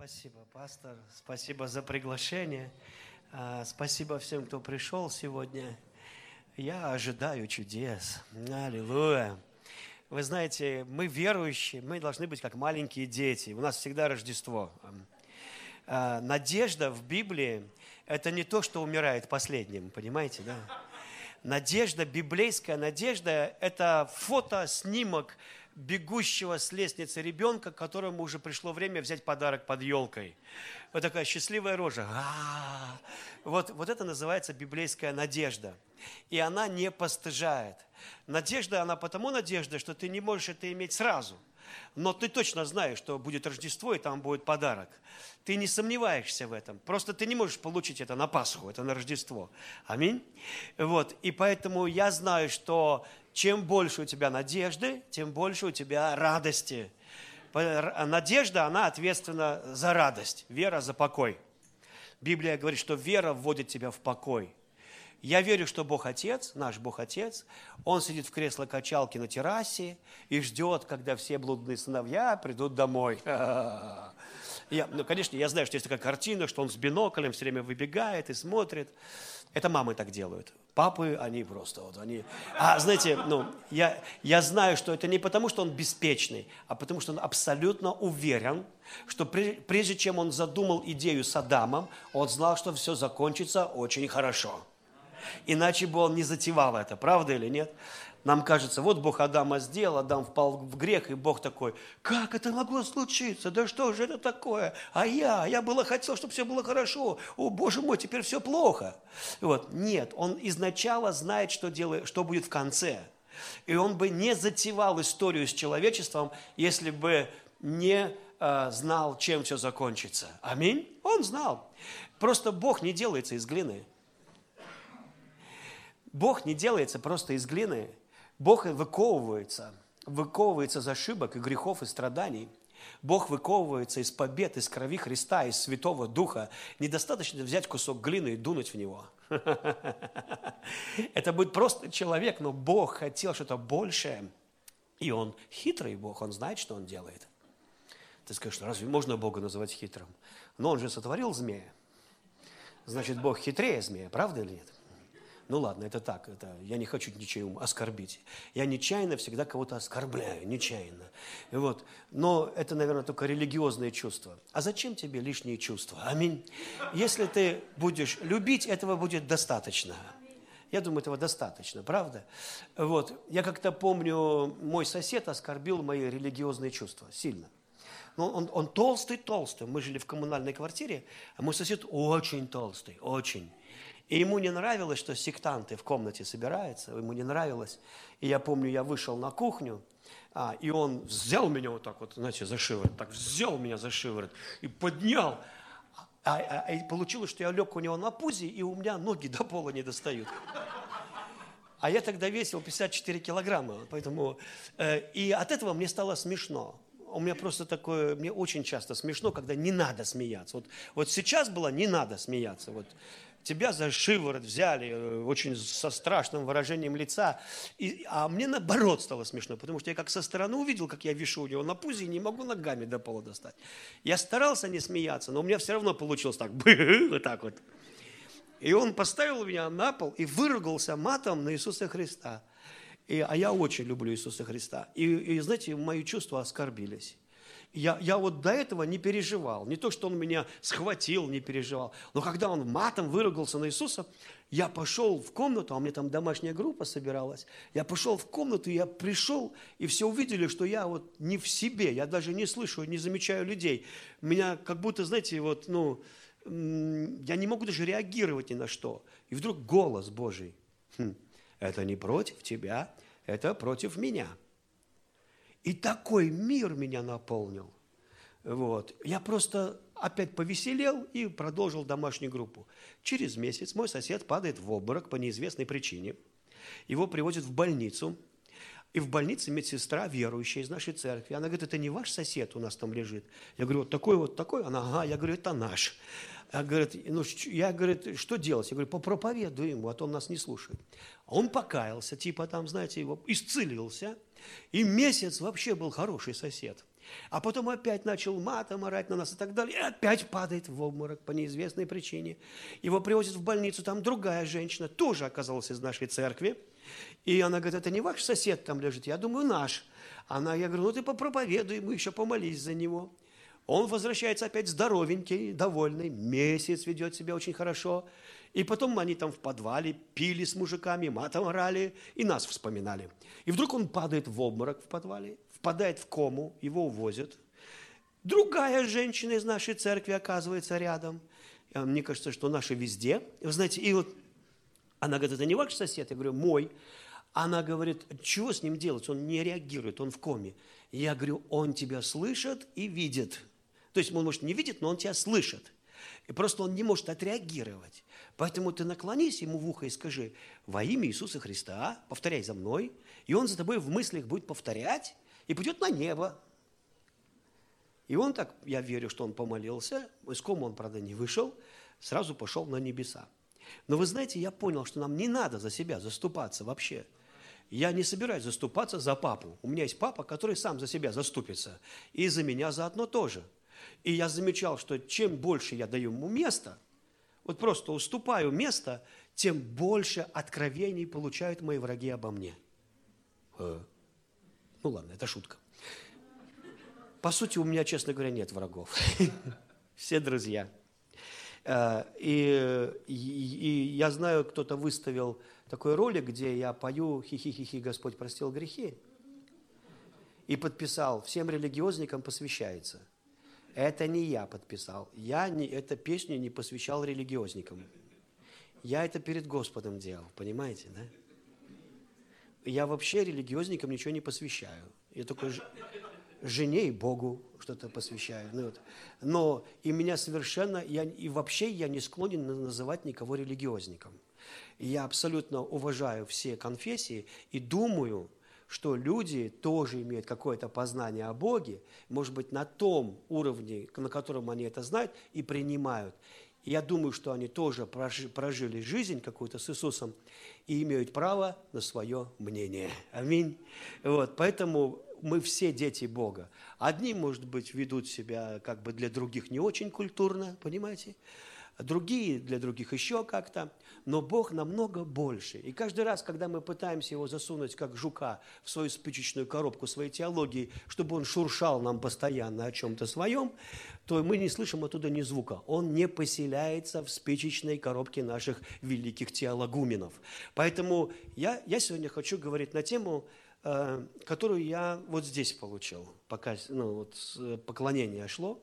Спасибо, пастор. Спасибо за приглашение. А, спасибо всем, кто пришел сегодня. Я ожидаю чудес. Аллилуйя. Вы знаете, мы верующие, мы должны быть как маленькие дети. У нас всегда Рождество. А, надежда в Библии – это не то, что умирает последним, понимаете, да? Надежда, библейская надежда – это фото, снимок бегущего с лестницы ребенка, которому уже пришло время взять подарок под елкой. Вот такая счастливая рожа. А-а-а. Вот, вот это называется библейская надежда. И она не постыжает. Надежда, она потому надежда, что ты не можешь это иметь сразу. Но ты точно знаешь, что будет Рождество, и там будет подарок. Ты не сомневаешься в этом. Просто ты не можешь получить это на Пасху, это на Рождество. Аминь. Вот. И поэтому я знаю, что чем больше у тебя надежды, тем больше у тебя радости. Надежда, она ответственна за радость, вера за покой. Библия говорит, что вера вводит тебя в покой. Я верю, что Бог Отец, наш Бог Отец, Он сидит в кресло качалки на террасе и ждет, когда все блудные сыновья придут домой. Я, ну, конечно, я знаю, что есть такая картина, что он с биноклем все время выбегает и смотрит. Это мамы так делают. Папы, они просто вот, они... А, знаете, ну, я, я знаю, что это не потому, что он беспечный, а потому, что он абсолютно уверен, что прежде чем он задумал идею с Адамом, он знал, что все закончится очень хорошо. Иначе бы он не затевал это, правда или нет? Нам кажется, вот Бог Адама сделал, Адам впал в грех, и Бог такой, как это могло случиться? Да что же это такое? А я, я было хотел, чтобы все было хорошо. О, Боже мой, теперь все плохо. Вот. Нет, он изначально знает, что, делает, что будет в конце. И он бы не затевал историю с человечеством, если бы не э, знал, чем все закончится. Аминь? Он знал. Просто Бог не делается из глины. Бог не делается просто из глины. Бог выковывается, выковывается из ошибок и грехов и страданий. Бог выковывается из побед, из крови Христа, из Святого Духа. Недостаточно взять кусок глины и дунуть в него. Это будет просто человек, но Бог хотел что-то большее. И Он хитрый Бог, Он знает, что Он делает. Ты скажешь, разве можно Бога называть хитрым? Но Он же сотворил змея. Значит, Бог хитрее змея, правда или нет? Ну ладно, это так, это, я не хочу ничего оскорбить. Я нечаянно всегда кого-то оскорбляю, нечаянно. Вот. Но это, наверное, только религиозные чувства. А зачем тебе лишние чувства? Аминь. Если ты будешь любить, этого будет достаточно. Я думаю, этого достаточно, правда? Вот. Я как-то помню, мой сосед оскорбил мои религиозные чувства сильно. Но он, он толстый-толстый. Мы жили в коммунальной квартире, а мой сосед очень толстый, очень. И ему не нравилось, что сектанты в комнате собираются, ему не нравилось. И я помню, я вышел на кухню, а, и он взял меня вот так вот, знаете, за шиворот, так взял меня за шиворот и поднял. А, а, а, и получилось, что я лег у него на пузе, и у меня ноги до пола не достают. А я тогда весил 54 килограмма, поэтому... Э, и от этого мне стало смешно. У меня просто такое, мне очень часто смешно, когда не надо смеяться. Вот, вот сейчас было не надо смеяться. Вот тебя за шиворот взяли, э, очень со страшным выражением лица. И, а мне наоборот стало смешно, потому что я как со стороны увидел, как я вишу у него на пузе и не могу ногами до пола достать. Я старался не смеяться, но у меня все равно получилось так, вот так вот. И он поставил меня на пол и выругался матом на Иисуса Христа. И, а я очень люблю Иисуса Христа. И, и знаете, мои чувства оскорбились. Я, я вот до этого не переживал. Не то, что он меня схватил, не переживал. Но когда он матом выругался на Иисуса, я пошел в комнату, а у меня там домашняя группа собиралась. Я пошел в комнату, я пришел, и все увидели, что я вот не в себе. Я даже не слышу, не замечаю людей. Меня как будто, знаете, вот, ну, я не могу даже реагировать ни на что. И вдруг голос Божий. Хм, это не против тебя, это против меня. И такой мир меня наполнил. Вот. Я просто опять повеселел и продолжил домашнюю группу. Через месяц мой сосед падает в обморок по неизвестной причине. Его привозят в больницу. И в больнице медсестра, верующая из нашей церкви, она говорит, это не ваш сосед у нас там лежит. Я говорю, вот такой вот такой? Она, ага. Я говорю, это наш. Я, говорит, ну, я, говорит, что делать? Я говорю, попроповедуй ему, а то он нас не слушает. Он покаялся, типа там, знаете, его исцелился – и месяц вообще был хороший сосед. А потом опять начал матом орать на нас и так далее. И опять падает в обморок по неизвестной причине. Его привозят в больницу, там другая женщина, тоже оказалась из нашей церкви. И она говорит, это не ваш сосед там лежит, я думаю, наш. Она, я говорю, ну ты попроповедуй ему, еще помолись за него. Он возвращается опять здоровенький, довольный, месяц ведет себя очень хорошо. И потом они там в подвале пили с мужиками, матом орали и нас вспоминали. И вдруг он падает в обморок в подвале, впадает в кому, его увозят. Другая женщина из нашей церкви оказывается рядом. Мне кажется, что наши везде. Вы знаете, и вот она говорит, это не ваш сосед? Я говорю, мой. Она говорит, что с ним делать? Он не реагирует, он в коме. Я говорю, он тебя слышит и видит. То есть он, может, не видит, но он тебя слышит. И просто он не может отреагировать. Поэтому ты наклонись ему в ухо и скажи, во имя Иисуса Христа, повторяй за мной, и он за тобой в мыслях будет повторять и пойдет на небо. И он так, я верю, что он помолился, из кома он, правда, не вышел, сразу пошел на небеса. Но вы знаете, я понял, что нам не надо за себя заступаться вообще. Я не собираюсь заступаться за папу. У меня есть папа, который сам за себя заступится. И за меня заодно тоже. И я замечал, что чем больше я даю ему места, вот просто уступаю место, тем больше откровений получают мои враги обо мне. Э, ну ладно, это шутка. По сути, у меня, честно говоря, нет врагов. Все друзья. Э, и, и, и я знаю, кто-то выставил такой ролик, где я пою «Хи-хи-хи-хи, Господь простил грехи». И подписал «Всем религиозникам посвящается». Это не я подписал. Я не, эту песню не посвящал религиозникам. Я это перед Господом делал, понимаете, да? Я вообще религиозникам ничего не посвящаю. Я только жене и Богу что-то посвящаю. Ну, вот. Но и меня совершенно, я, и вообще я не склонен называть никого религиозником. я абсолютно уважаю все конфессии и думаю, что люди тоже имеют какое-то познание о Боге, может быть, на том уровне, на котором они это знают и принимают. Я думаю, что они тоже прожили жизнь какую-то с Иисусом и имеют право на свое мнение. Аминь. Вот, поэтому мы все дети Бога. Одни, может быть, ведут себя как бы для других не очень культурно, понимаете? Другие для других еще как-то. Но Бог намного больше. И каждый раз, когда мы пытаемся его засунуть, как жука, в свою спичечную коробку своей теологии, чтобы он шуршал нам постоянно о чем-то своем, то мы не слышим оттуда ни звука. Он не поселяется в спичечной коробке наших великих теологуменов. Поэтому я, я сегодня хочу говорить на тему Э, которую я вот здесь получил, пока ну, вот, поклонение шло.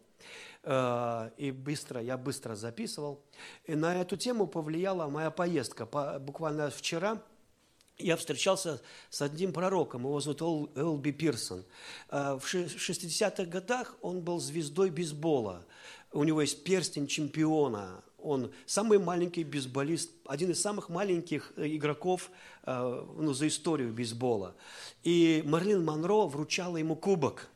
Э, и быстро, я быстро записывал. И на эту тему повлияла моя поездка. Буквально вчера я встречался с одним пророком, его зовут Элби Пирсон. Э, в 60-х годах он был звездой бейсбола. У него есть перстень чемпиона он самый маленький бейсболист, один из самых маленьких э, игроков ну, за историю бейсбола. И Марлин Монро вручала ему кубок.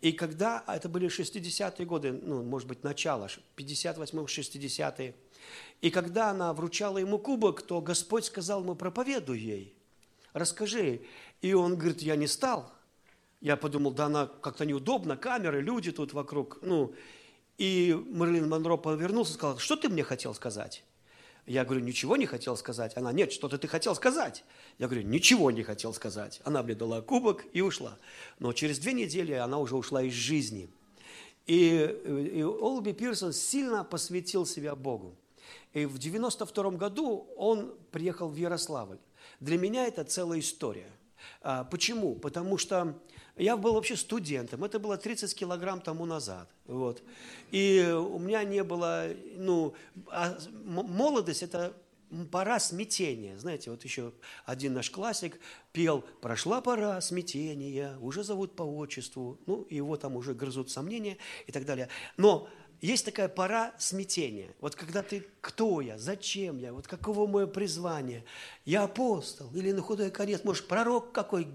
И когда, а это были 60-е годы, ну, может быть, начало, 58-60-е, и когда она вручала ему кубок, то Господь сказал ему, проповедуй ей, расскажи. И он говорит, я не стал. Я подумал, да она как-то неудобно, камеры, люди тут вокруг. Ну, и Мерлин Монро повернулся и сказал, что ты мне хотел сказать? Я говорю, ничего не хотел сказать. Она, нет, что-то ты хотел сказать. Я говорю, ничего не хотел сказать. Она мне дала кубок и ушла. Но через две недели она уже ушла из жизни. И, и Олби Пирсон сильно посвятил себя Богу. И в 92 году он приехал в Ярославль. Для меня это целая история. А, почему? Потому что я был вообще студентом, это было 30 килограмм тому назад. Вот. И у меня не было, ну, а молодость – это пора смятения. Знаете, вот еще один наш классик пел «Прошла пора смятения, уже зовут по отчеству». Ну, его там уже грызут сомнения и так далее. Но есть такая пора смятения. Вот когда ты, кто я, зачем я, вот каково мое призвание, я апостол или на худой конец, может, пророк какой,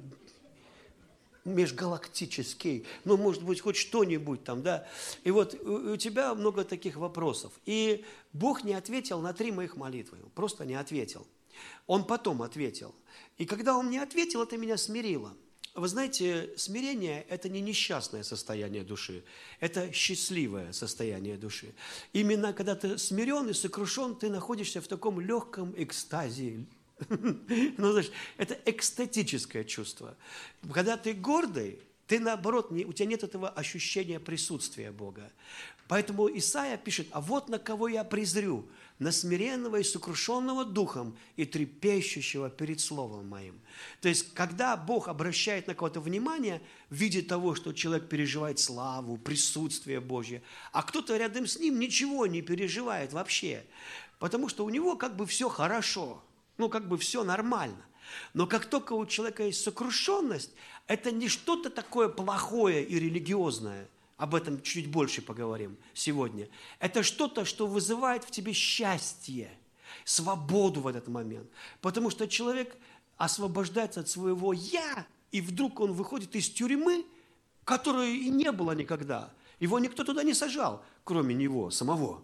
межгалактический, ну, может быть, хоть что-нибудь там, да. И вот у, тебя много таких вопросов. И Бог не ответил на три моих молитвы, просто не ответил. Он потом ответил. И когда он не ответил, это меня смирило. вы знаете, смирение – это не несчастное состояние души, это счастливое состояние души. Именно когда ты смирен и сокрушен, ты находишься в таком легком экстазе. Ну, знаешь, это экстатическое чувство. Когда ты гордый, ты наоборот, не, у тебя нет этого ощущения присутствия Бога. Поэтому Исаия пишет, а вот на кого я презрю, на смиренного и сокрушенного духом и трепещущего перед словом моим. То есть, когда Бог обращает на кого-то внимание в виде того, что человек переживает славу, присутствие Божье, а кто-то рядом с ним ничего не переживает вообще, потому что у него как бы все хорошо, ну как бы все нормально. Но как только у человека есть сокрушенность, это не что-то такое плохое и религиозное. Об этом чуть больше поговорим сегодня. Это что-то, что вызывает в тебе счастье, свободу в этот момент. Потому что человек освобождается от своего «я», и вдруг он выходит из тюрьмы, которой и не было никогда. Его никто туда не сажал, кроме него самого.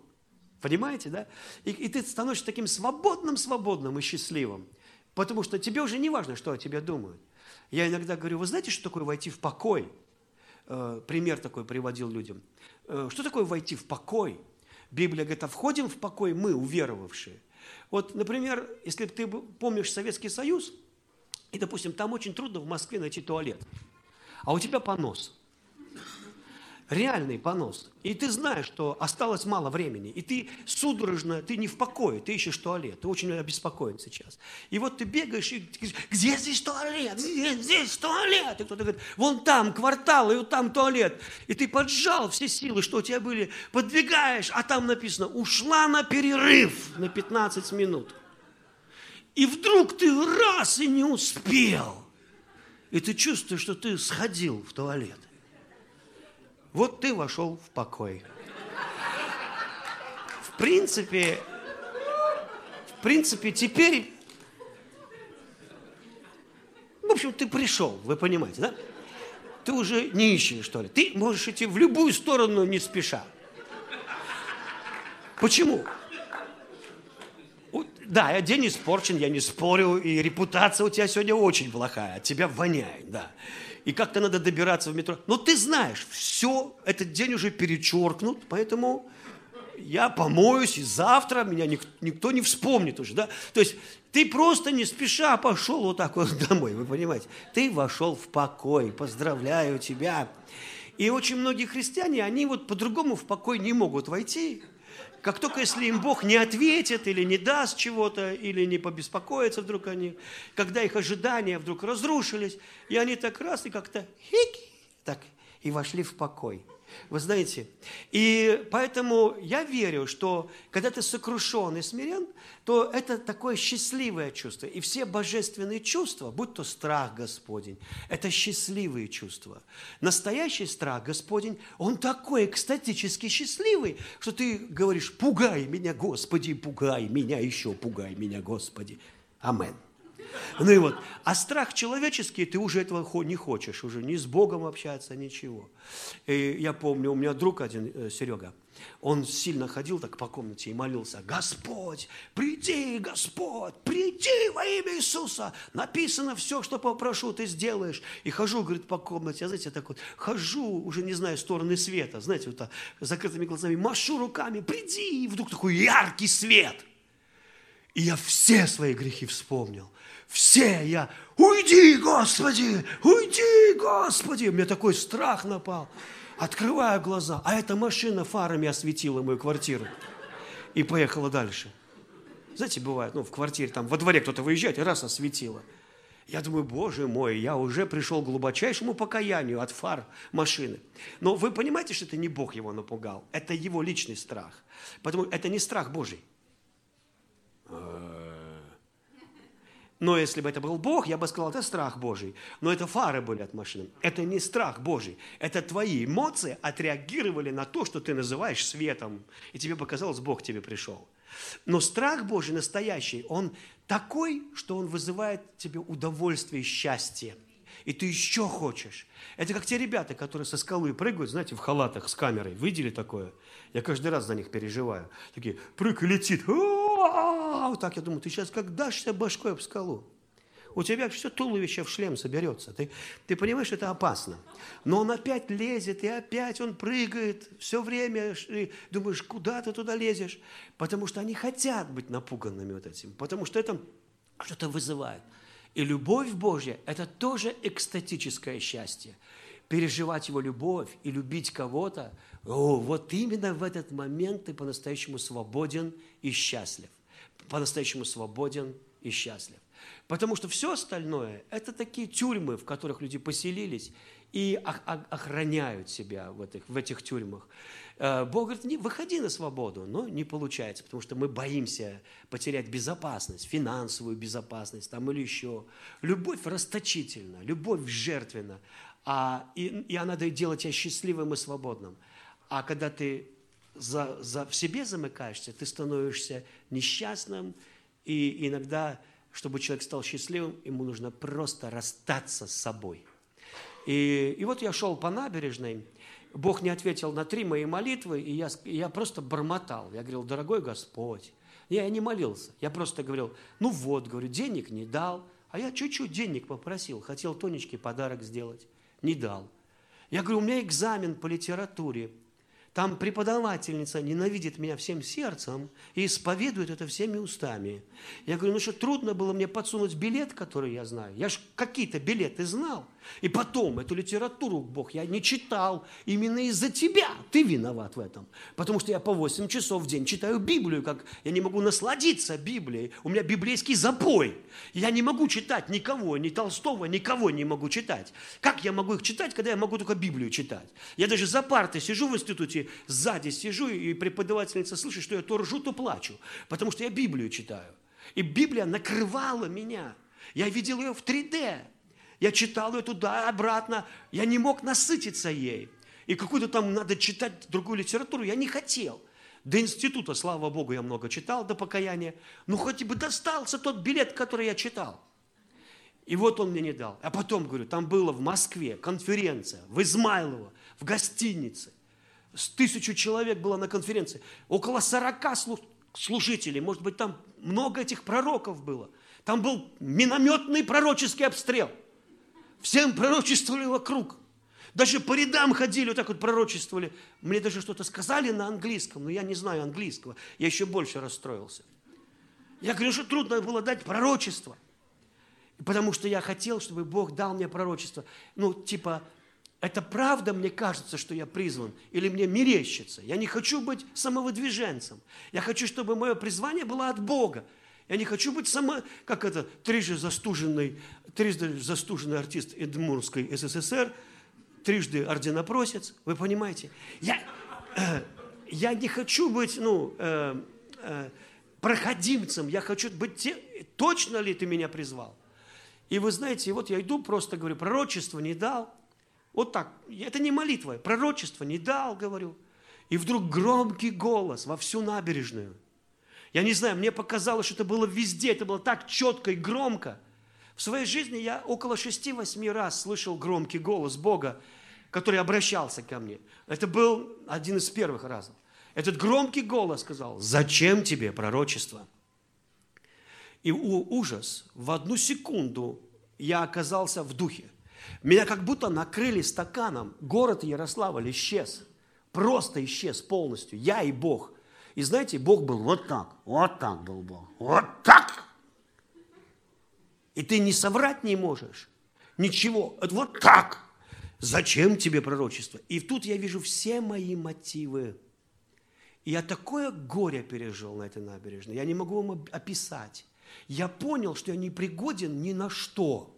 Понимаете, да? И, и ты становишься таким свободным, свободным и счастливым. Потому что тебе уже не важно, что о тебе думают. Я иногда говорю, вы знаете, что такое войти в покой? Э, пример такой приводил людям. Э, что такое войти в покой? Библия говорит, а входим в покой мы, уверовавшие. Вот, например, если ты помнишь Советский Союз, и, допустим, там очень трудно в Москве найти туалет, а у тебя понос – реальный понос. И ты знаешь, что осталось мало времени. И ты судорожно, ты не в покое, ты ищешь туалет. Ты очень обеспокоен сейчас. И вот ты бегаешь и говоришь, где здесь туалет? Где здесь туалет? И кто-то говорит, вон там квартал, и вот там туалет. И ты поджал все силы, что у тебя были, подвигаешь, а там написано, ушла на перерыв на 15 минут. И вдруг ты раз и не успел. И ты чувствуешь, что ты сходил в туалет. Вот ты вошел в покой. В принципе, в принципе, теперь, в общем, ты пришел, вы понимаете, да? Ты уже не ищешь, что ли. Ты можешь идти в любую сторону не спеша. Почему? Да, день испорчен, я не спорю, и репутация у тебя сегодня очень плохая, от тебя воняет, да и как-то надо добираться в метро. Но ты знаешь, все, этот день уже перечеркнут, поэтому я помоюсь, и завтра меня ник- никто не вспомнит уже, да? То есть ты просто не спеша пошел вот так вот домой, вы понимаете? Ты вошел в покой, поздравляю тебя. И очень многие христиане, они вот по-другому в покой не могут войти, как только если им Бог не ответит или не даст чего-то, или не побеспокоится вдруг они, когда их ожидания вдруг разрушились, и они так раз и как-то хик, так, и вошли в покой. Вы знаете, и поэтому я верю, что когда ты сокрушен и смирен, то это такое счастливое чувство. И все божественные чувства, будь то страх Господень, это счастливые чувства. Настоящий страх Господень, он такой экстатически счастливый, что ты говоришь, пугай меня, Господи, пугай меня еще, пугай меня, Господи. Аминь. Ну и вот, а страх человеческий, ты уже этого не хочешь, уже ни с Богом общаться, ничего. И я помню, у меня друг один, э, Серега, он сильно ходил так по комнате и молился, Господь, приди, Господь, приди во имя Иисуса. Написано все, что попрошу, ты сделаешь. И хожу, говорит, по комнате, а знаете, так вот хожу, уже не знаю, стороны света, знаете, вот так, закрытыми глазами, машу руками, приди, и вдруг такой яркий свет. И я все свои грехи вспомнил все я, уйди, Господи, уйди, Господи. У меня такой страх напал. Открываю глаза, а эта машина фарами осветила мою квартиру. И поехала дальше. Знаете, бывает, ну, в квартире, там, во дворе кто-то выезжает, и раз осветила. Я думаю, боже мой, я уже пришел к глубочайшему покаянию от фар машины. Но вы понимаете, что это не Бог его напугал, это его личный страх. Потому это не страх Божий. Но если бы это был Бог, я бы сказал, это страх Божий. Но это фары были от машины. Это не страх Божий. Это твои эмоции отреагировали на то, что ты называешь светом. И тебе показалось, Бог тебе пришел. Но страх Божий настоящий, он такой, что он вызывает тебе удовольствие и счастье. И ты еще хочешь. Это как те ребята, которые со скалы прыгают, знаете, в халатах с камерой. Видели такое? Я каждый раз за них переживаю. Такие, прыг и летит. Вот так я думаю, ты сейчас как дашься башкой об скалу. У тебя все туловище в шлем соберется. Ты, ты понимаешь, это опасно. Но он опять лезет, и опять он прыгает все время. И думаешь, куда ты туда лезешь? Потому что они хотят быть напуганными вот этим. Потому что это что-то вызывает. И любовь Божья – это тоже экстатическое счастье. Переживать его любовь и любить кого-то, о, вот именно в этот момент ты по-настоящему свободен и счастлив. По-настоящему свободен и счастлив. Потому что все остальное – это такие тюрьмы, в которых люди поселились и охраняют себя в этих, в этих тюрьмах. Э, Бог говорит, не, выходи на свободу, но не получается, потому что мы боимся потерять безопасность, финансовую безопасность там или еще. Любовь расточительна, любовь жертвенна, а, и, и она делать тебя счастливым и свободным. А когда ты за, за, в себе замыкаешься, ты становишься несчастным, и иногда чтобы человек стал счастливым, ему нужно просто расстаться с собой. И, и вот я шел по набережной, Бог не ответил на три мои молитвы, и я, я просто бормотал. Я говорил, дорогой Господь. Я не молился, я просто говорил, ну вот, говорю, денег не дал, а я чуть-чуть денег попросил, хотел Тонечке подарок сделать, не дал. Я говорю, у меня экзамен по литературе, там преподавательница ненавидит меня всем сердцем и исповедует это всеми устами. Я говорю, ну что, трудно было мне подсунуть билет, который я знаю? Я же какие-то билеты знал. И потом, эту литературу, Бог, я не читал. Именно из-за тебя ты виноват в этом. Потому что я по 8 часов в день читаю Библию, как я не могу насладиться Библией. У меня библейский запой. Я не могу читать никого, ни Толстого, никого не могу читать. Как я могу их читать, когда я могу только Библию читать? Я даже за партой сижу в институте, сзади сижу, и преподавательница слышит, что я то ржу, то плачу. Потому что я Библию читаю. И Библия накрывала меня. Я видел ее в 3D. Я читал ее туда, обратно. Я не мог насытиться ей. И какую-то там надо читать другую литературу. Я не хотел. До института, слава Богу, я много читал, до покаяния. Ну, хоть бы достался тот билет, который я читал. И вот он мне не дал. А потом, говорю, там было в Москве конференция, в Измайлово, в гостинице. С тысячу человек было на конференции. Около сорока служителей. Может быть, там много этих пророков было. Там был минометный пророческий обстрел. Всем пророчествовали вокруг. Даже по рядам ходили, вот так вот пророчествовали. Мне даже что-то сказали на английском, но я не знаю английского. Я еще больше расстроился. Я говорю, что трудно было дать пророчество. Потому что я хотел, чтобы Бог дал мне пророчество. Ну, типа, это правда, мне кажется, что я призван, или мне мерещится. Я не хочу быть самовыдвиженцем. Я хочу, чтобы мое призвание было от Бога. Я не хочу быть сама, как это, трижды застуженный, трижды застуженный артист Эдмурской СССР, трижды орденопросец, вы понимаете? Я, э, я не хочу быть, ну, э, э, проходимцем, я хочу быть те, точно ли ты меня призвал? И вы знаете, вот я иду, просто говорю, пророчество не дал. Вот так, это не молитва, пророчество не дал, говорю. И вдруг громкий голос во всю набережную – я не знаю, мне показалось, что это было везде, это было так четко и громко. В своей жизни я около шести-восьми раз слышал громкий голос Бога, который обращался ко мне. Это был один из первых разов. Этот громкий голос сказал, зачем тебе пророчество? И ужас, в одну секунду я оказался в духе. Меня как будто накрыли стаканом. Город Ярославль исчез. Просто исчез полностью. Я и Бог – и знаете, Бог был вот так, вот так был Бог, вот так. И ты не соврать не можешь. Ничего, это вот так. Зачем тебе пророчество? И тут я вижу все мои мотивы. И я такое горе пережил на этой набережной. Я не могу вам описать. Я понял, что я не пригоден ни на что.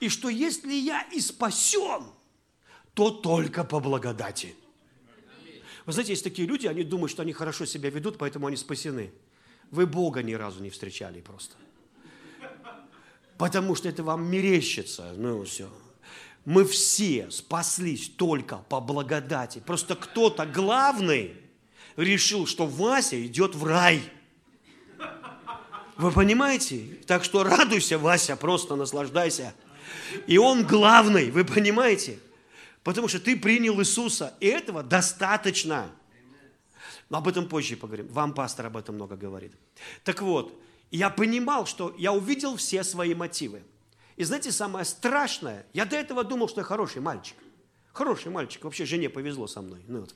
И что если я и спасен, то только по благодати. Вы знаете, есть такие люди, они думают, что они хорошо себя ведут, поэтому они спасены. Вы Бога ни разу не встречали просто. Потому что это вам мерещится. Ну, все. Мы все спаслись только по благодати. Просто кто-то главный решил, что Вася идет в рай. Вы понимаете? Так что радуйся, Вася, просто наслаждайся. И он главный, вы понимаете? Потому что ты принял Иисуса, и этого достаточно. Но об этом позже поговорим. Вам пастор об этом много говорит. Так вот, я понимал, что я увидел все свои мотивы. И знаете, самое страшное, я до этого думал, что я хороший мальчик. Хороший мальчик, вообще жене повезло со мной. Ну, вот.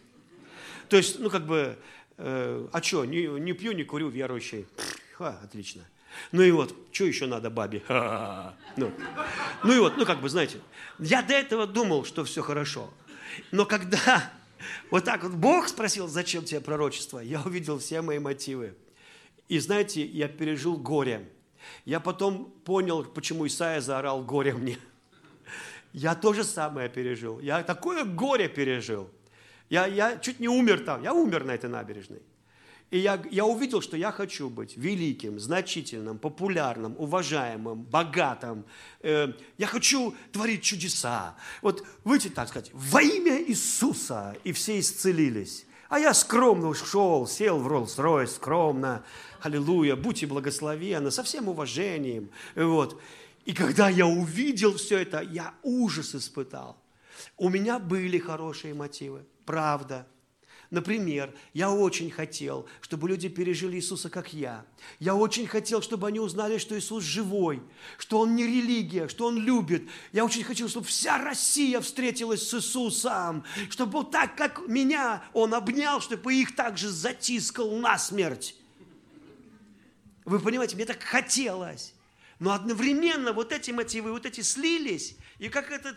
То есть, ну как бы, э, а что, не, не пью, не курю, верующий. Ха, отлично. Ну и вот, что еще надо бабе? Ну. ну и вот, ну как бы, знаете, я до этого думал, что все хорошо. Но когда вот так вот Бог спросил, зачем тебе пророчество, я увидел все мои мотивы. И знаете, я пережил горе. Я потом понял, почему Исаия заорал горе мне. Я то же самое пережил. Я такое горе пережил. Я, я чуть не умер там. Я умер на этой набережной. И я, я увидел, что я хочу быть великим, значительным, популярным, уважаемым, богатым. Э, я хочу творить чудеса. Вот выйти, так сказать, во имя Иисуса, и все исцелились. А я скромно ушел, сел в Роллс-Ройс, скромно, аллилуйя, будьте благословенны, со всем уважением. Вот. И когда я увидел все это, я ужас испытал. У меня были хорошие мотивы, правда, Например, я очень хотел, чтобы люди пережили Иисуса, как я. Я очень хотел, чтобы они узнали, что Иисус живой, что Он не религия, что Он любит. Я очень хотел, чтобы вся Россия встретилась с Иисусом, чтобы вот так, как меня Он обнял, чтобы их также затискал насмерть. Вы понимаете, мне так хотелось. Но одновременно вот эти мотивы, вот эти слились, и как этот,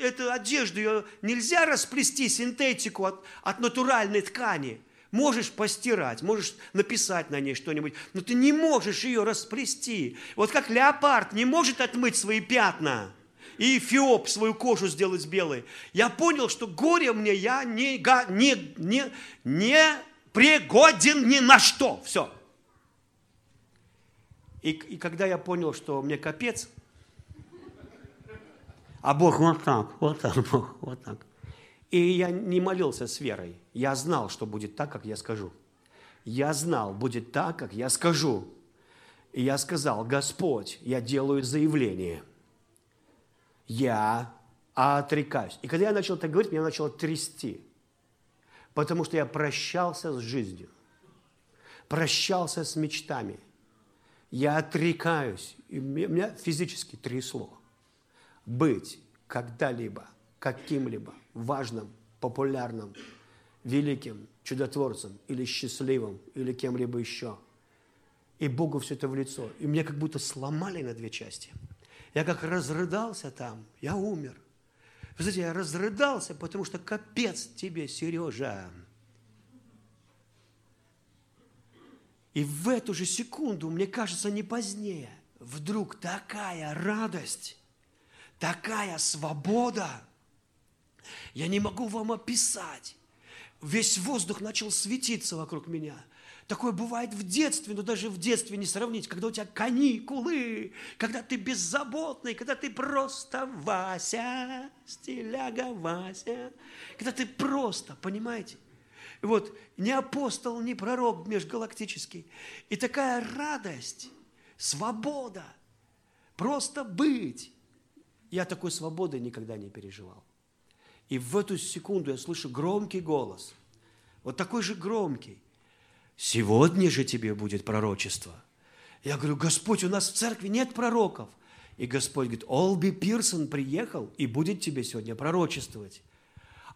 эту одежду ее нельзя расплести синтетику от, от натуральной ткани. Можешь постирать, можешь написать на ней что-нибудь, но ты не можешь ее расплести. Вот как леопард не может отмыть свои пятна и фиоп свою кожу сделать белой. Я понял, что горе мне я не, не, не, не пригоден ни на что. Все. И, и когда я понял, что мне капец – а Бог вот так, вот так, Бог, вот так. И я не молился с верой. Я знал, что будет так, как я скажу. Я знал, будет так, как я скажу. И я сказал, Господь, я делаю заявление. Я отрекаюсь. И когда я начал так говорить, меня начало трясти. Потому что я прощался с жизнью. Прощался с мечтами. Я отрекаюсь. И меня физически трясло быть когда-либо каким-либо важным, популярным, великим, чудотворцем или счастливым, или кем-либо еще. И Богу все это в лицо. И меня как будто сломали на две части. Я как разрыдался там, я умер. Вы знаете, я разрыдался, потому что капец тебе, Сережа. И в эту же секунду, мне кажется, не позднее, вдруг такая радость, такая свобода. Я не могу вам описать. Весь воздух начал светиться вокруг меня. Такое бывает в детстве, но даже в детстве не сравнить, когда у тебя каникулы, когда ты беззаботный, когда ты просто Вася, стиляга Вася, когда ты просто, понимаете? Вот, не апостол, не пророк межгалактический. И такая радость, свобода, просто быть. Я такой свободы никогда не переживал. И в эту секунду я слышу громкий голос, вот такой же громкий. Сегодня же тебе будет пророчество. Я говорю, Господь, у нас в церкви нет пророков. И Господь говорит, Олби Пирсон приехал и будет тебе сегодня пророчествовать.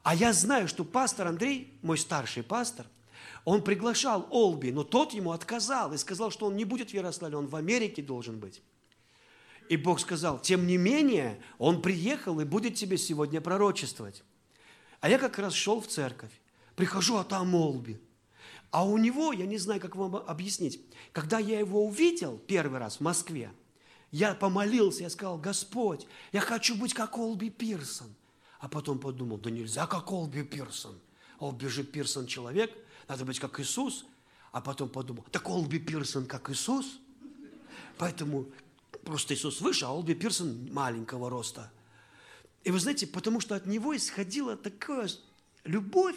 А я знаю, что пастор Андрей, мой старший пастор, он приглашал Олби, но тот ему отказал и сказал, что он не будет в Ярославле, он в Америке должен быть. И Бог сказал, тем не менее, Он приехал и будет тебе сегодня пророчествовать. А я как раз шел в церковь, прихожу, а там Олби. А у него, я не знаю, как вам объяснить, когда я его увидел первый раз в Москве, я помолился, я сказал, Господь, я хочу быть как Олби Пирсон. А потом подумал, да нельзя как Олби Пирсон. Олби же Пирсон человек, надо быть как Иисус. А потом подумал, так Олби Пирсон как Иисус. Поэтому Просто Иисус выше, а Олби Пирсон маленького роста. И вы знаете, потому что от него исходила такая любовь,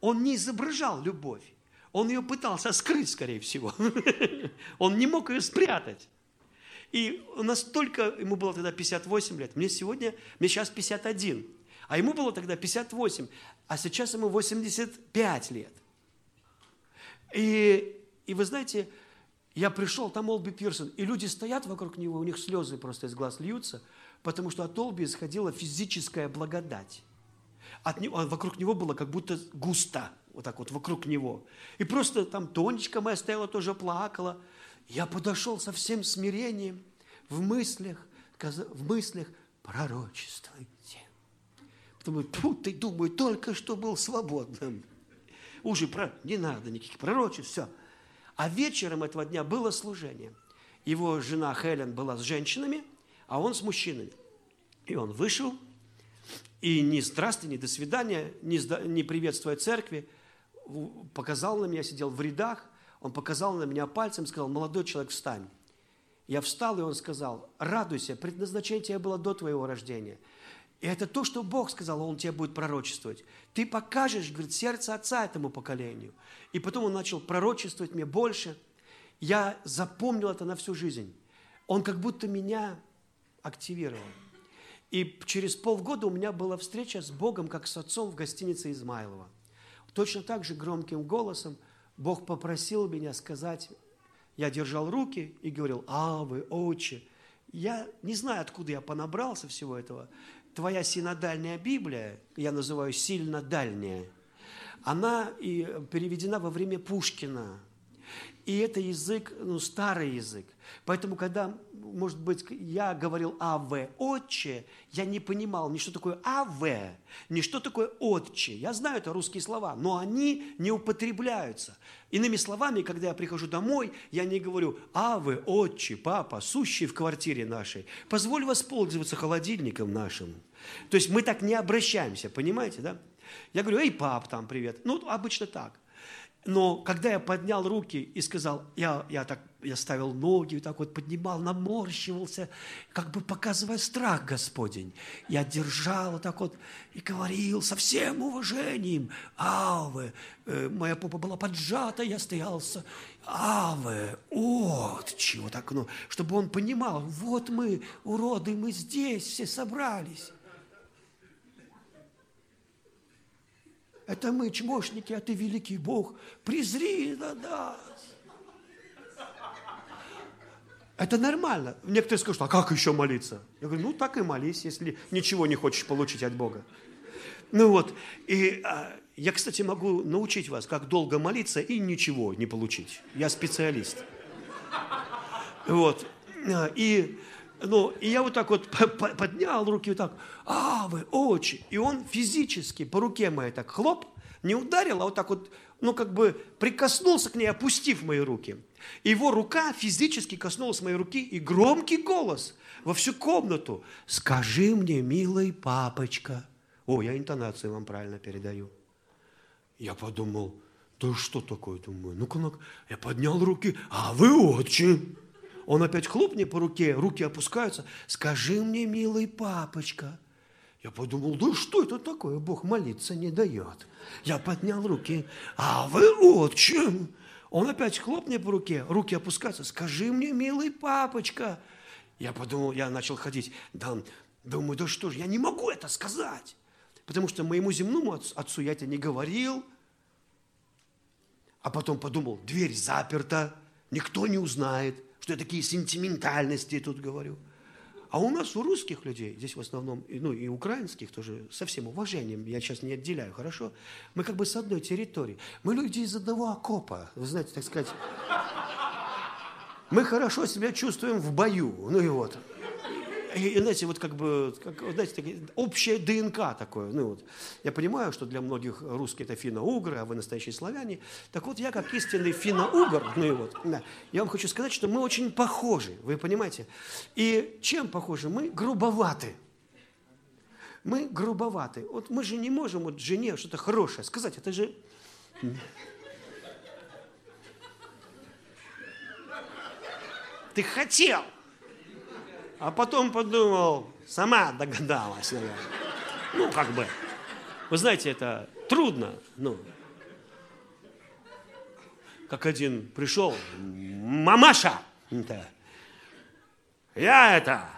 он не изображал любовь. Он ее пытался скрыть, скорее всего. Он не мог ее спрятать. И настолько, ему было тогда 58 лет, мне сегодня, мне сейчас 51, а ему было тогда 58, а сейчас ему 85 лет. И, и вы знаете, Я пришел, там Олби Пирсон, и люди стоят вокруг него, у них слезы просто из глаз льются, потому что от Олби исходила физическая благодать. От него, а вокруг него было как будто густо, вот так вот вокруг него. И просто там Тонечка моя стояла, тоже плакала. Я подошел со всем смирением, в мыслях, в мыслях пророчествуйте. Думаю, тут ты, думаю, только что был свободным. Уже про... не надо никаких пророчеств, все. А вечером этого дня было служение. Его жена Хелен была с женщинами, а он с мужчинами. И он вышел, и ни здравствуй, ни до свидания, ни, ни приветствуя церкви, показал на меня, сидел в рядах, он показал на меня пальцем, сказал, молодой человек, встань. Я встал, и он сказал, радуйся, предназначение тебе было до твоего рождения. И это то, что Бог сказал, Он тебе будет пророчествовать. Ты покажешь, говорит, сердце Отца этому поколению. И потом Он начал пророчествовать мне больше. Я запомнил это на всю жизнь. Он как будто меня активировал. И через полгода у меня была встреча с Богом, как с отцом в гостинице Измайлова. Точно так же громким голосом Бог попросил меня сказать, я держал руки и говорил, а вы, отче. Я не знаю, откуда я понабрался всего этого. Твоя синодальная Библия, я называю сильно дальняя, она и переведена во время Пушкина – и это язык, ну, старый язык. Поэтому, когда, может быть, я говорил «Аве, отче», я не понимал ни что такое «Аве», ни что такое «отче». Я знаю это русские слова, но они не употребляются. Иными словами, когда я прихожу домой, я не говорю «Аве, отче, папа, сущий в квартире нашей, позволь воспользоваться холодильником нашим». То есть мы так не обращаемся, понимаете, да? Я говорю, эй, пап, там, привет. Ну, обычно так. Но когда я поднял руки и сказал, я, я так, я ставил ноги, так вот поднимал, наморщивался, как бы показывая страх Господень. Я держал так вот и говорил со всем уважением, Аве, э, моя попа была поджата, я стоялся, Аве, чего так, ну, чтобы он понимал, вот мы, уроды, мы здесь все собрались. Это мы, чмошники, а ты великий Бог. Презри на нас. Это нормально. Некоторые скажут, а как еще молиться? Я говорю, ну так и молись, если ничего не хочешь получить от Бога. Ну вот, и а, я, кстати, могу научить вас, как долго молиться и ничего не получить. Я специалист. Вот. И ну, и я вот так вот поднял руки вот так, а, вы, очи. И он физически по руке моей так хлоп, не ударил, а вот так вот, ну, как бы прикоснулся к ней, опустив мои руки. Его рука физически коснулась моей руки, и громкий голос во всю комнату. «Скажи мне, милый папочка». О, я интонацию вам правильно передаю. Я подумал, да что такое, думаю, ну-ка, ну-ка. Я поднял руки, а вы отче. Он опять хлопнет по руке, руки опускаются. Скажи мне, милый папочка. Я подумал, да что это такое? Бог молиться не дает. Я поднял руки. А вы отчим. Он опять хлопнет по руке, руки опускаются. Скажи мне, милый папочка. Я подумал, я начал ходить. Да, думаю, да что ж, я не могу это сказать. Потому что моему земному отцу я это не говорил. А потом подумал, дверь заперта, никто не узнает что я такие сентиментальности тут говорю. А у нас, у русских людей, здесь в основном, ну и украинских тоже, со всем уважением, я сейчас не отделяю, хорошо? Мы как бы с одной территории. Мы люди из одного окопа, вы знаете, так сказать. Мы хорошо себя чувствуем в бою, ну и вот и, знаете, вот как бы, как, знаете, общая ДНК такое. Ну, вот. Я понимаю, что для многих русские это финно-угры, а вы настоящие славяне. Так вот, я как истинный финно-угр, ну и вот, да, я вам хочу сказать, что мы очень похожи, вы понимаете? И чем похожи? Мы грубоваты. Мы грубоваты. Вот мы же не можем вот жене что-то хорошее сказать. Это же... Ты хотел, а потом подумал, сама догадалась, наверное. Ну, как бы. Вы знаете, это трудно. Ну, как один пришел, мамаша, это, я это,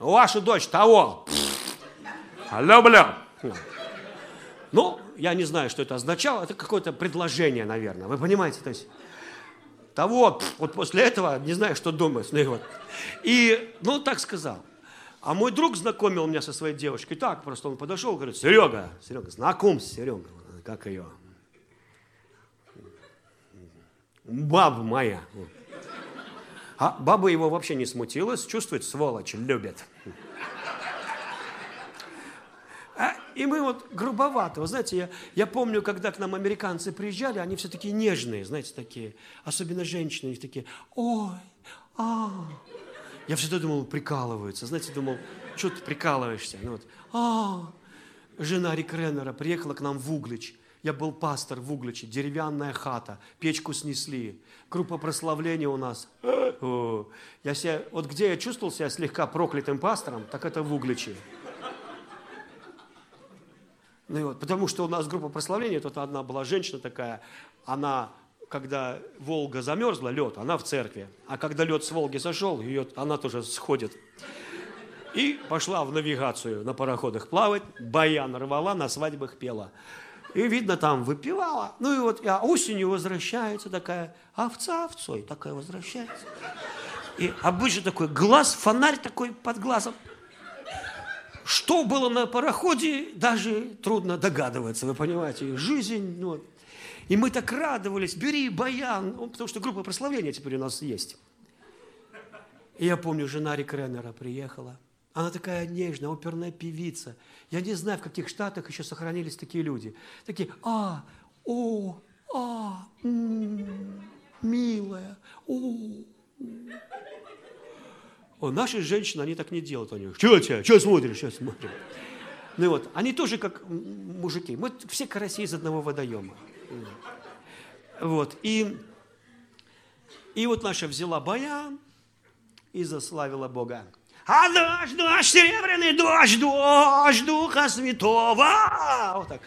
вашу дочь того, люблю. Ну, я не знаю, что это означало, это какое-то предложение, наверное, вы понимаете, то есть, того, вот после этого не знаю, что думать. Ну, вот. и, ну, так сказал. А мой друг знакомил меня со своей девушкой. Так, просто он подошел, говорит, Серега, Серега, знакомься, Серега, как ее? Баба моя. А баба его вообще не смутилась, чувствует, сволочь, любит. А, и мы вот грубовато. Вы знаете, я, я помню, когда к нам американцы приезжали, они все такие нежные, знаете, такие. Особенно женщины, они такие, ой, а. Я всегда думал, прикалываются. Знаете, думал, что ты прикалываешься? Ну, вот, а, жена Рик Реннера приехала к нам в Углич. Я был пастор в Угличе, деревянная хата, печку снесли, группа прославления у нас. Я себя, вот где я чувствовал себя слегка проклятым пастором, так это в Угличе. Ну, и вот, потому что у нас группа прославления, тут одна была женщина такая, она, когда Волга замерзла, лед, она в церкви. А когда лед с Волги сошел, ее, она тоже сходит. И пошла в навигацию на пароходах плавать, баян рвала, на свадьбах пела. И, видно, там выпивала. Ну и вот а осенью возвращается такая, овца овцой такая возвращается. И обычно такой глаз, фонарь такой под глазом. Что было на пароходе, даже трудно догадываться, вы понимаете. Жизнь, ну, и мы так радовались, бери баян, ну, потому что группа прославления теперь у нас есть. И я помню, жена Рик Реннера приехала. Она такая нежная, оперная певица. Я не знаю, в каких штатах еще сохранились такие люди. Такие, а, о, а, м, милая, о, о, наши женщины, они так не делают. Они, что тебя, что смотришь, что смотришь? Ну вот, они тоже как мужики. Мы все караси из одного водоема. Вот, и, и вот наша взяла баян и заславила Бога. А дождь, дождь, серебряный дождь, дождь Духа Святого. Вот так.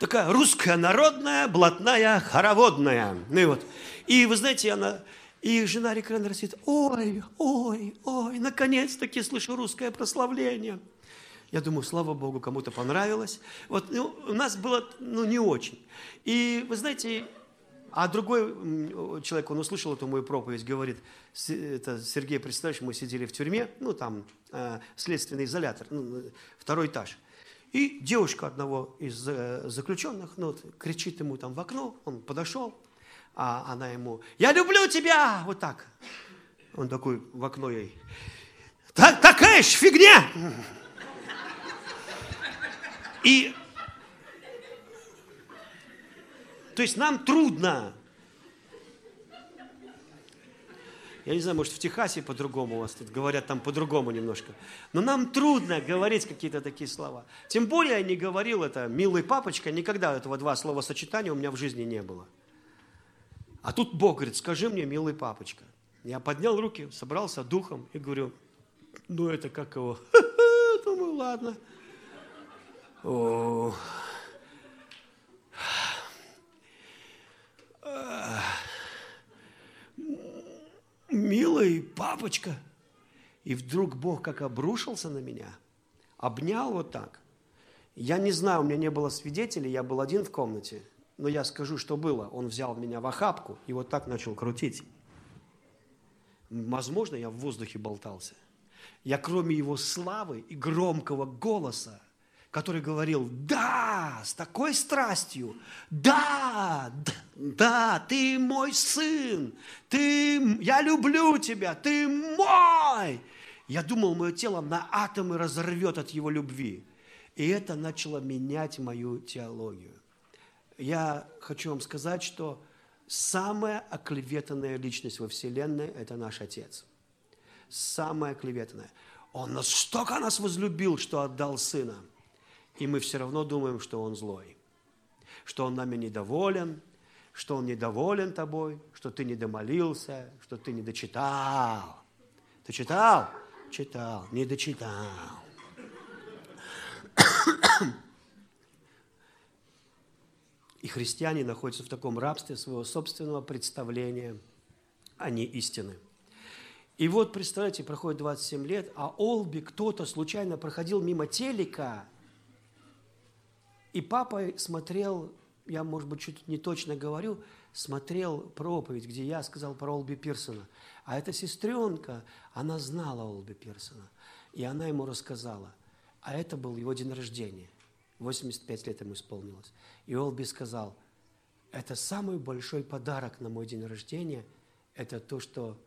Такая русская народная, блатная, хороводная. Ну и вот. И вы знаете, она и жена Рекренера сидит, ой, ой, ой, наконец-таки слышу русское прославление. Я думаю, слава Богу, кому-то понравилось. Вот ну, у нас было ну, не очень. И вы знаете, а другой человек, он услышал эту мою проповедь, говорит, это Сергей, представляешь, мы сидели в тюрьме, ну там э, следственный изолятор, ну, второй этаж. И девушка одного из э, заключенных ну, вот, кричит ему там в окно, он подошел, а она ему, я люблю тебя, вот так. Он такой в окно ей, так, такая ж фигня. И, то есть нам трудно. Я не знаю, может, в Техасе по-другому у вас тут говорят там по-другому немножко. Но нам трудно говорить какие-то такие слова. Тем более я не говорил это «милый папочка», никогда этого два слова сочетания у меня в жизни не было. А тут Бог говорит, скажи мне, милый папочка. Я поднял руки, собрался духом и говорю, ну это как его? Думаю, ладно. О. Милый папочка. И вдруг Бог как обрушился на меня, обнял вот так. Я не знаю, у меня не было свидетелей, я был один в комнате – но я скажу, что было. Он взял меня в охапку и вот так начал крутить. Возможно, я в воздухе болтался. Я кроме его славы и громкого голоса, который говорил, да, с такой страстью, да, да, ты мой сын, ты, я люблю тебя, ты мой. Я думал, мое тело на атомы разорвет от его любви. И это начало менять мою теологию я хочу вам сказать, что самая оклеветанная личность во Вселенной – это наш Отец. Самая оклеветанная. Он настолько нас возлюбил, что отдал Сына. И мы все равно думаем, что Он злой. Что Он нами недоволен, что Он недоволен тобой, что ты не домолился, что ты не дочитал. Ты читал? Читал. Не дочитал. И христиане находятся в таком рабстве своего собственного представления, а не истины. И вот, представляете, проходит 27 лет, а Олби кто-то случайно проходил мимо телека, и папа смотрел, я, может быть, чуть не точно говорю, смотрел проповедь, где я сказал про Олби Пирсона. А эта сестренка, она знала Олби Пирсона. И она ему рассказала. А это был его день рождения. 85 лет ему исполнилось. И Олби сказал, это самый большой подарок на мой день рождения, это то, что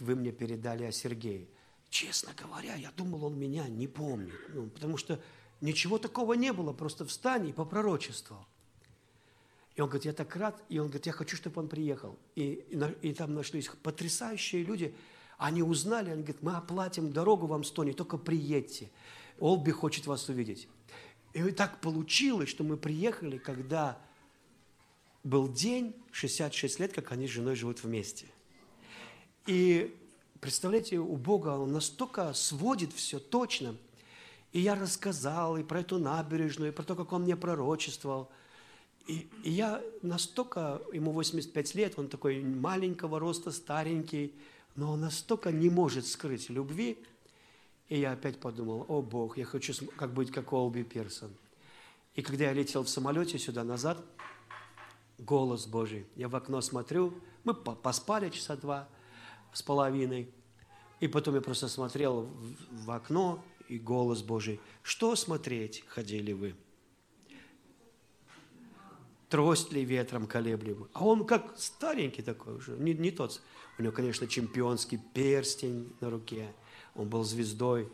вы мне передали о Сергее. Честно говоря, я думал, он меня не помнит. Ну, потому что ничего такого не было, просто встань и попророчествовал. И он говорит, я так рад, и он говорит, я хочу, чтобы он приехал. И, и, и там нашлись потрясающие люди, они узнали, они говорят, мы оплатим дорогу вам с Тони, только приедьте. Олби хочет вас увидеть. И так получилось, что мы приехали, когда был день, 66 лет, как они с женой живут вместе. И представляете, у Бога Он настолько сводит все точно. И я рассказал и про эту набережную, и про то, как Он мне пророчествовал. И, и я настолько, ему 85 лет, он такой маленького роста, старенький, но он настолько не может скрыть любви. И я опять подумал, о Бог, я хочу как быть как Олби Персон. И когда я летел в самолете сюда назад, голос Божий, я в окно смотрю, мы поспали часа два с половиной, и потом я просто смотрел в, окно, и голос Божий, что смотреть ходили вы? Трость ли ветром колеблемы? А он как старенький такой уже, не, не тот. У него, конечно, чемпионский перстень на руке, он был звездой.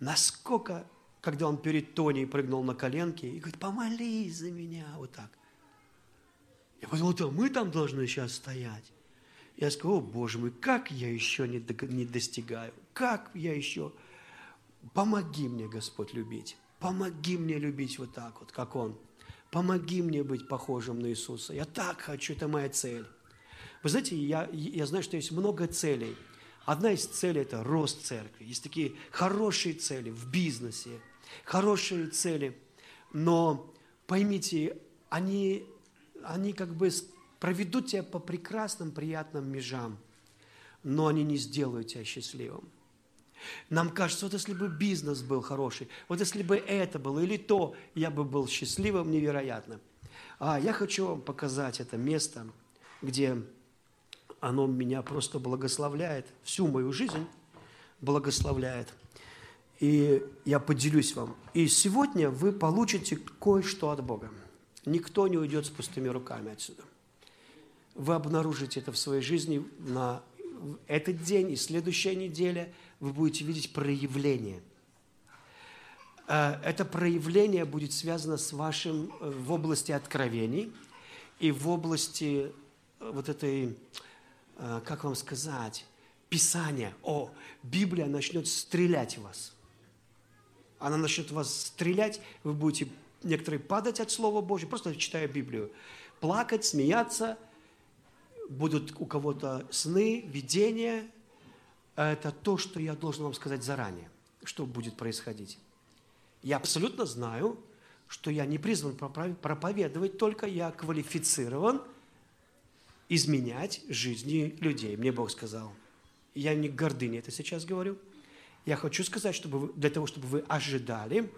Насколько, когда он перед Тони прыгнул на коленки и говорит, помолись за меня, вот так. Я подумал, то мы там должны сейчас стоять. Я сказал, о, Боже мой, как я еще не, не достигаю, как я еще... Помоги мне, Господь, любить. Помоги мне любить вот так вот, как Он. Помоги мне быть похожим на Иисуса. Я так хочу, это моя цель. Вы знаете, я, я знаю, что есть много целей. Одна из целей – это рост церкви. Есть такие хорошие цели в бизнесе, хорошие цели. Но поймите, они, они как бы проведут тебя по прекрасным, приятным межам, но они не сделают тебя счастливым. Нам кажется, вот если бы бизнес был хороший, вот если бы это было или то, я бы был счастливым невероятно. А я хочу вам показать это место, где оно меня просто благословляет, всю мою жизнь благословляет. И я поделюсь вам. И сегодня вы получите кое-что от Бога. Никто не уйдет с пустыми руками отсюда. Вы обнаружите это в своей жизни на этот день и следующая неделя. Вы будете видеть проявление. Э, это проявление будет связано с вашим э, в области откровений и в области э, вот этой как вам сказать, Писание, о, Библия начнет стрелять вас. Она начнет вас стрелять, вы будете некоторые падать от Слова Божьего, просто читая Библию, плакать, смеяться, будут у кого-то сны, видения. Это то, что я должен вам сказать заранее, что будет происходить. Я абсолютно знаю, что я не призван проповедовать, только я квалифицирован – изменять жизни людей. Мне Бог сказал. Я не гордыня это сейчас говорю. Я хочу сказать, чтобы вы, для того, чтобы вы ожидали,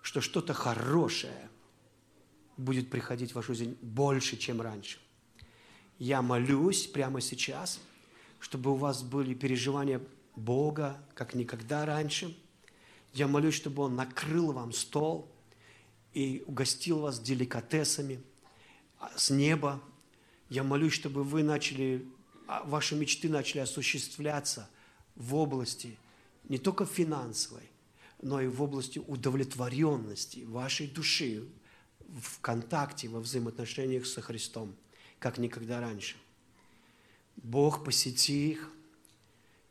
что что-то хорошее будет приходить в вашу жизнь больше, чем раньше. Я молюсь прямо сейчас, чтобы у вас были переживания Бога, как никогда раньше. Я молюсь, чтобы Он накрыл вам стол и угостил вас деликатесами – с неба. Я молюсь, чтобы вы начали, а, ваши мечты начали осуществляться в области не только финансовой, но и в области удовлетворенности вашей души в контакте, во взаимоотношениях со Христом, как никогда раньше. Бог посети их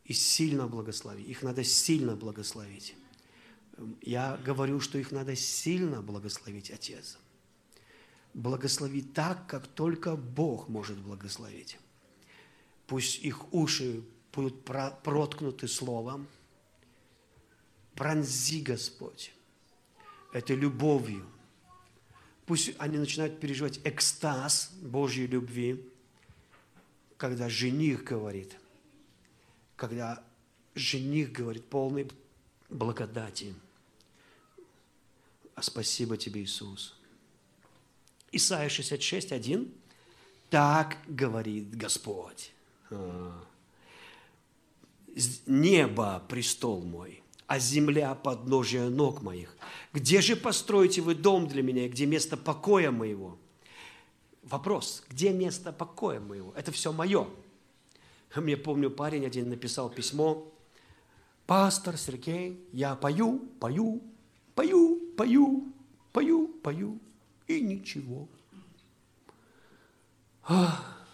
и сильно благослови. Их надо сильно благословить. Я говорю, что их надо сильно благословить, Отец благословить так, как только Бог может благословить. Пусть их уши будут проткнуты словом. Пронзи, Господь, этой любовью. Пусть они начинают переживать экстаз Божьей любви, когда жених говорит, когда жених говорит полный благодати. А спасибо тебе, Иисус. Исайя 66, 1. Так говорит Господь. А. Небо – престол мой, а земля – подножие ног моих. Где же построите вы дом для меня, где место покоя моего? Вопрос, где место покоя моего? Это все мое. Мне помню, парень один написал письмо, пастор Сергей, я пою, пою, пою, пою, пою, пою, и ничего. Ах,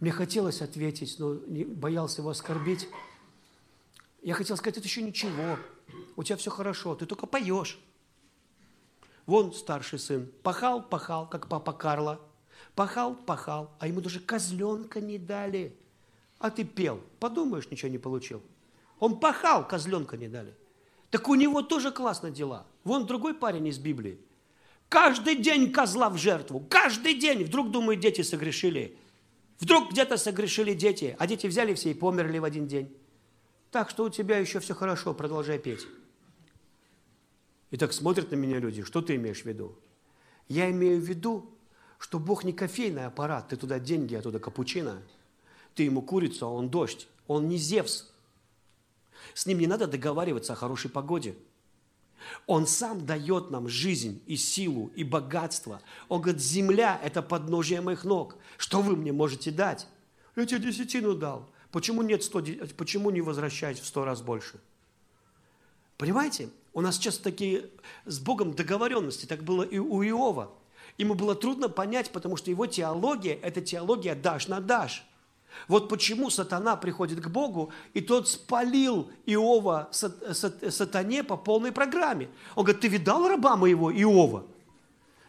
мне хотелось ответить, но боялся его оскорбить. Я хотел сказать, это еще ничего, у тебя все хорошо, ты только поешь. Вон старший сын, пахал, пахал, как папа Карла, пахал, пахал, а ему даже козленка не дали. А ты пел, подумаешь, ничего не получил. Он пахал, козленка не дали. Так у него тоже классно дела. Вон другой парень из Библии. Каждый день козла в жертву. Каждый день. Вдруг, думают, дети согрешили. Вдруг где-то согрешили дети, а дети взяли все и померли в один день. Так что у тебя еще все хорошо, продолжай петь. И так смотрят на меня люди, что ты имеешь в виду? Я имею в виду, что Бог не кофейный аппарат, ты туда деньги, а туда капучино. Ты ему курица, а он дождь. Он не Зевс. С ним не надо договариваться о хорошей погоде. Он сам дает нам жизнь и силу, и богатство. Он говорит, земля – это подножие моих ног. Что вы мне можете дать? Я тебе десятину дал. Почему, нет 100, почему не возвращать в сто раз больше? Понимаете? У нас сейчас такие с Богом договоренности. Так было и у Иова. Ему было трудно понять, потому что его теология – это теология «дашь на дашь». Вот почему сатана приходит к Богу, и тот спалил Иова сатане по полной программе. Он говорит, ты видал раба моего Иова?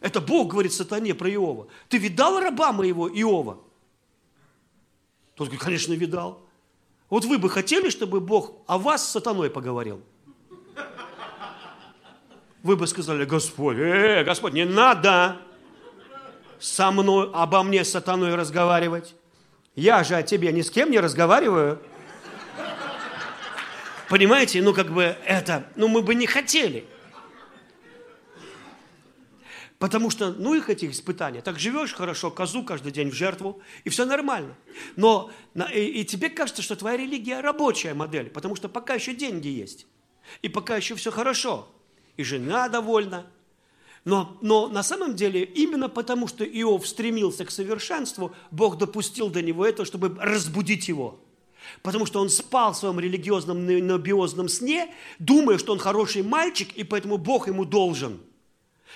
Это Бог говорит сатане про Иова. Ты видал раба моего Иова? Тот говорит, конечно, видал. Вот вы бы хотели, чтобы Бог о вас с сатаной поговорил? Вы бы сказали, Господь, э, Господь, не надо со мной, обо мне с сатаной разговаривать. Я же о тебе ни с кем не разговариваю. Понимаете, ну как бы это, ну мы бы не хотели. Потому что, ну их этих испытаний, так живешь хорошо, козу каждый день в жертву, и все нормально. Но и, и тебе кажется, что твоя религия рабочая модель, потому что пока еще деньги есть, и пока еще все хорошо, и жена довольна, но, но на самом деле именно потому, что Иов стремился к совершенству, Бог допустил до него это, чтобы разбудить его. Потому что он спал в своем религиозном набиозном сне, думая, что он хороший мальчик, и поэтому Бог ему должен.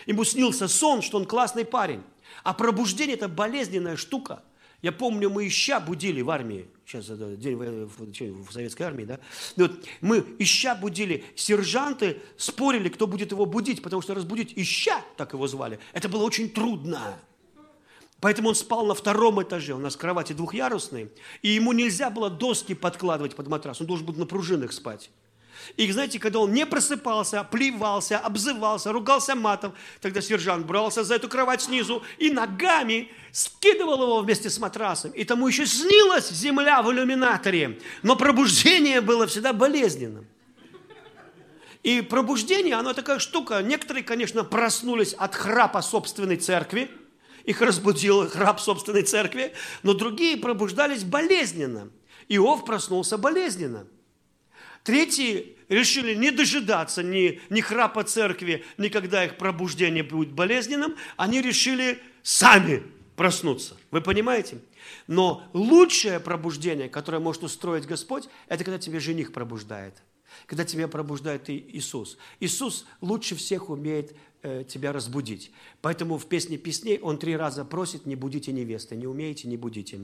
Ему снился сон, что он классный парень. А пробуждение – это болезненная штука – я помню, мы ища будили в армии, сейчас это день в, в советской армии, да, вот мы ища будили, сержанты спорили, кто будет его будить, потому что разбудить ища, так его звали, это было очень трудно. Поэтому он спал на втором этаже, у нас кровати двухъярусные, и ему нельзя было доски подкладывать под матрас, он должен был на пружинах спать. И знаете, когда он не просыпался, плевался, обзывался, ругался матом, тогда сержант брался за эту кровать снизу и ногами скидывал его вместе с матрасом. И тому еще снилась земля в иллюминаторе. Но пробуждение было всегда болезненным. И пробуждение, оно такая штука. Некоторые, конечно, проснулись от храпа собственной церкви. Их разбудил храп собственной церкви. Но другие пробуждались болезненно. Иов проснулся болезненно. Третьи решили не дожидаться ни, ни храпа церкви, ни когда их пробуждение будет болезненным. Они решили сами проснуться. Вы понимаете? Но лучшее пробуждение, которое может устроить Господь, это когда тебе жених пробуждает. Когда тебя пробуждает Иисус. Иисус лучше всех умеет э, тебя разбудить. Поэтому в песне песней он три раза просит, не будите невесты. Не умеете, не будите.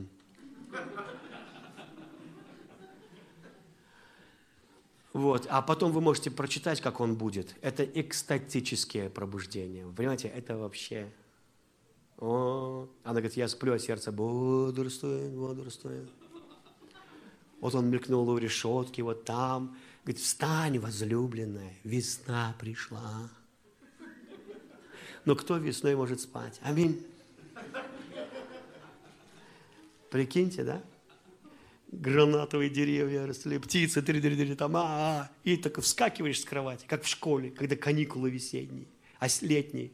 Вот. А потом вы можете прочитать, как он будет. Это экстатическое пробуждение. Вы понимаете, это вообще... О, она говорит, я сплю, а сердце бодрствует, бодрствует. Вот он мелькнул у решетки, вот там. Говорит, встань, возлюбленная, весна пришла. Но кто весной может спать? Аминь. Прикиньте, да? Гранатовые деревья росли, птицы, три, три, три, там, а, а, и так вскакиваешь с кровати, как в школе, когда каникулы весенние, а летние,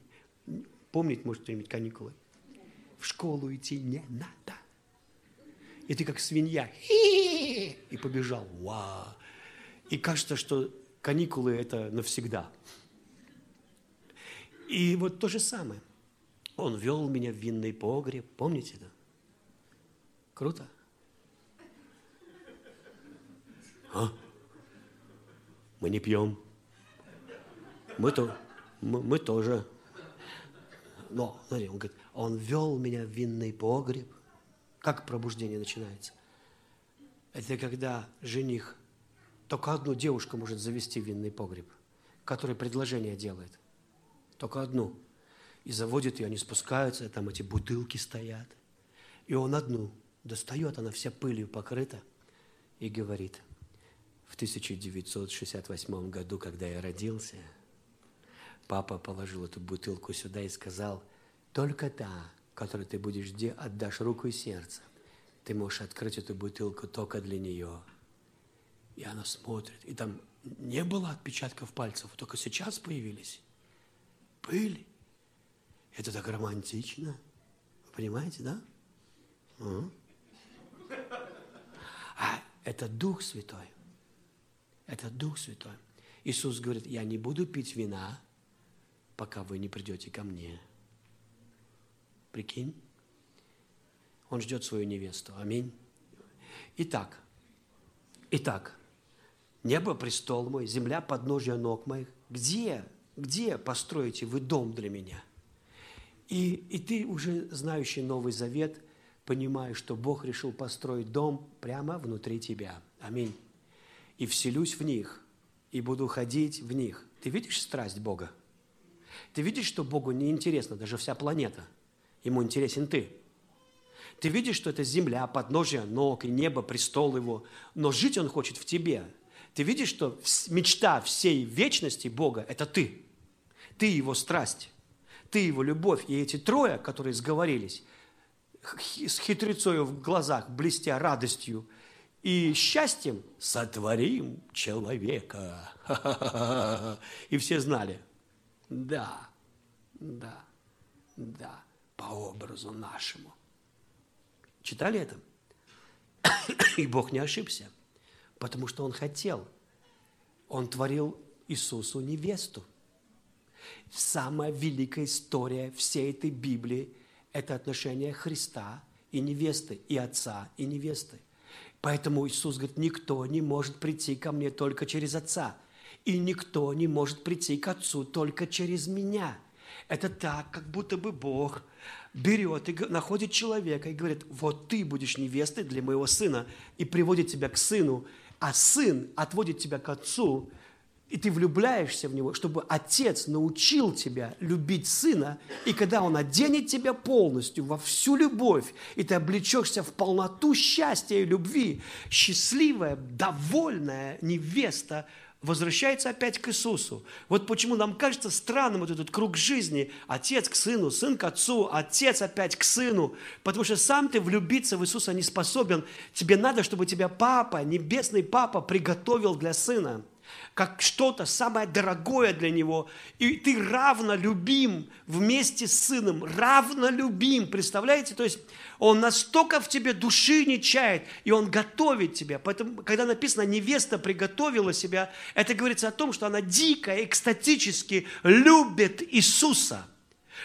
Помнить, может, кто-нибудь каникулы? В школу идти не надо. И ты как свинья. И побежал. Вау. И кажется, что каникулы – это навсегда. И вот то же самое. Он вел меня в винный погреб. Помните это? Круто? А? Мы не пьем. Мы, то, мы, мы тоже. Но, смотри, он говорит, он вел меня в винный погреб. Как пробуждение начинается? Это когда жених только одну девушку может завести в винный погреб, который предложение делает. Только одну. И заводит ее, они спускаются, там эти бутылки стоят. И он одну достает, она вся пылью покрыта, и говорит, в 1968 году, когда я родился, папа положил эту бутылку сюда и сказал, только та, которой ты будешь где отдашь руку и сердце, ты можешь открыть эту бутылку только для нее – и она смотрит. И там не было отпечатков пальцев, только сейчас появились. Были. Это так романтично. Вы понимаете, да? А это Дух Святой. Это Дух Святой. Иисус говорит, я не буду пить вина, пока вы не придете ко мне. Прикинь? Он ждет свою невесту. Аминь. Итак, итак, Небо – престол мой, земля – подножье ног моих. Где, где построите вы дом для меня? И, и ты, уже знающий Новый Завет, понимаешь, что Бог решил построить дом прямо внутри тебя. Аминь. И вселюсь в них, и буду ходить в них. Ты видишь страсть Бога? Ты видишь, что Богу не интересна даже вся планета. Ему интересен ты. Ты видишь, что это земля, подножие ног и небо, престол его. Но жить он хочет в тебе – ты видишь, что мечта всей вечности Бога – это ты. Ты его страсть, ты его любовь. И эти трое, которые сговорились, с хитрецою в глазах, блестя радостью и счастьем, сотворим человека. И все знали, да, да, да, по образу нашему. Читали это? И Бог не ошибся потому что он хотел. Он творил Иисусу невесту. Самая великая история всей этой Библии – это отношение Христа и невесты, и отца, и невесты. Поэтому Иисус говорит, никто не может прийти ко мне только через Отца, и никто не может прийти к Отцу только через меня. Это так, как будто бы Бог берет и находит человека и говорит, вот ты будешь невестой для моего сына, и приводит тебя к сыну, а сын отводит тебя к отцу, и ты влюбляешься в него, чтобы отец научил тебя любить сына, и когда он оденет тебя полностью во всю любовь, и ты облечешься в полноту счастья и любви, счастливая, довольная невеста возвращается опять к Иисусу. Вот почему нам кажется странным вот этот круг жизни. Отец к сыну, сын к отцу, отец опять к сыну. Потому что сам ты влюбиться в Иисуса не способен. Тебе надо, чтобы тебя папа, небесный папа приготовил для сына как что-то самое дорогое для него. И ты равно любим вместе с сыном, равно любим. Представляете? То есть он настолько в тебе души не чает, и он готовит тебя. Поэтому, когда написано «невеста приготовила себя», это говорится о том, что она дико, экстатически любит Иисуса.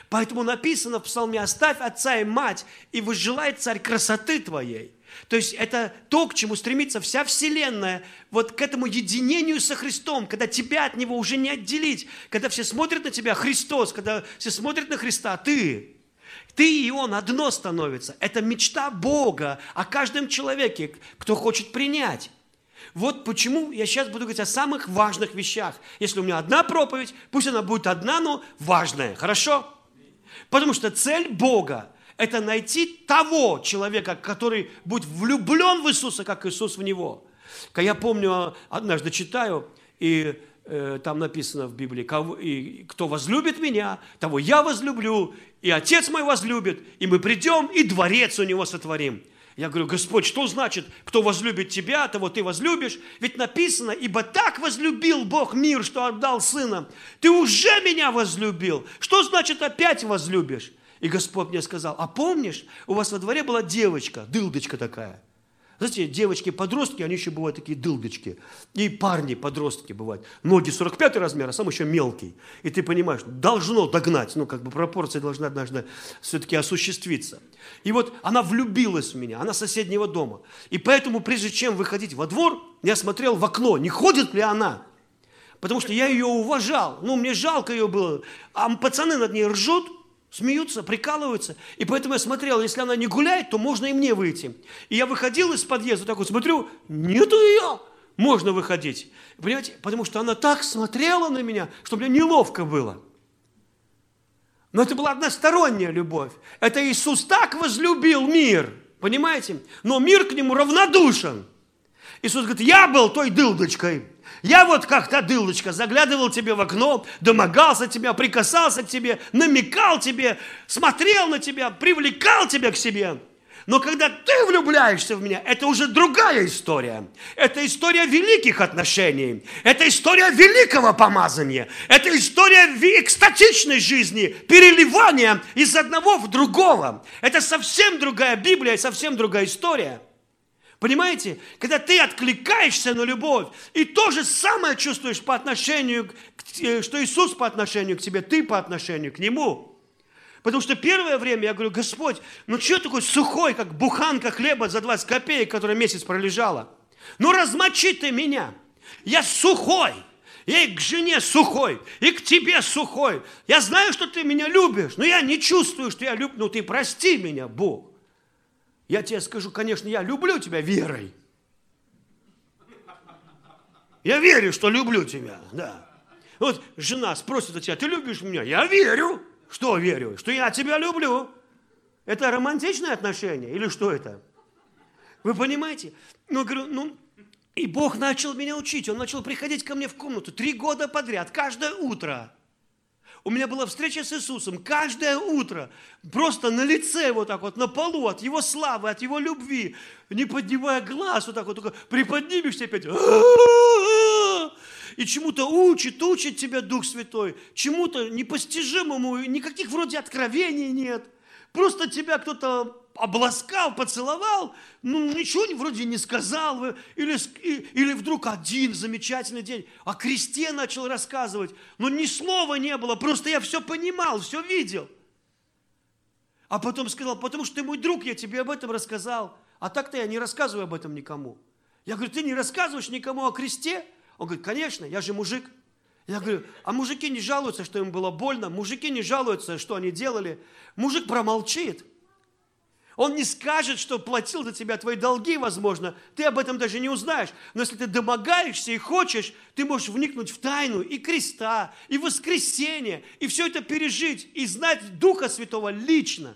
Поэтому написано в псалме «Оставь отца и мать, и возжелает царь красоты твоей». То есть это то, к чему стремится вся Вселенная, вот к этому единению со Христом, когда тебя от Него уже не отделить, когда все смотрят на тебя, Христос, когда все смотрят на Христа, ты. Ты и Он одно становится. Это мечта Бога о каждом человеке, кто хочет принять. Вот почему я сейчас буду говорить о самых важных вещах. Если у меня одна проповедь, пусть она будет одна, но важная. Хорошо? Потому что цель Бога это найти того человека, который будет влюблен в Иисуса, как Иисус в него. Я помню, однажды читаю, и э, там написано в Библии, кого, и, кто возлюбит меня, того я возлюблю, и Отец мой возлюбит, и мы придем, и дворец у него сотворим. Я говорю, Господь, что значит, кто возлюбит тебя, того ты возлюбишь? Ведь написано, ибо так возлюбил Бог мир, что отдал Сына. Ты уже меня возлюбил. Что значит опять возлюбишь? И Господь мне сказал, а помнишь, у вас во дворе была девочка, дылдочка такая – знаете, девочки-подростки, они еще бывают такие дылдочки. И парни-подростки бывают. Ноги 45 размер, а сам еще мелкий. И ты понимаешь, должно догнать, ну, как бы пропорция должна однажды все-таки осуществиться. И вот она влюбилась в меня, она соседнего дома. И поэтому, прежде чем выходить во двор, я смотрел в окно, не ходит ли она. Потому что я ее уважал. Ну, мне жалко ее было. А пацаны над ней ржут, Смеются, прикалываются. И поэтому я смотрел, если она не гуляет, то можно и мне выйти. И я выходил из подъезда, так вот смотрю, нету ее. Можно выходить. Понимаете? Потому что она так смотрела на меня, что мне неловко было. Но это была односторонняя любовь. Это Иисус так возлюбил мир. Понимаете? Но мир к нему равнодушен. Иисус говорит, я был той дылдочкой, я вот как то дылочка заглядывал тебе в окно, домогался тебя, прикасался к тебе, намекал тебе, смотрел на тебя, привлекал тебя к себе. Но когда ты влюбляешься в меня, это уже другая история. Это история великих отношений. Это история великого помазания. Это история экстатичной жизни, переливания из одного в другого. Это совсем другая Библия, совсем другая история. Понимаете? Когда ты откликаешься на любовь, и то же самое чувствуешь по отношению, к, что Иисус по отношению к тебе, ты по отношению к Нему. Потому что первое время я говорю, Господь, ну что такой сухой, как буханка хлеба за 20 копеек, которая месяц пролежала? Ну размочи ты меня. Я сухой. Я и к жене сухой, и к тебе сухой. Я знаю, что ты меня любишь, но я не чувствую, что я люблю. Ну ты прости меня, Бог. Я тебе скажу, конечно, я люблю тебя верой. Я верю, что люблю тебя, да. Вот жена спросит у тебя, ты любишь меня? Я верю. Что верю? Что я тебя люблю. Это романтичное отношение или что это? Вы понимаете? Ну, говорю, ну, и Бог начал меня учить. Он начал приходить ко мне в комнату три года подряд, каждое утро. У меня была встреча с Иисусом каждое утро, просто на лице вот так вот, на полу, от Его славы, от Его любви, не поднимая глаз, вот так вот, только приподнимешься опять. И чему-то учит, учит тебя Дух Святой, чему-то непостижимому, никаких вроде откровений нет. Просто тебя кто-то обласкал, поцеловал, ну ничего вроде не сказал, или, или вдруг один замечательный день о кресте начал рассказывать, но ни слова не было, просто я все понимал, все видел. А потом сказал, потому что ты мой друг, я тебе об этом рассказал, а так-то я не рассказываю об этом никому. Я говорю, ты не рассказываешь никому о кресте? Он говорит, конечно, я же мужик. Я говорю, а мужики не жалуются, что им было больно, мужики не жалуются, что они делали. Мужик промолчит. Он не скажет, что платил за тебя твои долги, возможно. Ты об этом даже не узнаешь. Но если ты домогаешься и хочешь, ты можешь вникнуть в тайну и креста, и воскресения, и все это пережить, и знать Духа Святого лично.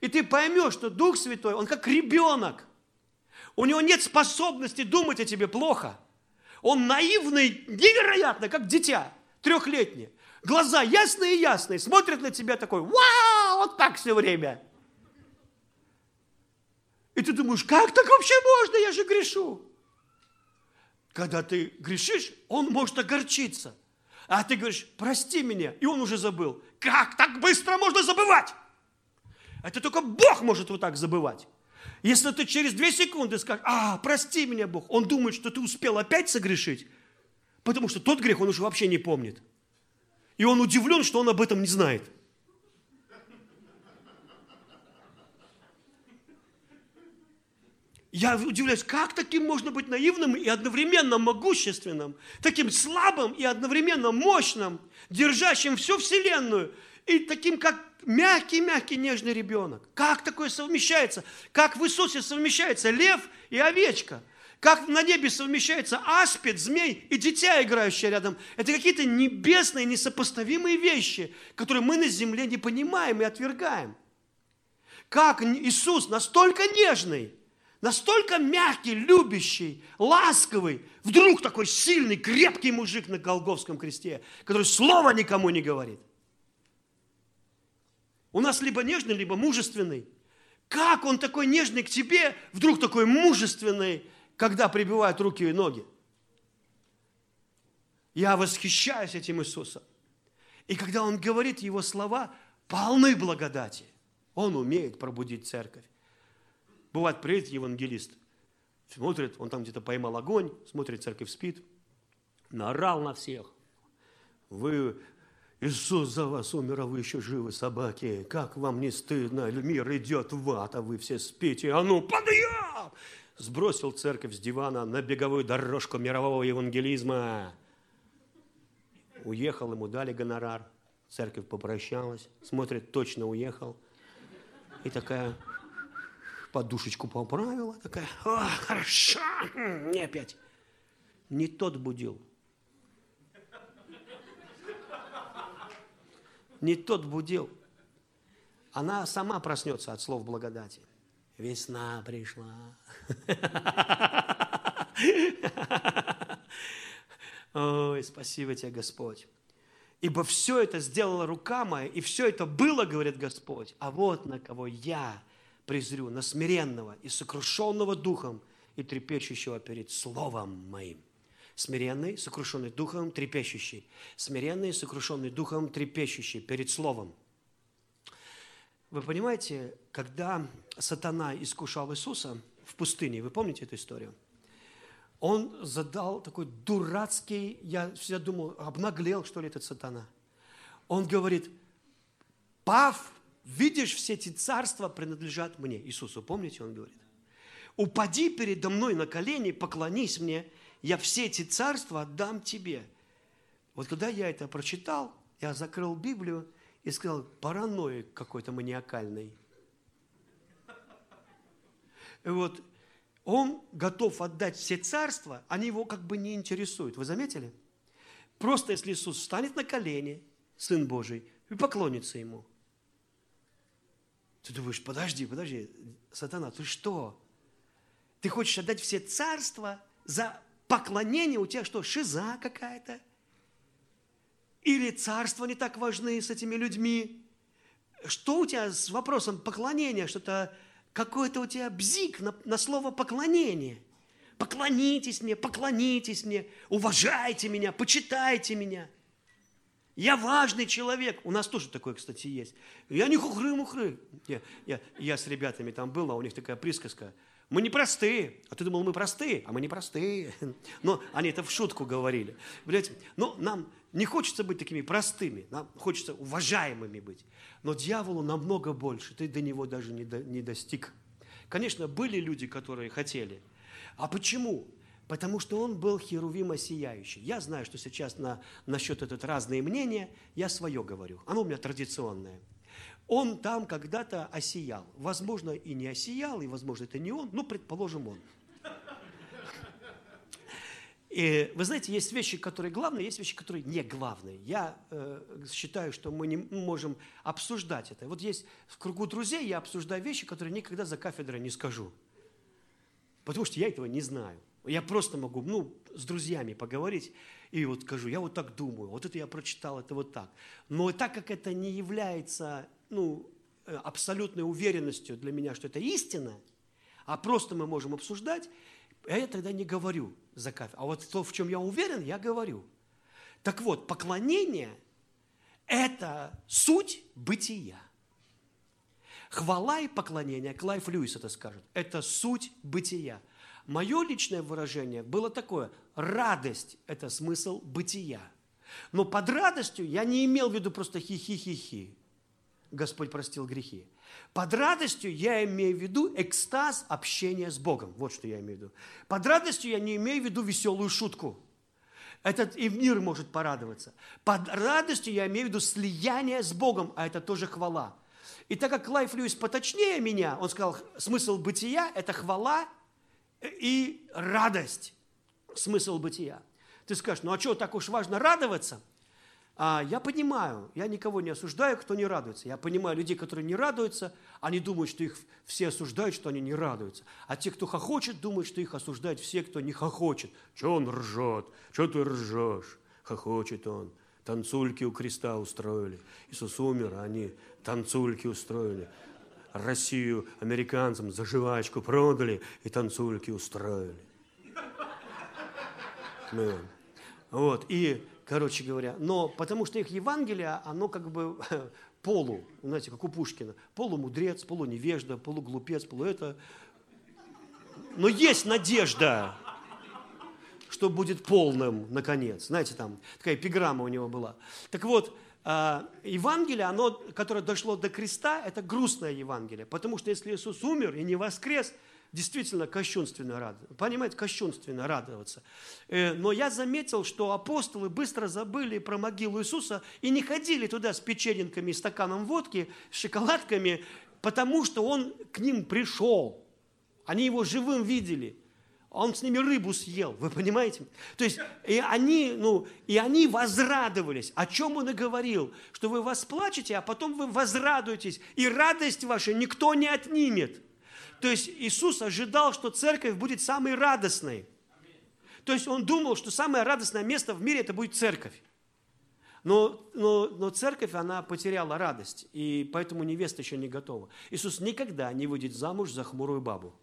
И ты поймешь, что Дух Святой, он как ребенок. У него нет способности думать о тебе плохо. Он наивный, невероятно, как дитя, трехлетнее. Глаза ясные-ясные, смотрят на тебя такой, вау, вот так все время – и ты думаешь, как так вообще можно, я же грешу. Когда ты грешишь, он может огорчиться. А ты говоришь, прости меня, и он уже забыл. Как так быстро можно забывать? Это только Бог может вот так забывать. Если ты через две секунды скажешь, а, прости меня, Бог, он думает, что ты успел опять согрешить, потому что тот грех он уже вообще не помнит. И он удивлен, что он об этом не знает. Я удивляюсь, как таким можно быть наивным и одновременно могущественным, таким слабым и одновременно мощным, держащим всю Вселенную, и таким, как мягкий-мягкий нежный ребенок. Как такое совмещается? Как в Иисусе совмещается лев и овечка? Как на небе совмещается аспид, змей и дитя, играющее рядом? Это какие-то небесные, несопоставимые вещи, которые мы на земле не понимаем и отвергаем. Как Иисус настолько нежный, настолько мягкий, любящий, ласковый, вдруг такой сильный, крепкий мужик на Голговском кресте, который слова никому не говорит. У нас либо нежный, либо мужественный. Как он такой нежный к тебе, вдруг такой мужественный, когда прибивают руки и ноги? Я восхищаюсь этим Иисусом. И когда Он говорит, Его слова полны благодати. Он умеет пробудить церковь. Бывает, приедет евангелист, смотрит, он там где-то поймал огонь, смотрит, церковь спит, наорал на всех. Вы, Иисус за вас умер, а вы еще живы, собаки. Как вам не стыдно? Мир идет в ад, а вы все спите. А ну, подъем! Сбросил церковь с дивана на беговую дорожку мирового евангелизма. Уехал, ему дали гонорар. Церковь попрощалась, смотрит, точно уехал. И такая подушечку поправила, такая, о, хорошо, не опять. Не тот будил. Не тот будил. Она сама проснется от слов благодати. Весна пришла. Ой, спасибо тебе, Господь. Ибо все это сделала рука моя, и все это было, говорит Господь. А вот на кого я презрю, на смиренного и сокрушенного духом и трепещущего перед словом моим. Смиренный, сокрушенный духом, трепещущий. Смиренный, сокрушенный духом, трепещущий перед словом. Вы понимаете, когда сатана искушал Иисуса в пустыне, вы помните эту историю? он задал такой дурацкий, я всегда думал, обнаглел, что ли, этот сатана. Он говорит, пав, видишь, все эти царства принадлежат мне. Иисусу, помните, он говорит. Упади передо мной на колени, поклонись мне, я все эти царства отдам тебе. Вот когда я это прочитал, я закрыл Библию и сказал, параноик какой-то маниакальный. И вот он готов отдать все царства, они его как бы не интересуют. Вы заметили? Просто если Иисус встанет на колени, Сын Божий, и поклонится Ему. Ты думаешь, подожди, подожди, сатана, ты что? Ты хочешь отдать все царства за поклонение? У тебя что, шиза какая-то? Или царства не так важны с этими людьми? Что у тебя с вопросом поклонения? Что-то какой-то у тебя бзик на, на слово поклонение. Поклонитесь мне, поклонитесь мне, уважайте меня, почитайте меня. Я важный человек. У нас тоже такое, кстати, есть. Я не хухры-мухры. Я, я, я с ребятами там был, а у них такая присказка. Мы не простые. А ты думал, мы простые? А мы не простые. Но они это в шутку говорили. Понимаете? Но нам не хочется быть такими простыми. Нам хочется уважаемыми быть. Но дьяволу намного больше. Ты до него даже не, до, не достиг. Конечно, были люди, которые хотели. А почему? Потому что он был херувима сияющий. Я знаю, что сейчас на, насчет этот разные мнения, я свое говорю. Оно у меня традиционное. Он там когда-то осиял. Возможно, и не осиял, и, возможно, это не он, но, предположим, он. И вы знаете, есть вещи, которые главные, есть вещи, которые не главные. Я э, считаю, что мы не можем обсуждать это. Вот есть в кругу друзей, я обсуждаю вещи, которые никогда за кафедрой не скажу. Потому что я этого не знаю. Я просто могу, ну, с друзьями поговорить и вот скажу, я вот так думаю, вот это я прочитал, это вот так. Но так как это не является, ну, э, абсолютной уверенностью для меня, что это истина, а просто мы можем обсуждать, я тогда не говорю за кафедрой. А вот то, в чем я уверен, я говорю. Так вот, поклонение – это суть бытия. Хвала и поклонение, Клайф Льюис это скажет, это суть бытия. Мое личное выражение было такое, радость – это смысл бытия. Но под радостью я не имел в виду просто хи-хи-хи-хи. Господь простил грехи. Под радостью я имею в виду экстаз общения с Богом. Вот что я имею в виду. Под радостью я не имею в виду веселую шутку. Этот и мир может порадоваться. Под радостью я имею в виду слияние с Богом, а это тоже хвала. И так как Клайв Льюис поточнее меня, он сказал, смысл бытия – это хвала и радость. Смысл бытия. Ты скажешь, ну а что, так уж важно радоваться? А, я понимаю, я никого не осуждаю, кто не радуется. Я понимаю людей, которые не радуются, они думают, что их все осуждают, что они не радуются. А те, кто хохочет, думают, что их осуждают все, кто не хохочет. Че он ржет? Че ты ржешь? Хохочет он. Танцульки у креста устроили. Иисус умер, а они танцульки устроили. Россию американцам за жвачку продали и танцульки устроили. Ну, вот, и, короче говоря, но потому что их Евангелие, оно как бы полу, знаете, как у Пушкина, полумудрец, полуневежда, полуглупец, полу это. Но есть надежда, что будет полным, наконец. Знаете, там такая эпиграмма у него была. Так вот, Евангелие, оно, которое дошло до креста, это грустное Евангелие. Потому что если Иисус умер и не воскрес, действительно кощунственно радоваться. Понимаете, кощунственно радоваться. Э, но я заметил, что апостолы быстро забыли про могилу Иисуса и не ходили туда с печеньками, стаканом водки, с шоколадками, потому что он к ним пришел. Они его живым видели. Он с ними рыбу съел, вы понимаете? То есть и они, ну, и они возрадовались. О чем он и говорил? Что вы восплачете, а потом вы возрадуетесь. И радость ваша никто не отнимет. То есть Иисус ожидал, что церковь будет самой радостной. То есть он думал, что самое радостное место в мире это будет церковь. Но, но, но церковь, она потеряла радость, и поэтому невеста еще не готова. Иисус никогда не выйдет замуж за хмурую бабу.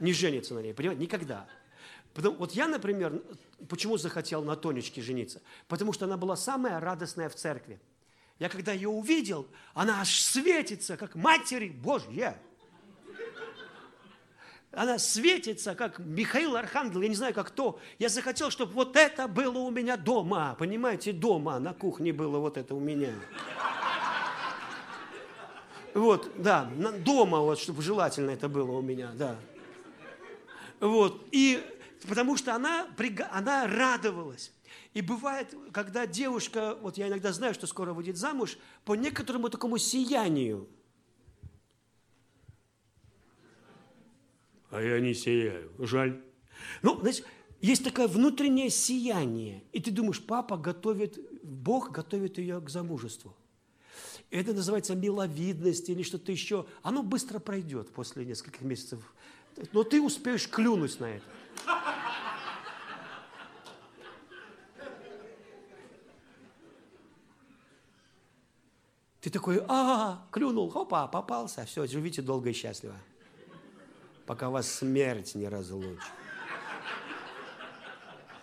Не женится на ней, понимаете? Никогда. Потому, вот я, например, почему захотел на Тонечке жениться? Потому что она была самая радостная в церкви. Я когда ее увидел, она аж светится, как матери Божья. Она светится, как Михаил Архангел, я не знаю, как кто. Я захотел, чтобы вот это было у меня дома. Понимаете, дома, на кухне было вот это у меня. Вот, да, дома, вот, чтобы желательно это было у меня, да. Вот, и потому что она, она радовалась. И бывает, когда девушка, вот я иногда знаю, что скоро выйдет замуж, по некоторому такому сиянию. А я не сияю. Жаль. Ну, знаешь, есть такое внутреннее сияние. И ты думаешь, папа готовит, Бог готовит ее к замужеству. Это называется миловидность или что-то еще. Оно быстро пройдет после нескольких месяцев. Но ты успеешь клюнуть на это. Ты такой, а, клюнул, хопа, попался, все, живите долго и счастливо, пока вас смерть не разлучит.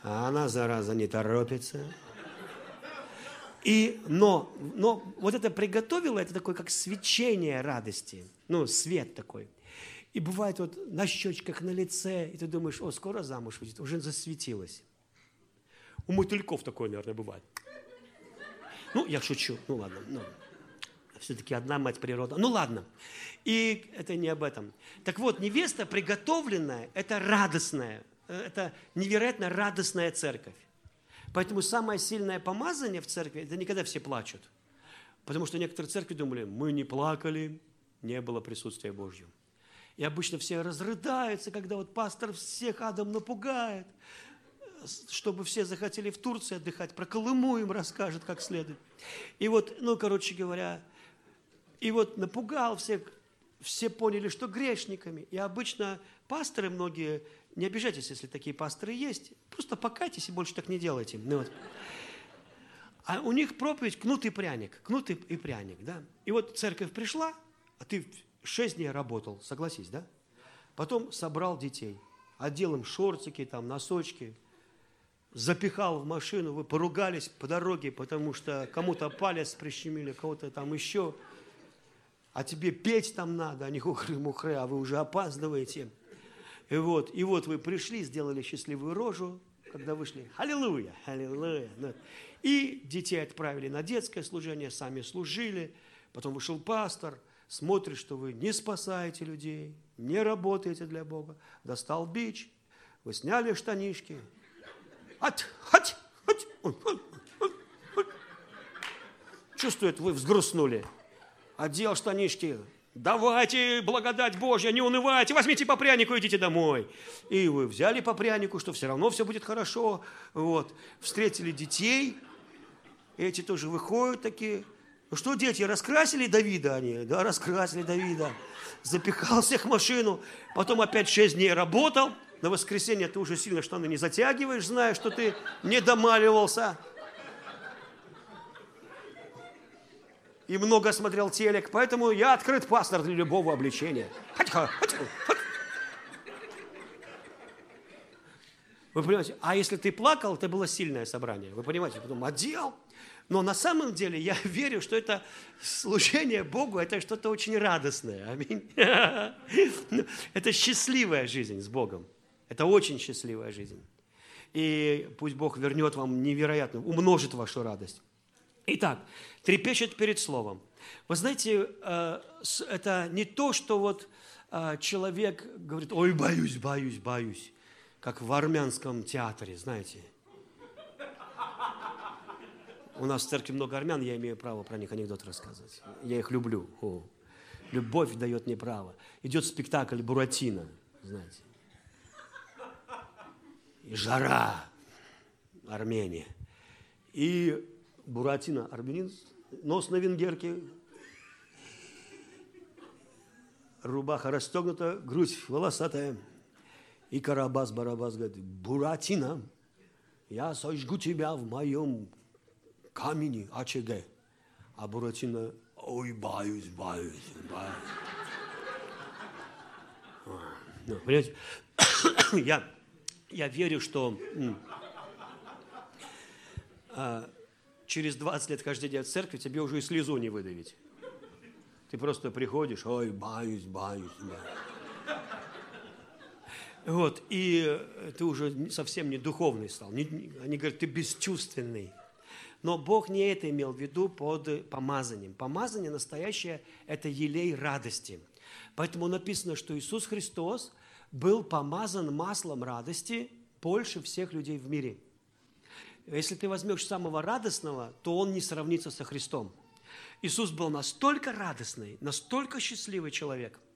А она, зараза, не торопится. И, но, но вот это приготовило, это такое, как свечение радости, ну, свет такой. И бывает вот на щечках, на лице, и ты думаешь, о, скоро замуж выйдет, уже засветилась. У мотыльков такое, наверное, бывает. Ну, я шучу, ну ладно, ну все-таки одна мать природа. Ну ладно, и это не об этом. Так вот, невеста приготовленная, это радостная, это невероятно радостная церковь. Поэтому самое сильное помазание в церкви, это никогда все плачут. Потому что некоторые церкви думали, мы не плакали, не было присутствия Божьего. И обычно все разрыдаются, когда вот пастор всех адом напугает, чтобы все захотели в Турции отдыхать, про Колыму им расскажет как следует. И вот, ну, короче говоря, и вот напугал всех, все поняли, что грешниками. И обычно пасторы многие, не обижайтесь, если такие пасторы есть, просто покайтесь и больше так не делайте. Ну, вот. А у них проповедь кнут и пряник, кнут и, и пряник, да. И вот церковь пришла, а ты шесть дней работал, согласись, да? Потом собрал детей, одел им шортики, там, носочки, запихал в машину, вы поругались по дороге, потому что кому-то палец прищемили, кого-то там еще – а тебе петь там надо, а не хухры-мухры, а вы уже опаздываете. И вот, и вот вы пришли, сделали счастливую рожу, когда вышли. Аллилуйя, аллилуйя. Ну, и детей отправили на детское служение, сами служили. Потом вышел пастор, смотрит, что вы не спасаете людей, не работаете для Бога. Достал бич, вы сняли штанишки. Ать, ать, ать, Чувствует, вы взгрустнули одел штанишки, давайте благодать Божья, не унывайте, возьмите по прянику, идите домой. И вы взяли по прянику, что все равно все будет хорошо. Вот. Встретили детей, эти тоже выходят такие. Ну что, дети, раскрасили Давида они? Да, раскрасили Давида. Запихал всех в машину, потом опять шесть дней работал. На воскресенье ты уже сильно штаны не затягиваешь, зная, что ты не домаливался. и много смотрел телек, поэтому я открыт пастор для любого обличения. Вы понимаете? А если ты плакал, это было сильное собрание. Вы понимаете? Потом одел. Но на самом деле я верю, что это служение Богу, это что-то очень радостное. Аминь. Это счастливая жизнь с Богом. Это очень счастливая жизнь. И пусть Бог вернет вам невероятно, умножит вашу радость. Итак, трепещет перед Словом. Вы знаете, э, это не то, что вот э, человек говорит, ой, боюсь, боюсь, боюсь как в армянском театре, знаете. У нас в церкви много армян, я имею право про них анекдот рассказывать. Я их люблю. О. Любовь дает мне право. Идет спектакль «Буратино», знаете. И жара, Армения. И Буратино, армянин, нос на венгерке, рубаха расстегнута, грудь волосатая – и Карабас-Барабас говорит, Буратино, я сожгу тебя в моем камне АЧГ. А Буратино, ой, боюсь, боюсь, боюсь. Ну, понимаете, я, я верю, что а, через 20 лет каждый день в церкви тебе уже и слезу не выдавить. Ты просто приходишь, ой, боюсь, боюсь, боюсь. Вот, и ты уже совсем не духовный стал. Они говорят, ты бесчувственный. Но Бог не это имел в виду под помазанием. Помазание настоящее – это елей радости. Поэтому написано, что Иисус Христос был помазан маслом радости больше всех людей в мире. Если ты возьмешь самого радостного, то он не сравнится со Христом. Иисус был настолько радостный, настолько счастливый человек –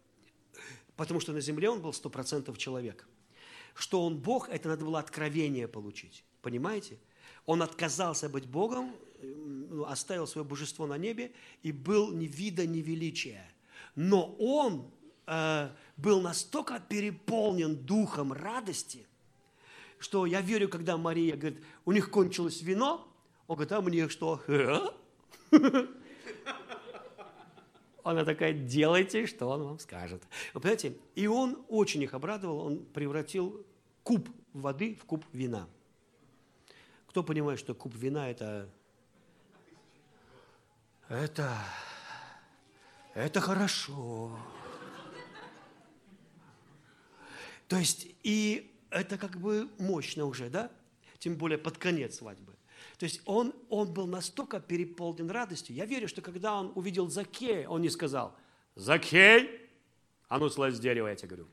потому что на земле он был сто процентов человек. Что он Бог, это надо было откровение получить. Понимаете? Он отказался быть Богом, ну, оставил свое божество на небе и был ни вида, ни величия. Но он э, был настолько переполнен духом радости, что я верю, когда Мария говорит, у них кончилось вино, он говорит, а мне что? Она такая, делайте, что он вам скажет. Вы понимаете? И он очень их обрадовал, он превратил куб воды в куб вина. Кто понимает, что куб вина – это... Это... Это хорошо. То есть, и это как бы мощно уже, да? Тем более под конец свадьбы. То есть он, он был настолько переполнен радостью. Я верю, что когда он увидел Закея, он не сказал, Закей, а ну слазь с дерева, я тебе говорю.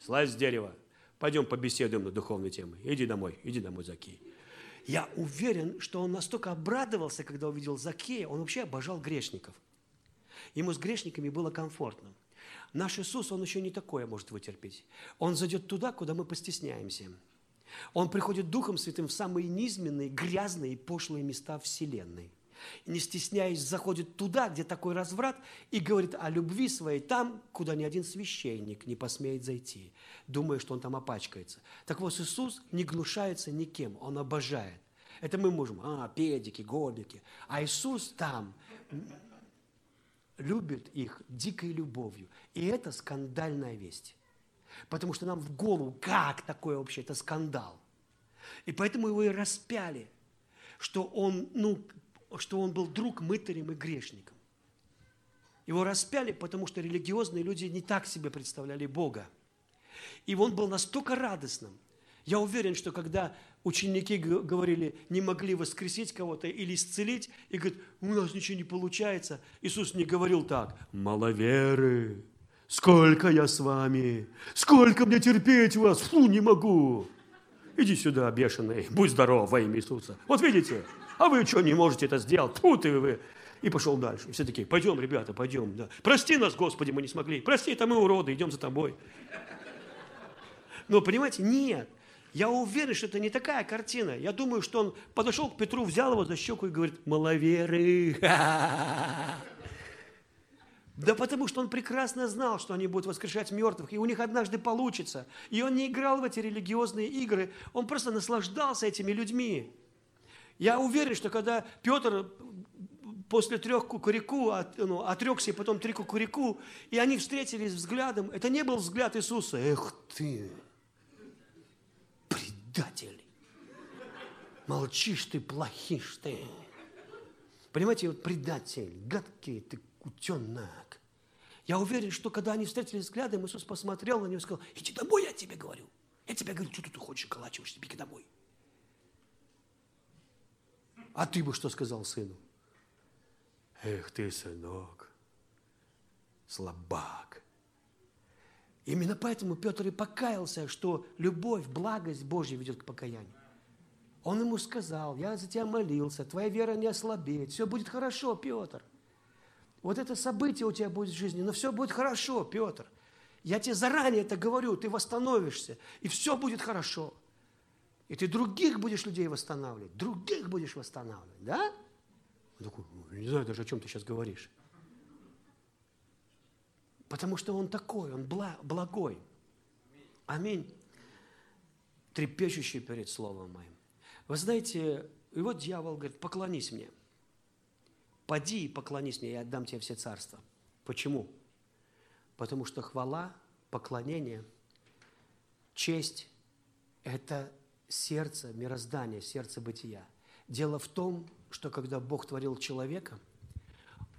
Слазь с дерева. Пойдем побеседуем на духовной темы. Иди домой, иди домой, Закей. Я уверен, что он настолько обрадовался, когда увидел Закея, он вообще обожал грешников. Ему с грешниками было комфортно. Наш Иисус, Он еще не такое может вытерпеть. Он зайдет туда, куда мы постесняемся. Он приходит Духом Святым в самые низменные, грязные и пошлые места Вселенной. Не стесняясь, заходит туда, где такой разврат, и говорит о любви своей там, куда ни один священник не посмеет зайти, думая, что он там опачкается. Так вот, Иисус не гнушается никем, Он обожает. Это мы можем, а, педики, годики. А Иисус там любит их дикой любовью. И это скандальная весть. Потому что нам в голову, как такое вообще, это скандал. И поэтому его и распяли, что он, ну, что он был друг мытарем и грешником. Его распяли, потому что религиозные люди не так себе представляли Бога. И он был настолько радостным. Я уверен, что когда ученики говорили, не могли воскресить кого-то или исцелить, и говорят, у нас ничего не получается, Иисус не говорил так, маловеры, Сколько я с вами? Сколько мне терпеть вас? Фу, не могу. Иди сюда, бешеный, будь здоров во имя Иисуса. Вот видите, а вы что, не можете это сделать? Фу ты вы. И пошел дальше. И все такие, пойдем, ребята, пойдем. Да. Прости нас, Господи, мы не смогли. Прости, это мы уроды, идем за тобой. Но, понимаете, нет. Я уверен, что это не такая картина. Я думаю, что он подошел к Петру, взял его за щеку и говорит, маловеры. Да потому что он прекрасно знал, что они будут воскрешать мертвых, и у них однажды получится. И он не играл в эти религиозные игры, он просто наслаждался этими людьми. Я уверен, что когда Петр после трех кукурику от, ну, отрекся, и потом три кукурику, и они встретились взглядом. Это не был взгляд Иисуса. Эх ты, предатель. Молчишь ты, плохишь ты. Понимаете, вот предатель, гадкий ты утенок. Я уверен, что когда они встретились взглядом, Иисус посмотрел на него и сказал, иди домой, я тебе говорю. Я тебе говорю, что ты хочешь околачиваешься, беги домой. А ты бы что сказал сыну? Эх ты, сынок, слабак. Именно поэтому Петр и покаялся, что любовь, благость Божья ведет к покаянию. Он ему сказал, я за тебя молился, твоя вера не ослабеет, все будет хорошо, Петр. Вот это событие у тебя будет в жизни, но все будет хорошо, Петр. Я тебе заранее это говорю, ты восстановишься, и все будет хорошо. И ты других будешь людей восстанавливать, других будешь восстанавливать, да? Он такой, «Ну, не знаю даже, о чем ты сейчас говоришь. Потому что он такой, он благой. Аминь. Трепещущий перед Словом моим. Вы знаете, и вот дьявол говорит, поклонись мне. Поди и поклонись мне, я отдам тебе все царства. Почему? Потому что хвала, поклонение, честь – это сердце мироздания, сердце бытия. Дело в том, что когда Бог творил человека,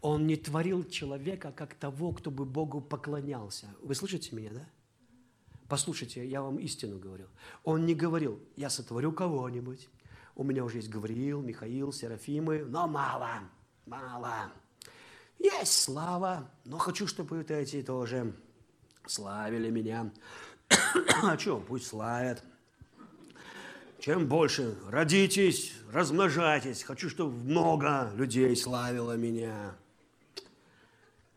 Он не творил человека как того, кто бы Богу поклонялся. Вы слышите меня, да? Послушайте, я вам истину говорю. Он не говорил, я сотворю кого-нибудь. У меня уже есть Гавриил, Михаил, Серафимы, но мало, мало. Есть слава, но хочу, чтобы вот эти тоже славили меня. А что, пусть славят. Чем больше родитесь, размножайтесь. Хочу, чтобы много людей славило меня.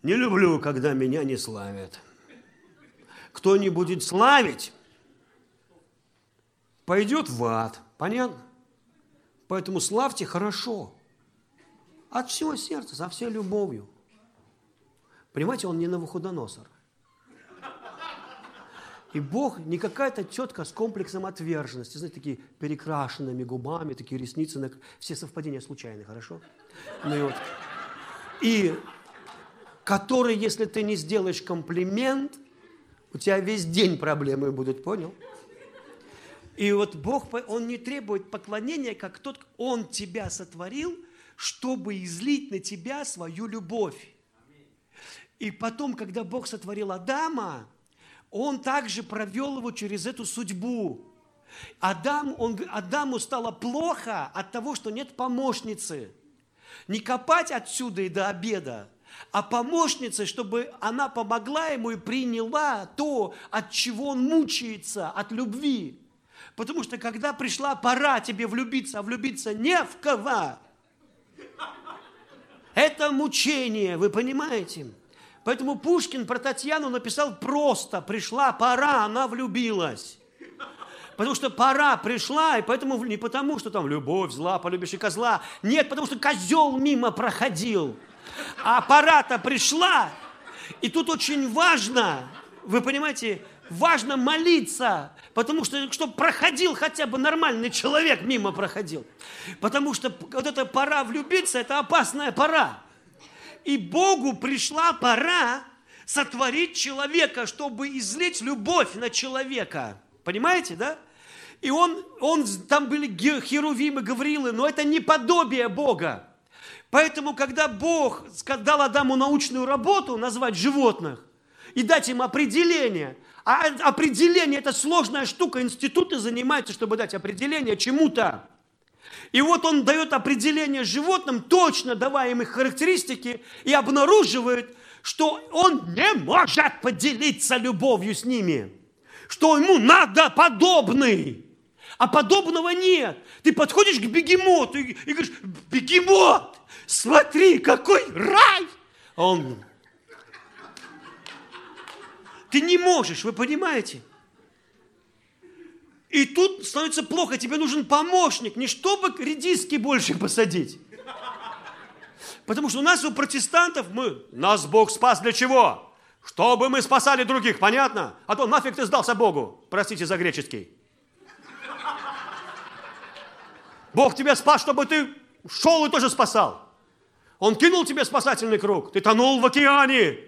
Не люблю, когда меня не славят. Кто не будет славить, пойдет в ад. Понятно? Поэтому славьте хорошо. От всего сердца, со всей любовью. Понимаете, он не Навуходоносор. И Бог не какая-то тетка с комплексом отверженности, знаете, такие перекрашенными губами, такие ресницы, все совпадения случайны, хорошо? Ну и вот. И который, если ты не сделаешь комплимент, у тебя весь день проблемы будут, понял? И вот Бог, Он не требует поклонения, как тот, Он тебя сотворил, чтобы излить на тебя свою любовь. И потом, когда Бог сотворил Адама, он также провел его через эту судьбу. Адам, он, Адаму стало плохо от того, что нет помощницы. Не копать отсюда и до обеда, а помощницы, чтобы она помогла ему и приняла то, от чего он мучается, от любви. Потому что когда пришла пора тебе влюбиться, а влюбиться не в кого, это мучение, вы понимаете? Поэтому Пушкин про Татьяну написал просто «пришла пора, она влюбилась». Потому что пора пришла, и поэтому не потому, что там любовь, зла, полюбишь и козла. Нет, потому что козел мимо проходил. А пора-то пришла. И тут очень важно, вы понимаете, важно молиться, потому что, чтобы проходил хотя бы нормальный человек, мимо проходил. Потому что вот эта пора влюбиться, это опасная пора. И Богу пришла пора сотворить человека, чтобы излить любовь на человека. Понимаете, да? И он, он, там были херувимы, гаврилы, но это не подобие Бога. Поэтому, когда Бог дал Адаму научную работу назвать животных и дать им определение, а определение – это сложная штука, институты занимаются, чтобы дать определение чему-то. И вот он дает определение животным, точно давая им их характеристики, и обнаруживает, что он не может поделиться любовью с ними, что ему надо подобный, а подобного нет. Ты подходишь к бегемоту и, и говоришь, бегемот, смотри, какой рай! А он, ты не можешь, вы понимаете? И тут становится плохо, тебе нужен помощник, не чтобы редиски больше посадить. Потому что у нас, у протестантов, мы, нас Бог спас для чего? Чтобы мы спасали других, понятно? А то нафиг ты сдался Богу, простите за греческий. Бог тебя спас, чтобы ты шел и тоже спасал. Он кинул тебе спасательный круг. Ты тонул в океане.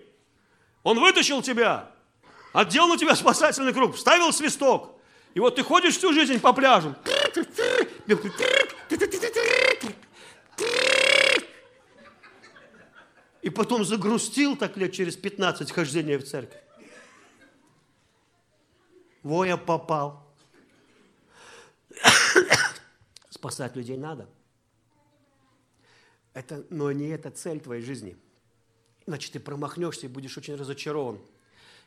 Он вытащил тебя. Отдел на тебя спасательный круг. Вставил свисток. И вот ты ходишь всю жизнь по пляжу. И потом загрустил так лет через 15 хождения в церковь. Во, я попал. Спасать людей надо. Это, но не это цель твоей жизни. Иначе ты промахнешься и будешь очень разочарован.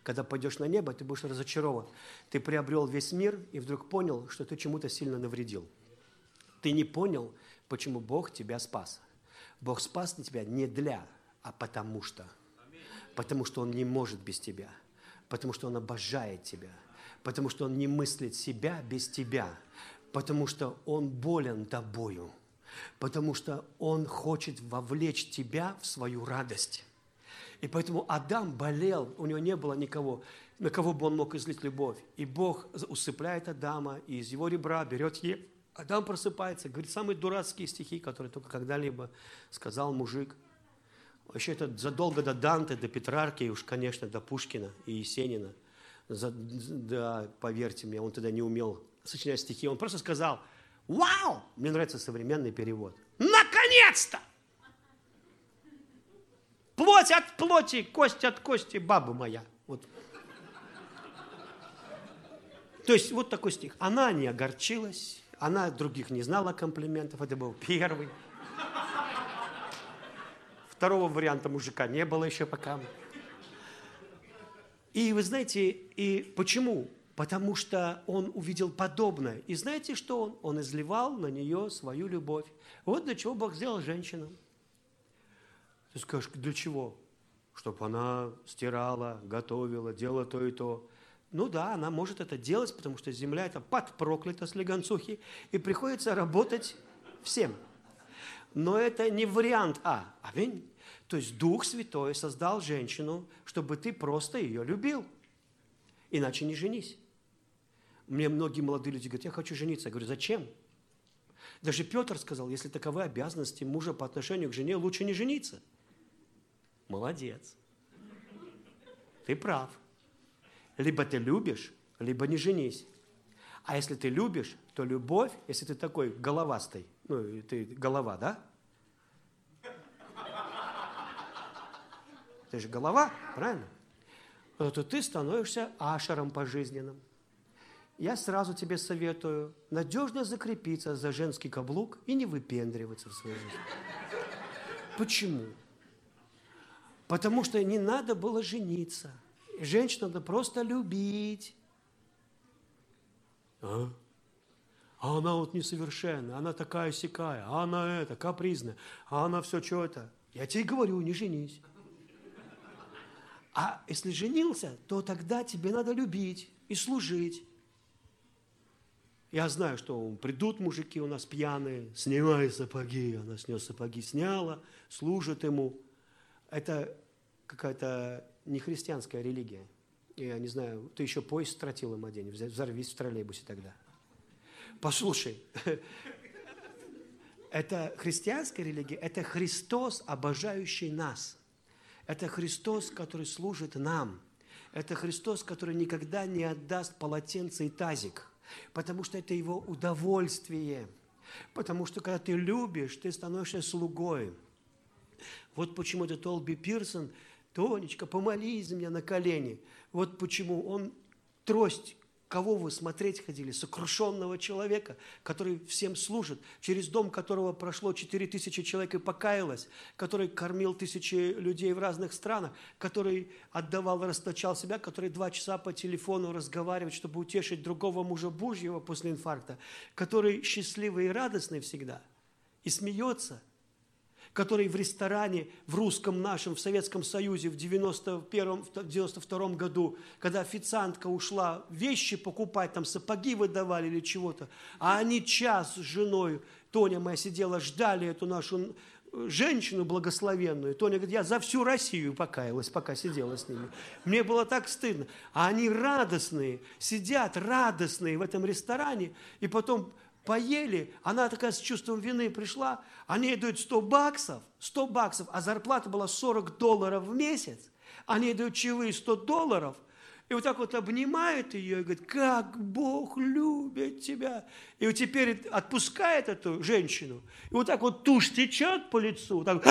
Когда пойдешь на небо, ты будешь разочарован. Ты приобрел весь мир и вдруг понял, что ты чему-то сильно навредил. Ты не понял, почему Бог тебя спас. Бог спас тебя не для, а потому что. Потому что Он не может без тебя. Потому что Он обожает тебя. Потому что Он не мыслит себя без тебя. Потому что Он болен тобою. Потому что Он хочет вовлечь тебя в свою радость. И поэтому Адам болел, у него не было никого, на кого бы он мог излить любовь. И Бог усыпляет Адама, и из его ребра берет е. Адам просыпается, говорит самые дурацкие стихи, которые только когда-либо сказал мужик. Вообще это задолго до Данте, до Петрарки, и уж, конечно, до Пушкина и Есенина. За, да, поверьте мне, он тогда не умел сочинять стихи. Он просто сказал, вау, мне нравится современный перевод. Наконец-то! Плоть от плоти, кость от кости, баба моя. Вот. То есть вот такой стих. Она не огорчилась, она других не знала комплиментов, это был первый. Второго варианта мужика не было еще пока. И вы знаете, и почему? Потому что он увидел подобное. И знаете, что он? Он изливал на нее свою любовь. Вот для чего Бог сделал женщину. Ты скажешь, для чего? Чтобы она стирала, готовила, делала то и то. Ну да, она может это делать, потому что земля это подпроклята с легонцухи, и приходится работать всем. Но это не вариант А. Аминь. То есть Дух Святой создал женщину, чтобы ты просто ее любил. Иначе не женись. Мне многие молодые люди говорят, я хочу жениться. Я говорю, зачем? Даже Петр сказал, если таковы обязанности мужа по отношению к жене, лучше не жениться. Молодец. Ты прав. Либо ты любишь, либо не женись. А если ты любишь, то любовь, если ты такой головастый, ну, ты голова, да? Ты же голова, правильно? то ты становишься ашером пожизненным. Я сразу тебе советую надежно закрепиться за женский каблук и не выпендриваться в своей жизни. Почему? Потому что не надо было жениться. Женщину надо просто любить. А? а она вот несовершенна, она такая сякая, а она это, капризная, а она все что это. Я тебе говорю, не женись. А если женился, то тогда тебе надо любить и служить. Я знаю, что придут мужики у нас пьяные, снимай сапоги, она с сапоги сняла, служит ему. Это какая-то нехристианская религия. Я не знаю, ты еще поезд с тротилом одень, взорвись в троллейбусе тогда. Послушай, это христианская религия, это Христос, обожающий нас. Это Христос, который служит нам. Это Христос, который никогда не отдаст полотенце и тазик, потому что это Его удовольствие. Потому что когда ты любишь, ты становишься слугой. Вот почему этот Олби Пирсон – Тонечка, помолись за меня на колени. Вот почему он трость, кого вы смотреть ходили? Сокрушенного человека, который всем служит, через дом которого прошло 4 тысячи человек и покаялось, который кормил тысячи людей в разных странах, который отдавал, расточал себя, который два часа по телефону разговаривает, чтобы утешить другого мужа Божьего после инфаркта, который счастливый и радостный всегда и смеется – который в ресторане в русском нашем, в Советском Союзе в 91-92 году, когда официантка ушла вещи покупать, там сапоги выдавали или чего-то, а они час с женой, Тоня моя сидела, ждали эту нашу женщину благословенную. Тоня говорит, я за всю Россию покаялась, пока сидела с ними. Мне было так стыдно. А они радостные, сидят радостные в этом ресторане, и потом поели, она такая с чувством вины пришла, они дают 100 баксов, 100 баксов, а зарплата была 40 долларов в месяц, они дают чаевые 100 долларов, и вот так вот обнимает ее и говорит, как Бог любит тебя. И вот теперь отпускает эту женщину, и вот так вот тушь течет по лицу, так,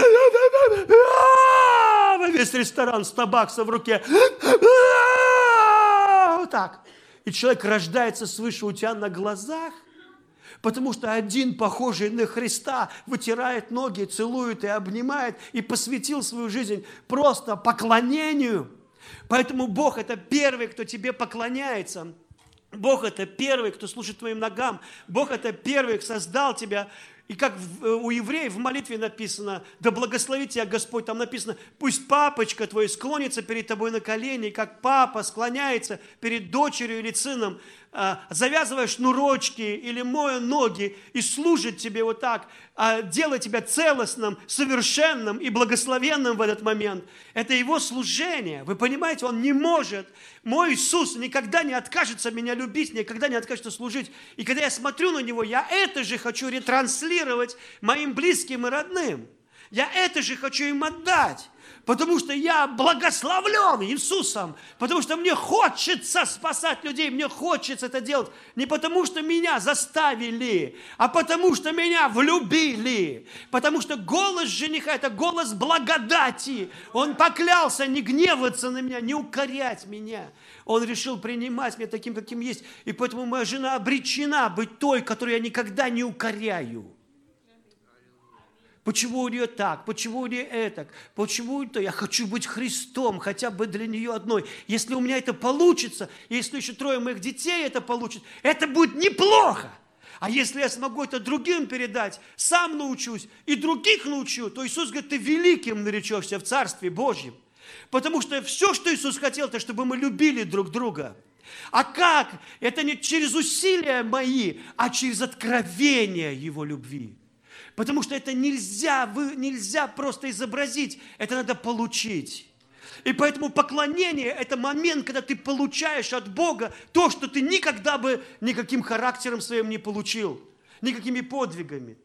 весь ресторан 100 баксов в руке, вот так. И человек рождается свыше у тебя на глазах, потому что один, похожий на Христа, вытирает ноги, целует и обнимает, и посвятил свою жизнь просто поклонению. Поэтому Бог – это первый, кто тебе поклоняется. Бог – это первый, кто служит твоим ногам. Бог – это первый, кто создал тебя. И как у евреев в молитве написано, да благословит тебя Господь, там написано, пусть папочка твой склонится перед тобой на колени, как папа склоняется перед дочерью или сыном. А, завязывая шнурочки или моя ноги и служит тебе вот так, а, делает тебя целостным, совершенным и благословенным в этот момент. Это его служение. Вы понимаете, он не может. Мой Иисус никогда не откажется меня любить, никогда не откажется служить. И когда я смотрю на него, я это же хочу ретранслировать моим близким и родным. Я это же хочу им отдать потому что я благословлен Иисусом, потому что мне хочется спасать людей, мне хочется это делать не потому, что меня заставили, а потому, что меня влюбили, потому что голос жениха – это голос благодати. Он поклялся не гневаться на меня, не укорять меня. Он решил принимать меня таким, каким есть. И поэтому моя жена обречена быть той, которую я никогда не укоряю. Почему у нее так? Почему у нее это? Почему это? Я хочу быть Христом, хотя бы для нее одной. Если у меня это получится, если еще трое моих детей это получит, это будет неплохо. А если я смогу это другим передать, сам научусь и других научу, то Иисус говорит, ты великим наречешься в Царстве Божьем. Потому что все, что Иисус хотел, это чтобы мы любили друг друга. А как? Это не через усилия мои, а через откровение Его любви. Потому что это нельзя, вы, нельзя просто изобразить, это надо получить. И поэтому поклонение – это момент, когда ты получаешь от Бога то, что ты никогда бы никаким характером своим не получил, никакими подвигами.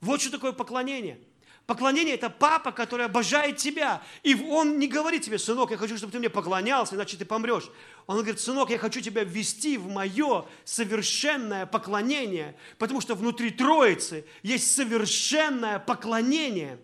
Вот что такое поклонение – Поклонение – это папа, который обожает тебя. И он не говорит тебе, сынок, я хочу, чтобы ты мне поклонялся, иначе ты помрешь. Он говорит, сынок, я хочу тебя ввести в мое совершенное поклонение, потому что внутри Троицы есть совершенное поклонение.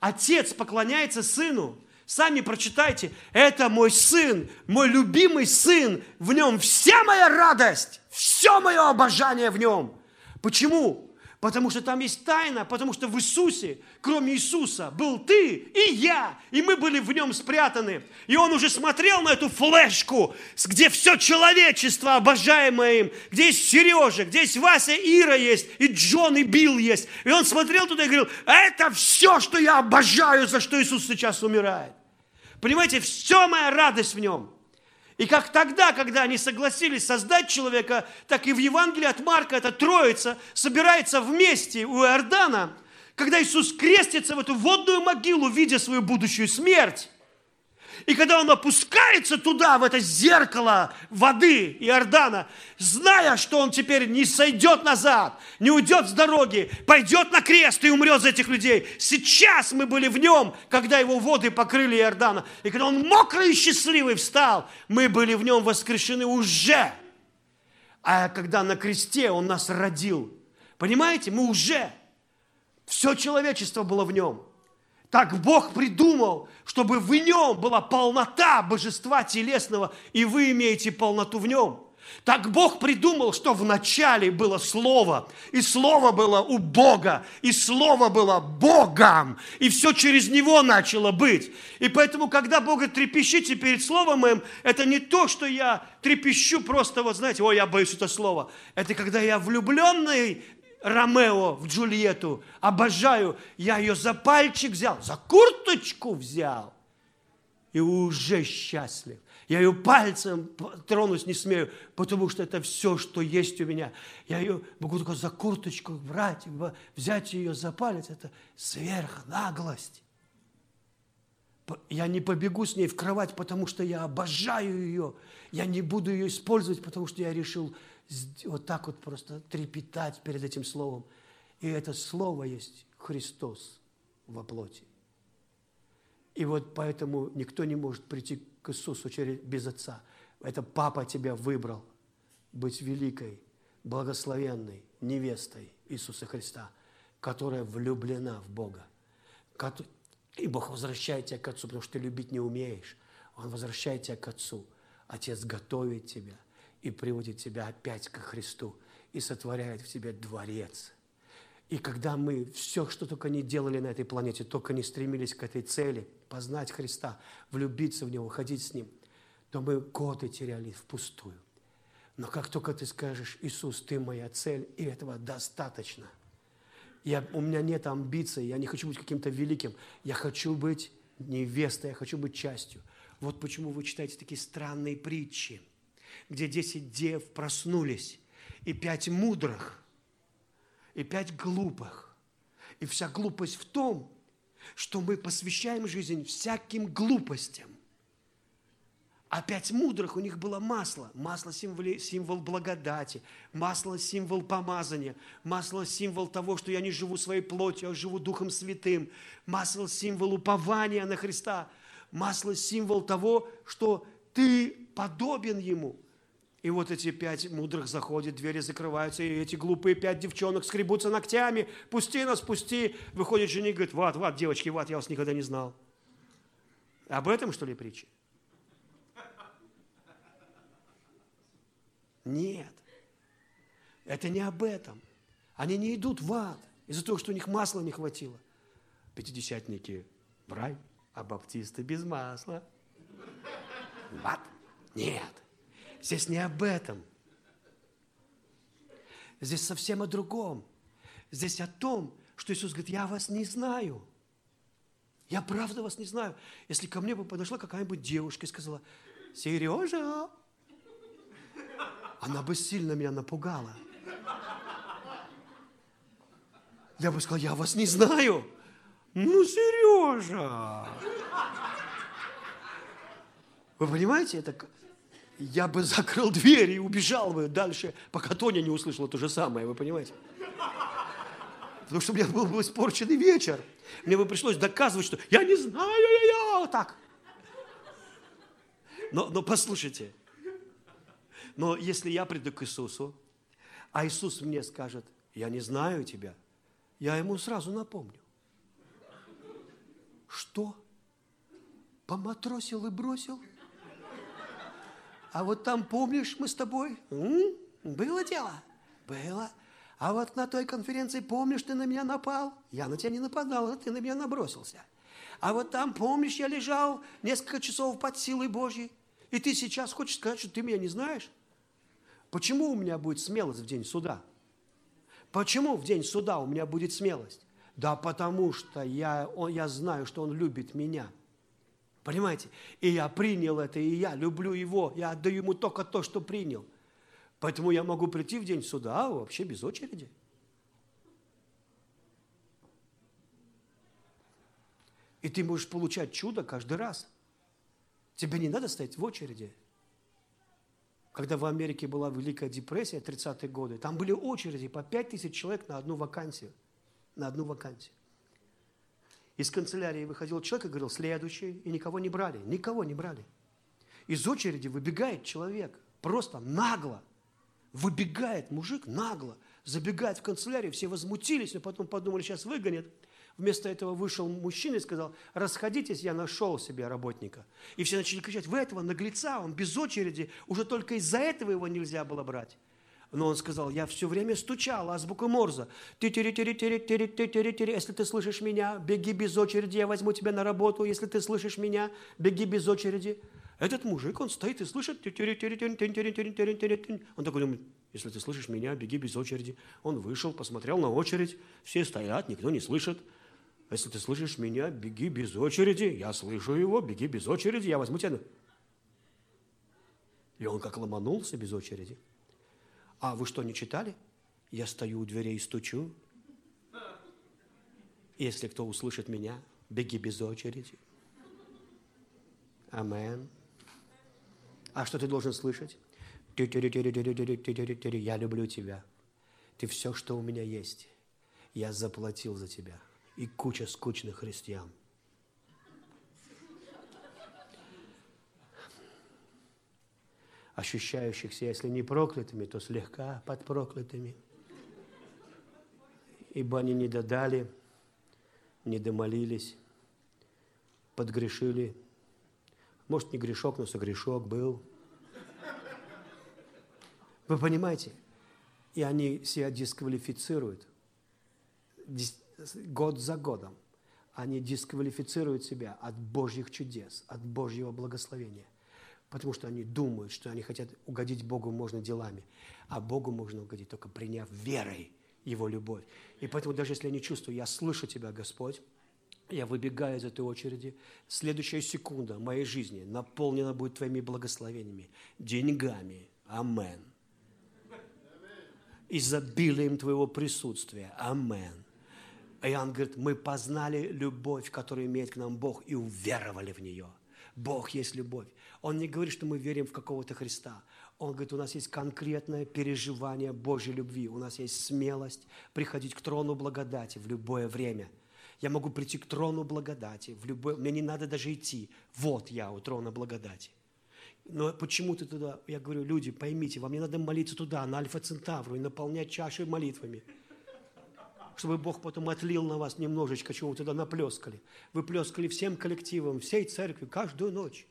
Отец поклоняется сыну. Сами прочитайте, это мой сын, мой любимый сын, в нем вся моя радость, все мое обожание в нем. Почему? Потому что там есть тайна, потому что в Иисусе, кроме Иисуса, был ты и я, и мы были в нем спрятаны. И он уже смотрел на эту флешку, где все человечество обожаемое им, где есть Сережа, где есть Вася, Ира есть, и Джон, и Билл есть. И он смотрел туда и говорил, это все, что я обожаю, за что Иисус сейчас умирает. Понимаете, все моя радость в нем – и как тогда, когда они согласились создать человека, так и в Евангелии от Марка эта троица собирается вместе у Иордана, когда Иисус крестится в эту водную могилу, видя свою будущую смерть. И когда он опускается туда, в это зеркало воды Иордана, зная, что он теперь не сойдет назад, не уйдет с дороги, пойдет на крест и умрет за этих людей. Сейчас мы были в нем, когда его воды покрыли Иордана. И когда он мокрый и счастливый встал, мы были в нем воскрешены уже. А когда на кресте он нас родил, понимаете, мы уже, все человечество было в нем – так Бог придумал, чтобы в нем была полнота божества телесного, и вы имеете полноту в нем. Так Бог придумал, что в начале было Слово, и Слово было у Бога, и Слово было Богом, и все через Него начало быть. И поэтому, когда Бог говорит, трепещите перед Словом моим, это не то, что я трепещу просто, вот знаете, ой, я боюсь это слово. Это когда я влюбленный Ромео в Джульетту, обожаю, я ее за пальчик взял, за курточку взял, и уже счастлив. Я ее пальцем тронуть не смею, потому что это все, что есть у меня. Я ее могу только за курточку брать, взять ее за палец. Это сверхнаглость. Я не побегу с ней в кровать, потому что я обожаю ее. Я не буду ее использовать, потому что я решил вот так вот просто трепетать перед этим словом. И это слово есть Христос во плоти. И вот поэтому никто не может прийти к Иисусу через, без Отца. Это Папа тебя выбрал быть великой, благословенной невестой Иисуса Христа, которая влюблена в Бога. И Бог возвращает тебя к Отцу, потому что ты любить не умеешь. Он возвращает тебя к Отцу. Отец готовит тебя и приводит тебя опять к Христу и сотворяет в тебе дворец. И когда мы все, что только не делали на этой планете, только не стремились к этой цели, познать Христа, влюбиться в Него, ходить с Ним, то мы годы теряли впустую. Но как только ты скажешь, Иисус, ты моя цель, и этого достаточно. Я, у меня нет амбиций, я не хочу быть каким-то великим. Я хочу быть невестой, я хочу быть частью. Вот почему вы читаете такие странные притчи, где десять дев проснулись, и пять мудрых, и пять глупых. И вся глупость в том, что мы посвящаем жизнь всяким глупостям. А пять мудрых, у них было масло. Масло символ, символ благодати, масло символ помазания, масло символ того, что я не живу своей плотью, а живу Духом Святым, масло символ упования на Христа, масло символ того, что ты подобен Ему. И вот эти пять мудрых заходят, двери закрываются, и эти глупые пять девчонок скребутся ногтями. Пусти нас, пусти. Выходит жених, говорит, ват, ват, девочки, ват, я вас никогда не знал. Об этом, что ли, притча? Нет. Это не об этом. Они не идут в ад из-за того, что у них масла не хватило. Пятидесятники в рай, а баптисты без масла. В ад? Нет. Здесь не об этом. Здесь совсем о другом. Здесь о том, что Иисус говорит, я вас не знаю. Я правда вас не знаю. Если ко мне бы подошла какая-нибудь девушка и сказала, Сережа, она бы сильно меня напугала. Я бы сказал, я вас не знаю. Ну, Сережа. Вы понимаете, это я бы закрыл дверь и убежал бы дальше, пока Тоня не услышала то же самое, вы понимаете? Потому что у меня был бы испорченный вечер. Мне бы пришлось доказывать, что я не знаю, я, так. Но, но послушайте, но если я приду к Иисусу, а Иисус мне скажет, я не знаю тебя, я ему сразу напомню. Что? Поматросил и бросил? А вот там, помнишь, мы с тобой? М? Было дело? Было. А вот на той конференции, помнишь, ты на меня напал? Я на тебя не нападал, а ты на меня набросился. А вот там, помнишь, я лежал несколько часов под силой Божьей, и ты сейчас хочешь сказать, что ты меня не знаешь? Почему у меня будет смелость в день суда? Почему в день суда у меня будет смелость? Да потому что я, он, я знаю, что Он любит меня. Понимаете? И я принял это, и я люблю Его. Я отдаю Ему только то, что принял. Поэтому я могу прийти в день суда вообще без очереди. И ты можешь получать чудо каждый раз. Тебе не надо стоять в очереди когда в Америке была Великая депрессия, 30-е годы, там были очереди по 5 тысяч человек на одну вакансию. На одну вакансию. Из канцелярии выходил человек и говорил, следующий, и никого не брали. Никого не брали. Из очереди выбегает человек, просто нагло. Выбегает мужик нагло, забегает в канцелярию, все возмутились, но потом подумали, сейчас выгонят. Вместо этого вышел мужчина и сказал, расходитесь, я нашел себе работника. И все начали кричать, вы этого наглеца, он без очереди, уже только из-за этого его нельзя было брать. Но он сказал, я все время стучал, азбуку Морза. Ты тири тири тири тири тири тири Если ты слышишь меня, беги без очереди, я возьму тебя на работу. Если ты слышишь меня, беги без очереди. Этот мужик, он стоит и слышит. Он такой думает, если ты слышишь меня, беги без очереди. Он вышел, посмотрел на очередь. Все стоят, никто не слышит. Если ты слышишь меня, беги без очереди. Я слышу его, беги без очереди, я возьму тебя. И он как ломанулся без очереди. А вы что, не читали? Я стою у дверей и стучу. Если кто услышит меня, беги без очереди. Амен. А что ты должен слышать? Я люблю тебя. Ты все, что у меня есть. Я заплатил за тебя. И куча скучных христиан. Ощущающихся, если не проклятыми, то слегка под проклятыми. Ибо они не додали, не домолились, подгрешили. Может, не грешок, но согрешок был. Вы понимаете? И они себя дисквалифицируют год за годом. Они дисквалифицируют себя от Божьих чудес, от Божьего благословения. Потому что они думают, что они хотят угодить Богу можно делами. А Богу можно угодить только приняв верой Его любовь. И поэтому даже если я не чувствую, я слышу Тебя, Господь, я выбегаю из этой очереди. Следующая секунда моей жизни наполнена будет Твоими благословениями, деньгами. Амен изобилием Твоего присутствия. Амен. Иоанн говорит, мы познали любовь, которую имеет к нам Бог, и уверовали в нее. Бог есть любовь. Он не говорит, что мы верим в какого-то Христа. Он говорит, у нас есть конкретное переживание Божьей любви. У нас есть смелость приходить к трону благодати в любое время. Я могу прийти к трону благодати в любое... Мне не надо даже идти. Вот я у трона благодати. Но почему ты туда? Я говорю, люди, поймите, вам не надо молиться туда, на Альфа-Центавру, и наполнять чаши молитвами. Чтобы Бог потом отлил на вас немножечко, чего вы туда наплескали. Вы плескали всем коллективом, всей церкви, каждую ночь.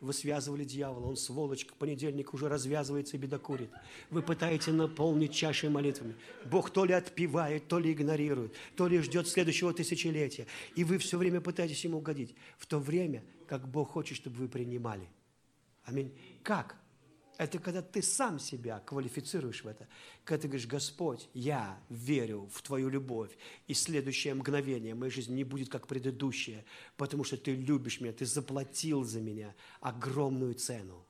Вы связывали дьявола, он сволочь, к понедельнику уже развязывается и бедокурит. Вы пытаете наполнить чашей молитвами. Бог то ли отпивает, то ли игнорирует, то ли ждет следующего тысячелетия. И вы все время пытаетесь ему угодить. В то время, как Бог хочет, чтобы вы принимали. Аминь. Как? Это когда ты сам себя квалифицируешь в это. Когда ты говоришь, Господь, я верю в Твою любовь, и следующее мгновение моей жизни не будет как предыдущее, потому что Ты любишь меня, Ты заплатил за меня огромную цену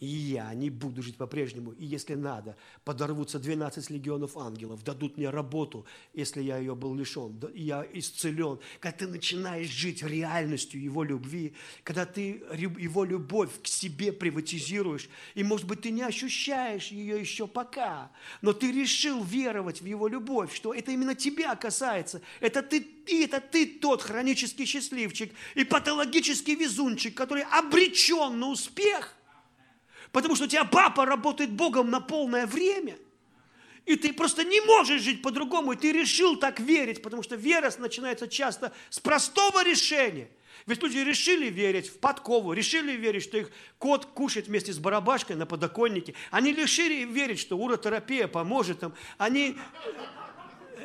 и я не буду жить по-прежнему. И если надо, подорвутся 12 легионов ангелов, дадут мне работу, если я ее был лишен, я исцелен. Когда ты начинаешь жить реальностью Его любви, когда ты Его любовь к себе приватизируешь, и, может быть, ты не ощущаешь ее еще пока, но ты решил веровать в Его любовь, что это именно тебя касается, это ты и это ты тот хронический счастливчик и патологический везунчик, который обречен на успех – Потому что у тебя папа работает Богом на полное время. И ты просто не можешь жить по-другому. И ты решил так верить, потому что вера начинается часто с простого решения. Ведь люди решили верить в подкову, решили верить, что их кот кушает вместе с барабашкой на подоконнике. Они решили верить, что уротерапия поможет им. Они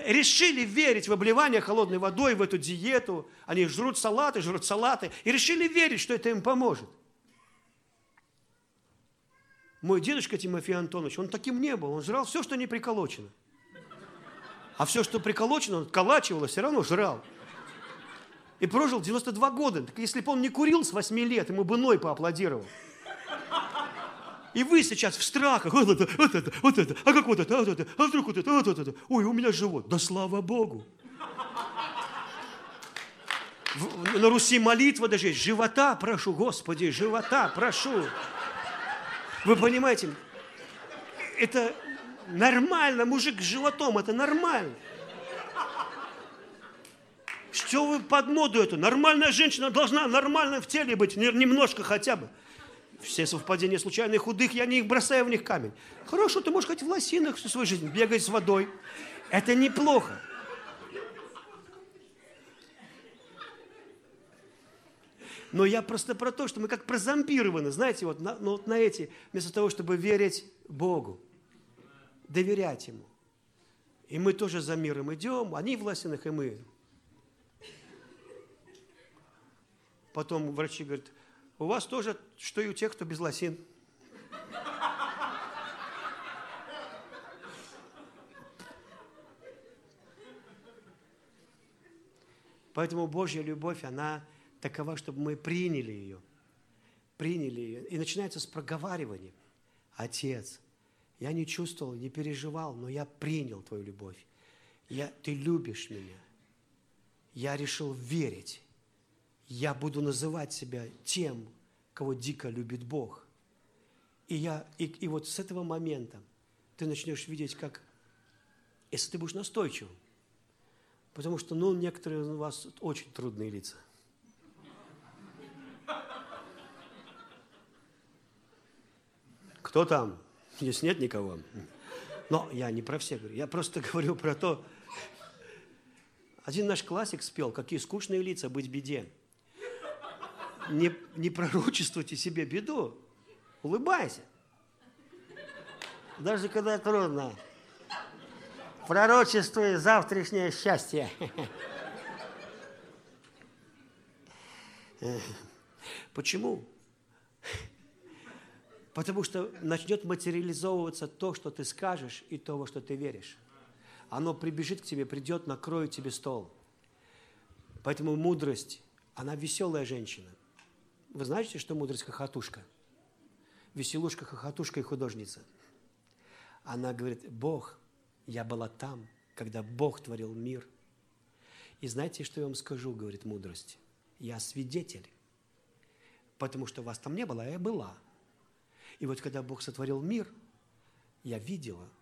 решили верить в обливание холодной водой, в эту диету. Они жрут салаты, жрут салаты. И решили верить, что это им поможет. Мой дедушка Тимофей Антонович, он таким не был. Он жрал все, что не приколочено. А все, что приколочено, он колачивало, все равно жрал. И прожил 92 года. Так если бы он не курил с 8 лет, ему бы Ной поаплодировал. И вы сейчас в страхах, вот это, вот это, вот это, а как вот это, а вот это, а вдруг вот это, а вот это, ой, у меня живот. Да слава Богу. В, на Руси молитва даже есть. Живота прошу, Господи, живота прошу. Вы понимаете, это нормально, мужик с животом, это нормально. Что вы под моду эту? Нормальная женщина должна нормально в теле быть, немножко хотя бы. Все совпадения случайных худых, я не их бросаю в них камень. Хорошо, ты можешь хоть в лосинах всю свою жизнь бегать с водой. Это неплохо. Но я просто про то, что мы как прозомбированы, знаете, вот на, ну, вот на эти, вместо того, чтобы верить Богу, доверять Ему. И мы тоже за миром идем, они в лосинах, и мы. Потом врачи говорят, у вас тоже, что и у тех, кто без лосин. Поэтому Божья любовь, она такова, чтобы мы приняли ее. Приняли ее. И начинается с проговаривания. Отец, я не чувствовал, не переживал, но я принял Твою любовь. Я, ты любишь меня. Я решил верить. Я буду называть себя тем, кого дико любит Бог. И, я, и, и вот с этого момента ты начнешь видеть, как, если ты будешь настойчивым, потому что, ну, некоторые у вас очень трудные лица. Кто там? Здесь нет никого. Но я не про всех говорю. Я просто говорю про то, один наш классик спел, какие скучные лица быть в беде. Не, не пророчествуйте себе беду, улыбайся. Даже когда трудно. Пророчествуй завтрашнее счастье. Почему? Потому что начнет материализовываться то, что ты скажешь, и то, во что ты веришь оно прибежит к тебе, придет, накроет тебе стол. Поэтому мудрость, она веселая женщина. Вы знаете, что мудрость хохотушка? Веселушка, хохотушка и художница. Она говорит, Бог, я была там, когда Бог творил мир. И знаете, что я вам скажу, говорит мудрость? Я свидетель. Потому что вас там не было, а я была. И вот когда Бог сотворил мир, я видела –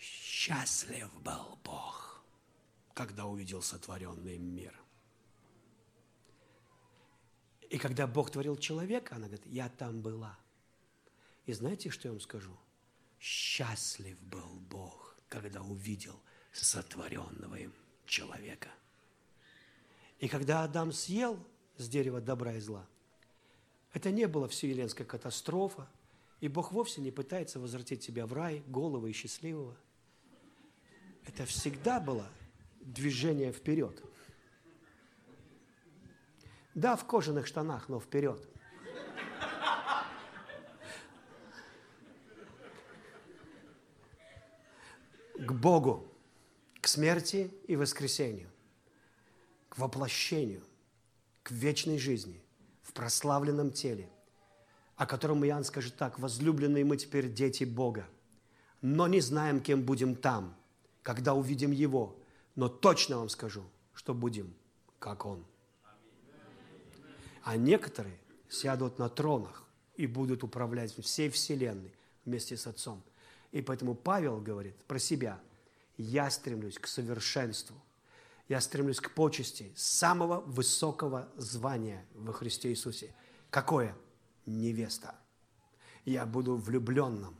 Счастлив был Бог, когда увидел сотворенный мир. И когда Бог творил человека, она говорит, я там была. И знаете, что я вам скажу? Счастлив был Бог, когда увидел сотворенного им человека. И когда Адам съел с дерева добра и зла, это не была вселенская катастрофа, и Бог вовсе не пытается возвратить тебя в рай, голого и счастливого – это всегда было движение вперед. Да, в кожаных штанах, но вперед. К Богу, к смерти и воскресению, к воплощению, к вечной жизни, в прославленном теле, о котором Иоанн скажет так, возлюбленные мы теперь дети Бога, но не знаем, кем будем там – когда увидим Его. Но точно вам скажу, что будем, как Он. А некоторые сядут на тронах и будут управлять всей Вселенной вместе с Отцом. И поэтому Павел говорит про себя, я стремлюсь к совершенству, я стремлюсь к почести самого высокого звания во Христе Иисусе. Какое? Невеста. Я буду влюбленным,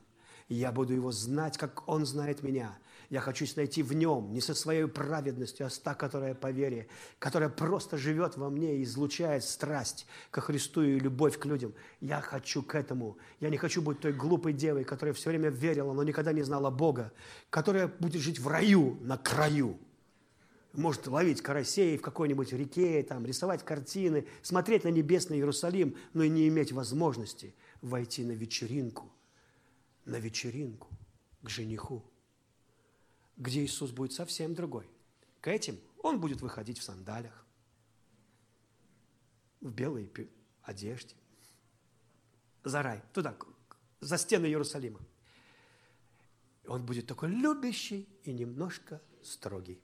я буду его знать, как он знает меня – я хочу найти в нем, не со своей праведностью, а с та, которая по вере, которая просто живет во мне и излучает страсть ко Христу и любовь к людям. Я хочу к этому. Я не хочу быть той глупой девой, которая все время верила, но никогда не знала Бога, которая будет жить в раю, на краю. Может ловить карасей в какой-нибудь реке, там, рисовать картины, смотреть на небесный Иерусалим, но и не иметь возможности войти на вечеринку, на вечеринку к жениху где Иисус будет совсем другой. К этим он будет выходить в сандалях, в белой одежде, за рай, туда, за стены Иерусалима. Он будет такой любящий и немножко строгий.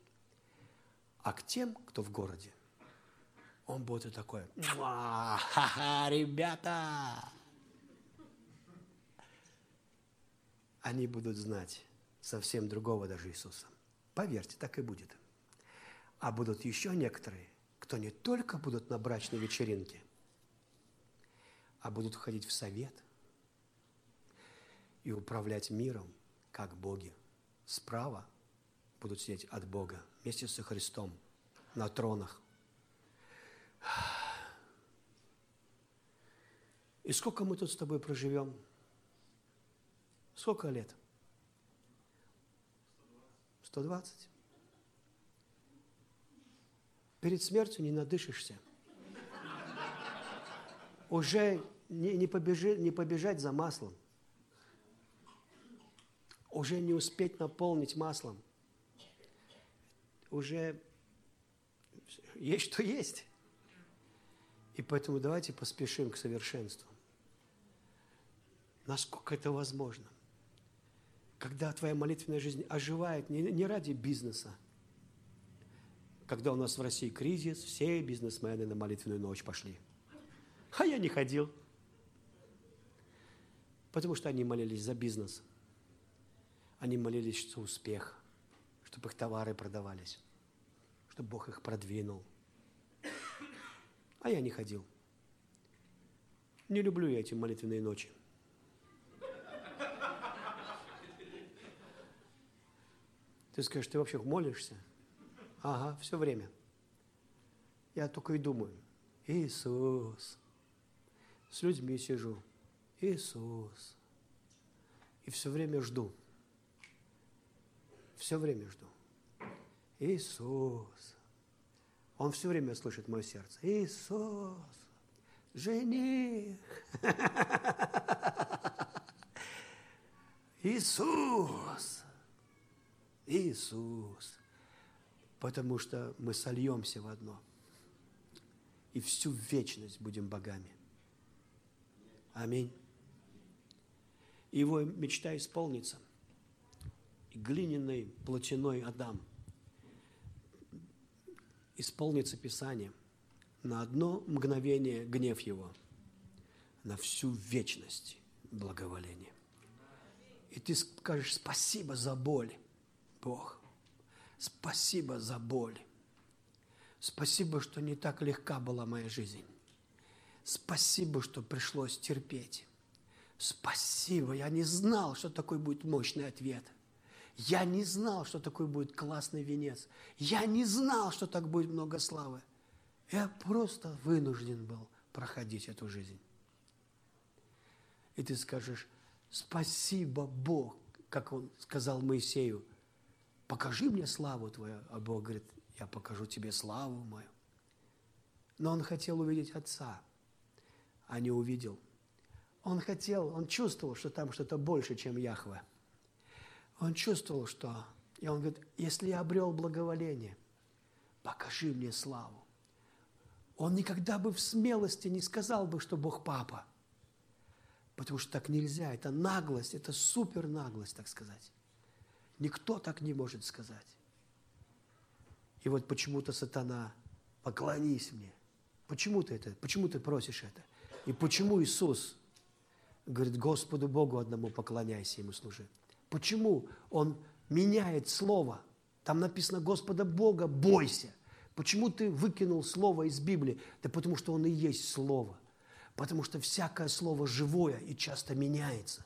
А к тем, кто в городе, он будет такой, ха-ха, ребята, они будут знать, совсем другого даже Иисуса. Поверьте, так и будет. А будут еще некоторые, кто не только будут на брачной вечеринке, а будут ходить в совет и управлять миром, как боги. Справа будут сидеть от Бога вместе со Христом на тронах. И сколько мы тут с тобой проживем? Сколько лет? 120. Перед смертью не надышишься. Уже не, не, побежи, не побежать за маслом. Уже не успеть наполнить маслом. Уже есть что есть. И поэтому давайте поспешим к совершенству. Насколько это возможно когда твоя молитвенная жизнь оживает не, не ради бизнеса. Когда у нас в России кризис, все бизнесмены на молитвенную ночь пошли. А я не ходил. Потому что они молились за бизнес. Они молились за успех, чтобы их товары продавались, чтобы Бог их продвинул. А я не ходил. Не люблю я эти молитвенные ночи. Ты скажешь, ты вообще молишься? Ага, все время. Я только и думаю, Иисус. С людьми сижу. Иисус. И все время жду. Все время жду. Иисус. Он все время слышит мое сердце. Иисус, жених. Иисус. Иисус. Потому что мы сольемся в одно. И всю вечность будем богами. Аминь. Его мечта исполнится. И глиняный плотяной Адам исполнится Писание. На одно мгновение гнев его, на всю вечность благоволение. И ты скажешь спасибо за боль, Бог. Спасибо за боль. Спасибо, что не так легка была моя жизнь. Спасибо, что пришлось терпеть. Спасибо, я не знал, что такой будет мощный ответ. Я не знал, что такой будет классный венец. Я не знал, что так будет много славы. Я просто вынужден был проходить эту жизнь. И ты скажешь, спасибо, Бог, как он сказал Моисею, покажи мне славу твою. А Бог говорит, я покажу тебе славу мою. Но он хотел увидеть Отца, а не увидел. Он хотел, он чувствовал, что там что-то больше, чем Яхве. Он чувствовал, что... И он говорит, если я обрел благоволение, покажи мне славу. Он никогда бы в смелости не сказал бы, что Бог папа. Потому что так нельзя. Это наглость, это супер наглость, так сказать. Никто так не может сказать. И вот почему-то сатана, поклонись мне. Почему ты это? Почему ты просишь это? И почему Иисус говорит, Господу Богу одному поклоняйся, Ему служи? Почему Он меняет слово? Там написано Господа Бога бойся. Почему ты выкинул слово из Библии? Да потому что Он и есть слово. Потому что всякое слово живое и часто меняется.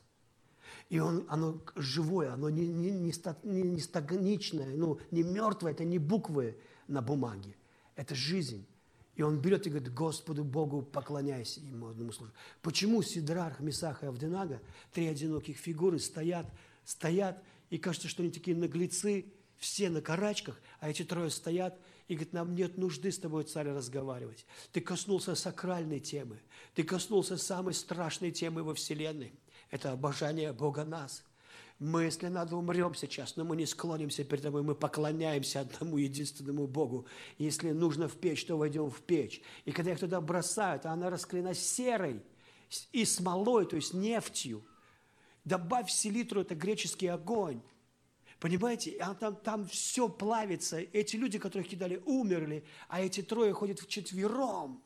И он, оно живое, оно не, не, не, не, не стагничное, ну, не мертвое, это не буквы на бумаге. Это жизнь. И он берет и говорит, Господу Богу поклоняйся ему одному служи. Почему Сидрарх, Месах и Авденага, три одиноких фигуры, стоят стоят, и кажется, что они такие наглецы, все на карачках, а эти трое стоят и говорят, нам нет нужды с тобой, царь, разговаривать. Ты коснулся сакральной темы, ты коснулся самой страшной темы во Вселенной. Это обожание Бога нас. Мы, если надо, умрем сейчас, но мы не склонимся перед тобой, мы поклоняемся одному единственному Богу. если нужно в печь, то войдем в печь. И когда их туда бросают, а она расклеена серой и смолой, то есть нефтью, Добавь селитру, это греческий огонь. Понимаете, а там, там все плавится. Эти люди, которых кидали, умерли, а эти трое ходят вчетвером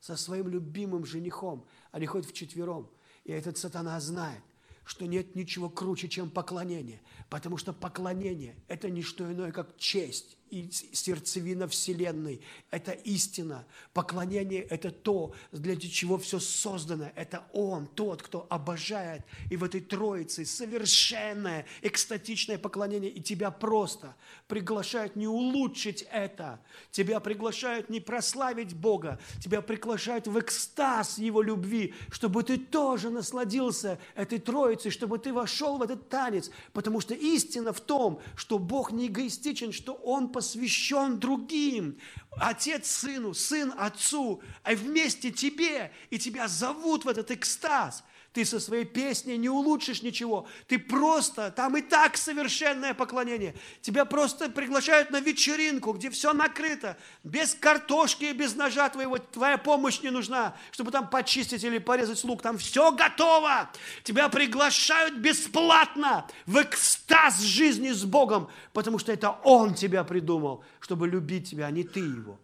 со своим любимым женихом. Они ходят вчетвером. И этот сатана знает, что нет ничего круче, чем поклонение. Потому что поклонение – это не что иное, как честь и сердцевина Вселенной. Это истина. Поклонение – это то, для чего все создано. Это Он, тот, кто обожает. И в этой Троице совершенное, экстатичное поклонение. И тебя просто приглашают не улучшить это. Тебя приглашают не прославить Бога. Тебя приглашают в экстаз Его любви, чтобы ты тоже насладился этой Троицей, чтобы ты вошел в этот танец. Потому что истина в том, что Бог не эгоистичен, что Он посвящен другим. Отец сыну, сын отцу, а вместе тебе, и тебя зовут в этот экстаз. Ты со своей песней не улучшишь ничего. Ты просто, там и так совершенное поклонение. Тебя просто приглашают на вечеринку, где все накрыто. Без картошки и без ножа твоего. Твоя помощь не нужна, чтобы там почистить или порезать лук. Там все готово. Тебя приглашают бесплатно в экстаз жизни с Богом, потому что это Он тебя придумал, чтобы любить тебя, а не ты Его.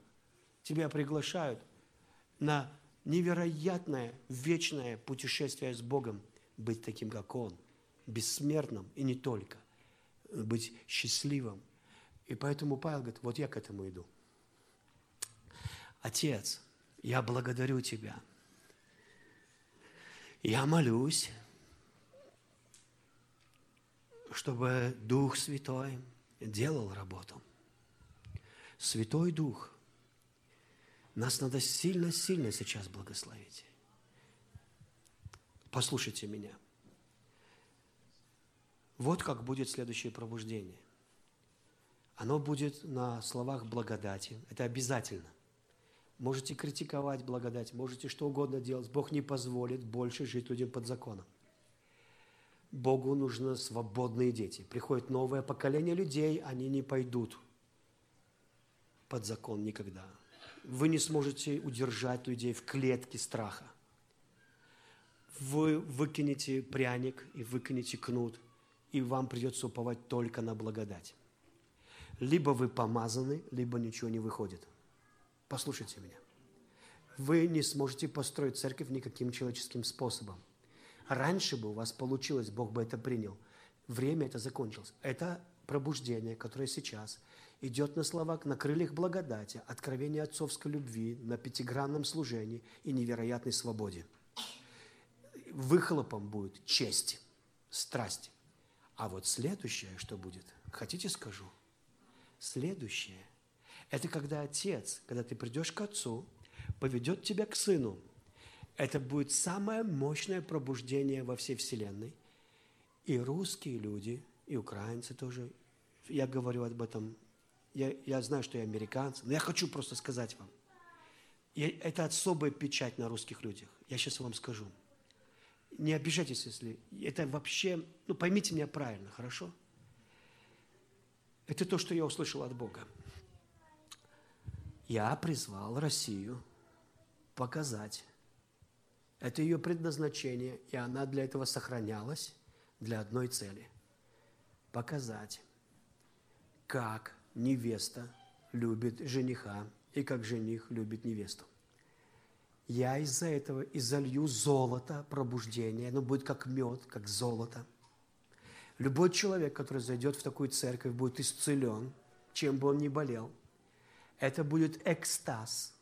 Тебя приглашают на невероятное вечное путешествие с Богом быть таким, как Он, бессмертным и не только, быть счастливым. И поэтому Павел говорит, вот я к этому иду. Отец, я благодарю Тебя. Я молюсь, чтобы Дух Святой делал работу. Святой Дух, нас надо сильно-сильно сейчас благословить. Послушайте меня. Вот как будет следующее пробуждение. Оно будет на словах благодати. Это обязательно. Можете критиковать благодать, можете что угодно делать. Бог не позволит больше жить людям под законом. Богу нужны свободные дети. Приходит новое поколение людей, они не пойдут под закон никогда. Вы не сможете удержать людей в клетке страха. Вы выкинете пряник и выкинете кнут, и вам придется уповать только на благодать. Либо вы помазаны, либо ничего не выходит – Послушайте меня. Вы не сможете построить церковь никаким человеческим способом. Раньше бы у вас получилось, Бог бы это принял. Время это закончилось. Это пробуждение, которое сейчас идет на словах, на крыльях благодати, откровения отцовской любви, на пятигранном служении и невероятной свободе. Выхлопом будет честь, страсть. А вот следующее, что будет, хотите скажу? Следующее – это когда отец, когда ты придешь к отцу, поведет тебя к сыну. Это будет самое мощное пробуждение во всей вселенной. И русские люди, и украинцы тоже. Я говорю об этом. Я, я знаю, что я американцы, но я хочу просто сказать вам. Я, это особая печать на русских людях. Я сейчас вам скажу. Не обижайтесь, если... Это вообще... Ну, поймите меня правильно, хорошо? Это то, что я услышал от Бога. Я призвал Россию показать. Это ее предназначение, и она для этого сохранялась для одной цели – показать, как невеста любит жениха и как жених любит невесту. Я из-за этого изолью золото пробуждения, оно будет как мед, как золото. Любой человек, который зайдет в такую церковь, будет исцелен, чем бы он ни болел – это будет экстаз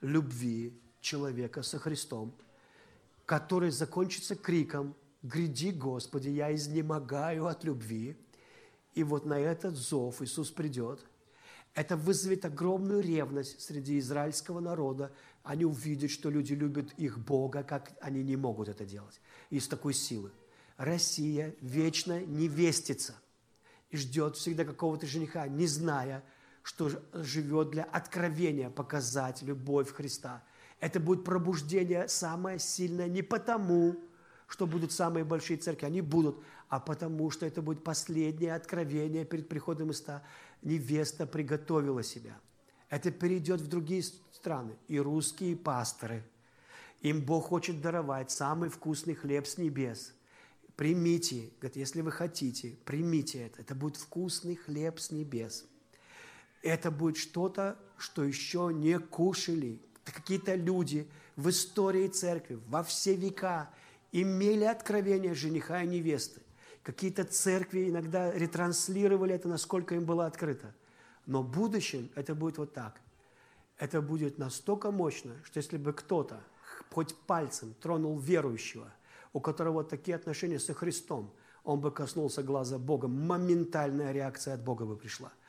любви человека со Христом, который закончится криком «Гряди, Господи, я изнемогаю от любви». И вот на этот зов Иисус придет. Это вызовет огромную ревность среди израильского народа. Они увидят, что люди любят их Бога, как они не могут это делать. Из такой силы. Россия вечно невестится и ждет всегда какого-то жениха, не зная, что живет для откровения, показать любовь Христа. Это будет пробуждение самое сильное не потому, что будут самые большие церкви, они будут, а потому что это будет последнее откровение перед приходом Христа. Невеста приготовила себя. Это перейдет в другие страны. И русские пасторы. Им Бог хочет даровать самый вкусный хлеб с небес. Примите, говорит, если вы хотите, примите это. Это будет вкусный хлеб с небес – это будет что-то, что еще не кушали. Какие-то люди в истории церкви во все века имели откровение жениха и невесты. Какие-то церкви иногда ретранслировали это, насколько им было открыто. Но в будущем это будет вот так. Это будет настолько мощно, что если бы кто-то хоть пальцем тронул верующего, у которого такие отношения со Христом, он бы коснулся глаза Бога, моментальная реакция от Бога бы пришла –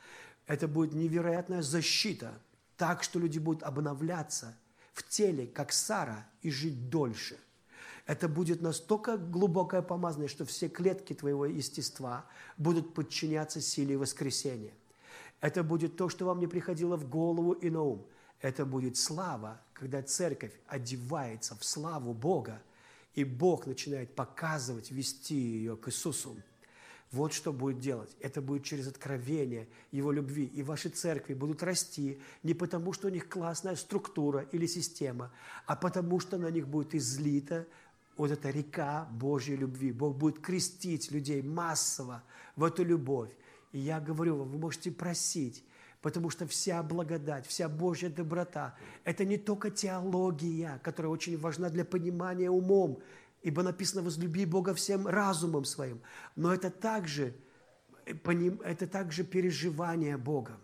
это будет невероятная защита, так что люди будут обновляться в теле, как Сара, и жить дольше. Это будет настолько глубокое помазание, что все клетки твоего естества будут подчиняться силе воскресения. Это будет то, что вам не приходило в голову и на ум. Это будет слава, когда церковь одевается в славу Бога, и Бог начинает показывать, вести ее к Иисусу. Вот что будет делать. Это будет через откровение Его любви. И ваши церкви будут расти не потому, что у них классная структура или система, а потому, что на них будет излита вот эта река Божьей любви. Бог будет крестить людей массово в эту любовь. И я говорю вам, вы можете просить, потому что вся благодать, вся Божья доброта – это не только теология, которая очень важна для понимания умом, ибо написано, возлюби Бога всем разумом своим. Но это также, это также переживание Бога.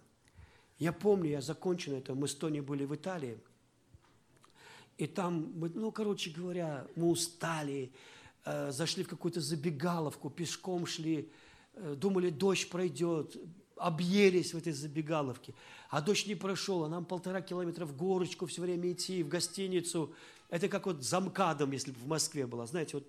Я помню, я закончил это, мы с Тони были в Италии, и там, мы, ну, короче говоря, мы устали, э, зашли в какую-то забегаловку, пешком шли, э, думали, дождь пройдет, объелись в этой забегаловке. А дождь не прошел, а нам полтора километра в горочку все время идти, в гостиницу. Это как вот замкадом, если бы в Москве была, знаете, вот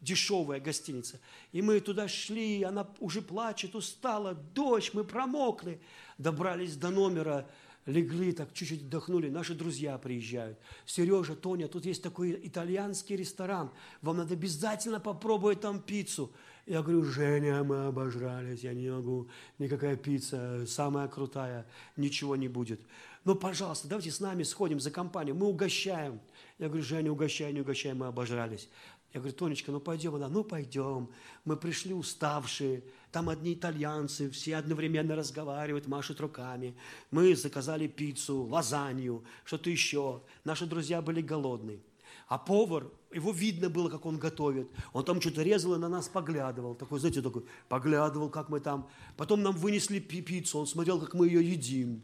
дешевая гостиница. И мы туда шли, она уже плачет, устала, дождь, мы промокли. Добрались до номера, легли, так чуть-чуть отдохнули, наши друзья приезжают. Сережа, Тоня, тут есть такой итальянский ресторан, вам надо обязательно попробовать там пиццу. Я говорю, Женя, мы обожрались, я не могу, никакая пицца, самая крутая, ничего не будет. Ну, пожалуйста, давайте с нами сходим за компанию, мы угощаем. Я говорю, Женя, угощай, не угощай, мы обожрались. Я говорю, Тонечка, ну пойдем. Она, ну пойдем. Мы пришли уставшие, там одни итальянцы, все одновременно разговаривают, машут руками. Мы заказали пиццу, лазанью, что-то еще. Наши друзья были голодные. А повар, его видно было, как он готовит. Он там что-то резал и на нас поглядывал. Такой, знаете, такой, поглядывал, как мы там. Потом нам вынесли пиццу, он смотрел, как мы ее едим.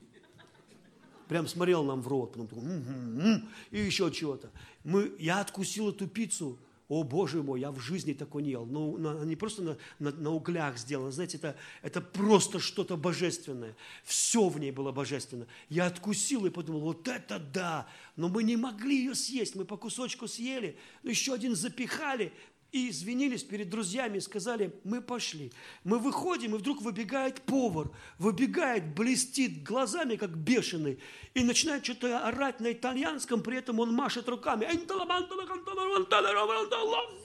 Прям смотрел нам в рот. Потом такой, м-м-м", и еще чего-то. Мы, я откусил эту пиццу, о, Боже мой, я в жизни такой не ел. Ну, не просто на, на, на углях сделано, знаете, это, это просто что-то божественное. Все в ней было божественно. Я откусил и подумал, вот это да! Но мы не могли ее съесть, мы по кусочку съели, еще один запихали, и извинились перед друзьями, сказали, мы пошли. Мы выходим, и вдруг выбегает повар, выбегает, блестит глазами, как бешеный, и начинает что-то орать на итальянском, при этом он машет руками.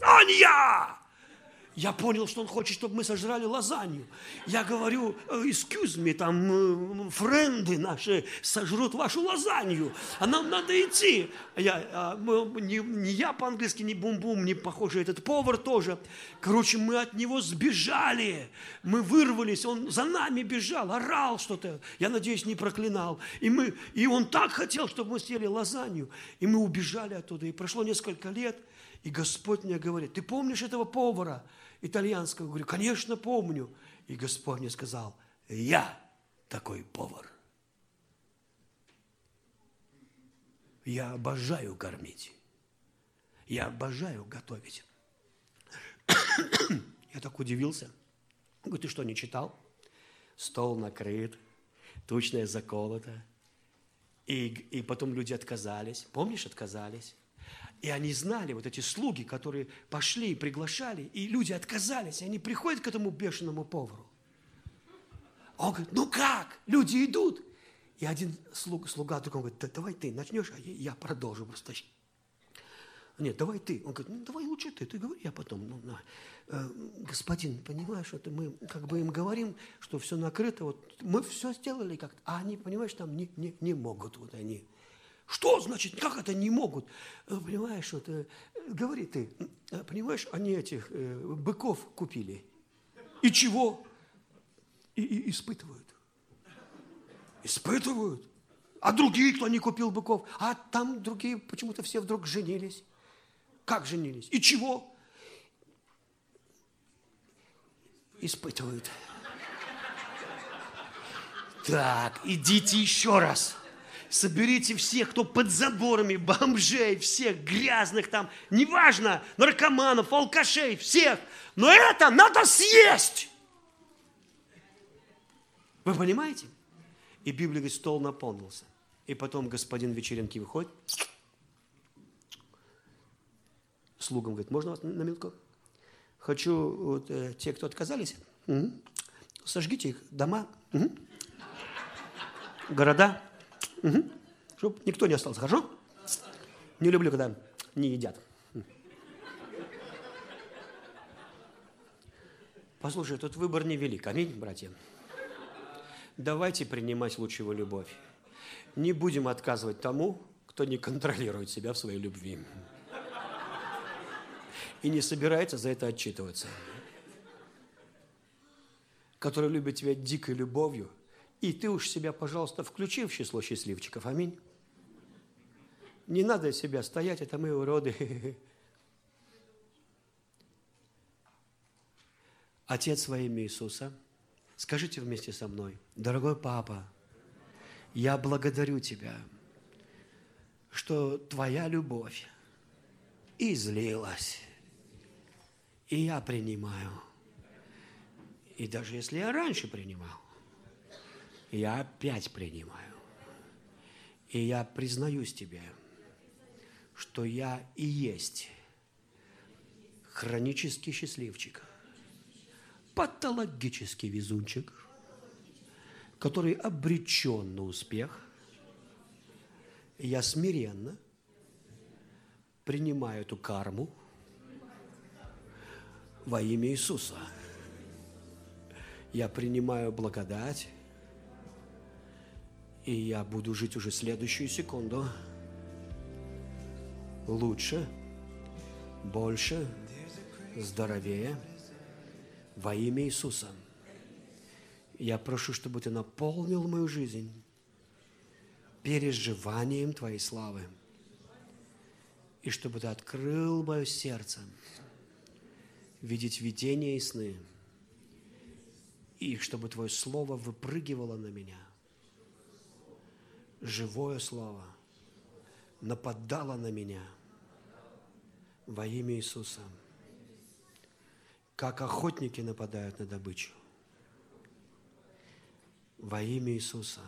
Лазанья! Я понял, что он хочет, чтобы мы сожрали лазанью. Я говорю, «Э, excuse me, там э, френды наши сожрут вашу лазанью, а нам надо идти. Я, а, не, не я по-английски, не бум-бум, не похоже, этот повар тоже. Короче, мы от него сбежали, мы вырвались, он за нами бежал, орал что-то, я надеюсь, не проклинал. И, мы, и он так хотел, чтобы мы съели лазанью. И мы убежали оттуда, и прошло несколько лет, и Господь мне говорит, ты помнишь этого повара? Итальянского. Говорю, конечно, помню. И Господь мне сказал, я такой повар. Я обожаю кормить. Я обожаю готовить. Я так удивился. Говорю, ты что, не читал? Стол накрыт, тучная заколота. И, и потом люди отказались. Помнишь, отказались? И они знали, вот эти слуги, которые пошли и приглашали, и люди отказались, и они приходят к этому бешеному повару. Он говорит, ну как? Люди идут. И один слуга, слуга такой говорит, да, давай ты начнешь, а я продолжу просто. Нет, давай ты. Он говорит, ну давай лучше ты, ты говори, я потом. Ну, на. Э, господин, понимаешь, это мы как бы им говорим, что все накрыто, вот мы все сделали как-то, а они, понимаешь, там не, не, не могут, вот они. Что значит, как это не могут? Э, понимаешь, вот, э, говори ты, э, понимаешь, они этих быков купили. И чего? И, и испытывают. Испытывают. А другие, кто не купил быков? А там другие почему-то все вдруг женились. Как женились? И чего? Испытывают. Так, идите еще раз соберите всех, кто под заборами, бомжей, всех грязных там, неважно, наркоманов, алкашей, всех. Но это надо съесть. Вы понимаете? И Библия говорит, стол наполнился. И потом господин вечеринки выходит, слугам говорит, можно вас на минутку? Хочу, вот, э, те, кто отказались, угу. сожгите их дома, угу. города, Угу. Чтобы никто не остался, хорошо? Не люблю, когда не едят. Послушай, тут выбор невелик. Аминь, братья. Давайте принимать лучше его любовь. Не будем отказывать тому, кто не контролирует себя в своей любви. И не собирается за это отчитываться. Который любит тебя дикой любовью – и ты уж себя, пожалуйста, включи в число счастливчиков. Аминь. Не надо себя стоять, это мы уроды. Отец во имя Иисуса, скажите вместе со мной, дорогой папа, я благодарю Тебя, что Твоя любовь излилась, и я принимаю. И даже если я раньше принимал, я опять принимаю. И я признаюсь Тебе, что я и есть хронический счастливчик, патологический везунчик, который обречен на успех. И я смиренно принимаю эту карму во имя Иисуса. Я принимаю благодать, и я буду жить уже следующую секунду лучше, больше, здоровее во имя Иисуса. Я прошу, чтобы Ты наполнил мою жизнь переживанием Твоей славы. И чтобы Ты открыл мое сердце видеть видения и сны. И чтобы Твое Слово выпрыгивало на меня. Живое Слово нападало на меня во имя Иисуса как охотники нападают на добычу. Во имя Иисуса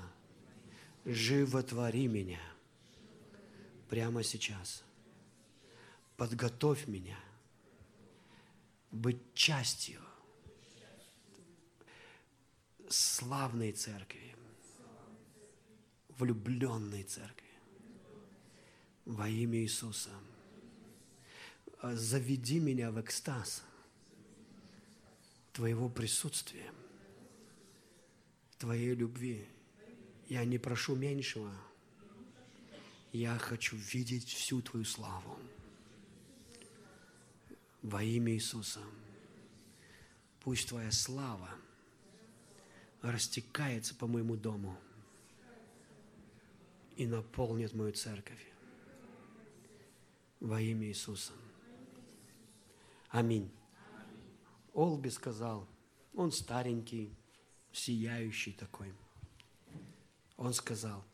животвори меня прямо сейчас. Подготовь меня быть частью славной церкви, влюбленной церкви во имя Иисуса. Заведи меня в экстаз – Твоего присутствия, Твоей любви. Я не прошу меньшего. Я хочу видеть всю Твою славу. Во имя Иисуса. Пусть Твоя слава растекается по моему дому и наполнит мою церковь. Во имя Иисуса. Аминь. Олби сказал, он старенький, сияющий такой. Он сказал,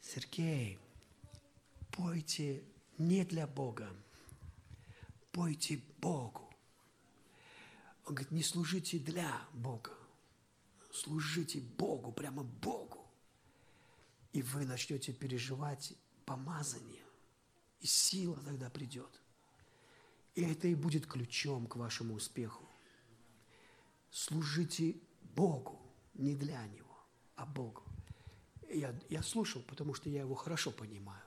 Сергей, пойте не для Бога, пойте Богу. Он говорит, не служите для Бога, служите Богу, прямо Богу. И вы начнете переживать помазание, и сила тогда придет – и это и будет ключом к вашему успеху. Служите Богу, не для Него, а Богу. Я, я слушал, потому что я его хорошо понимаю.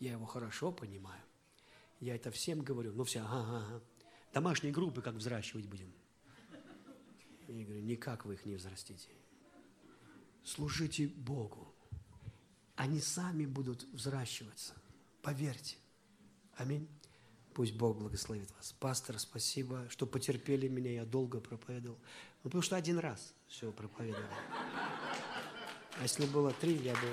Я его хорошо понимаю. Я это всем говорю. Ну все, ага, ага. Домашние группы как взращивать будем? Я говорю, никак вы их не взрастите. Служите Богу. Они сами будут взращиваться. Поверьте. Аминь. Пусть Бог благословит вас. Пастор, спасибо, что потерпели меня, я долго проповедовал. Ну, потому что один раз все проповедовал. А если было три, я бы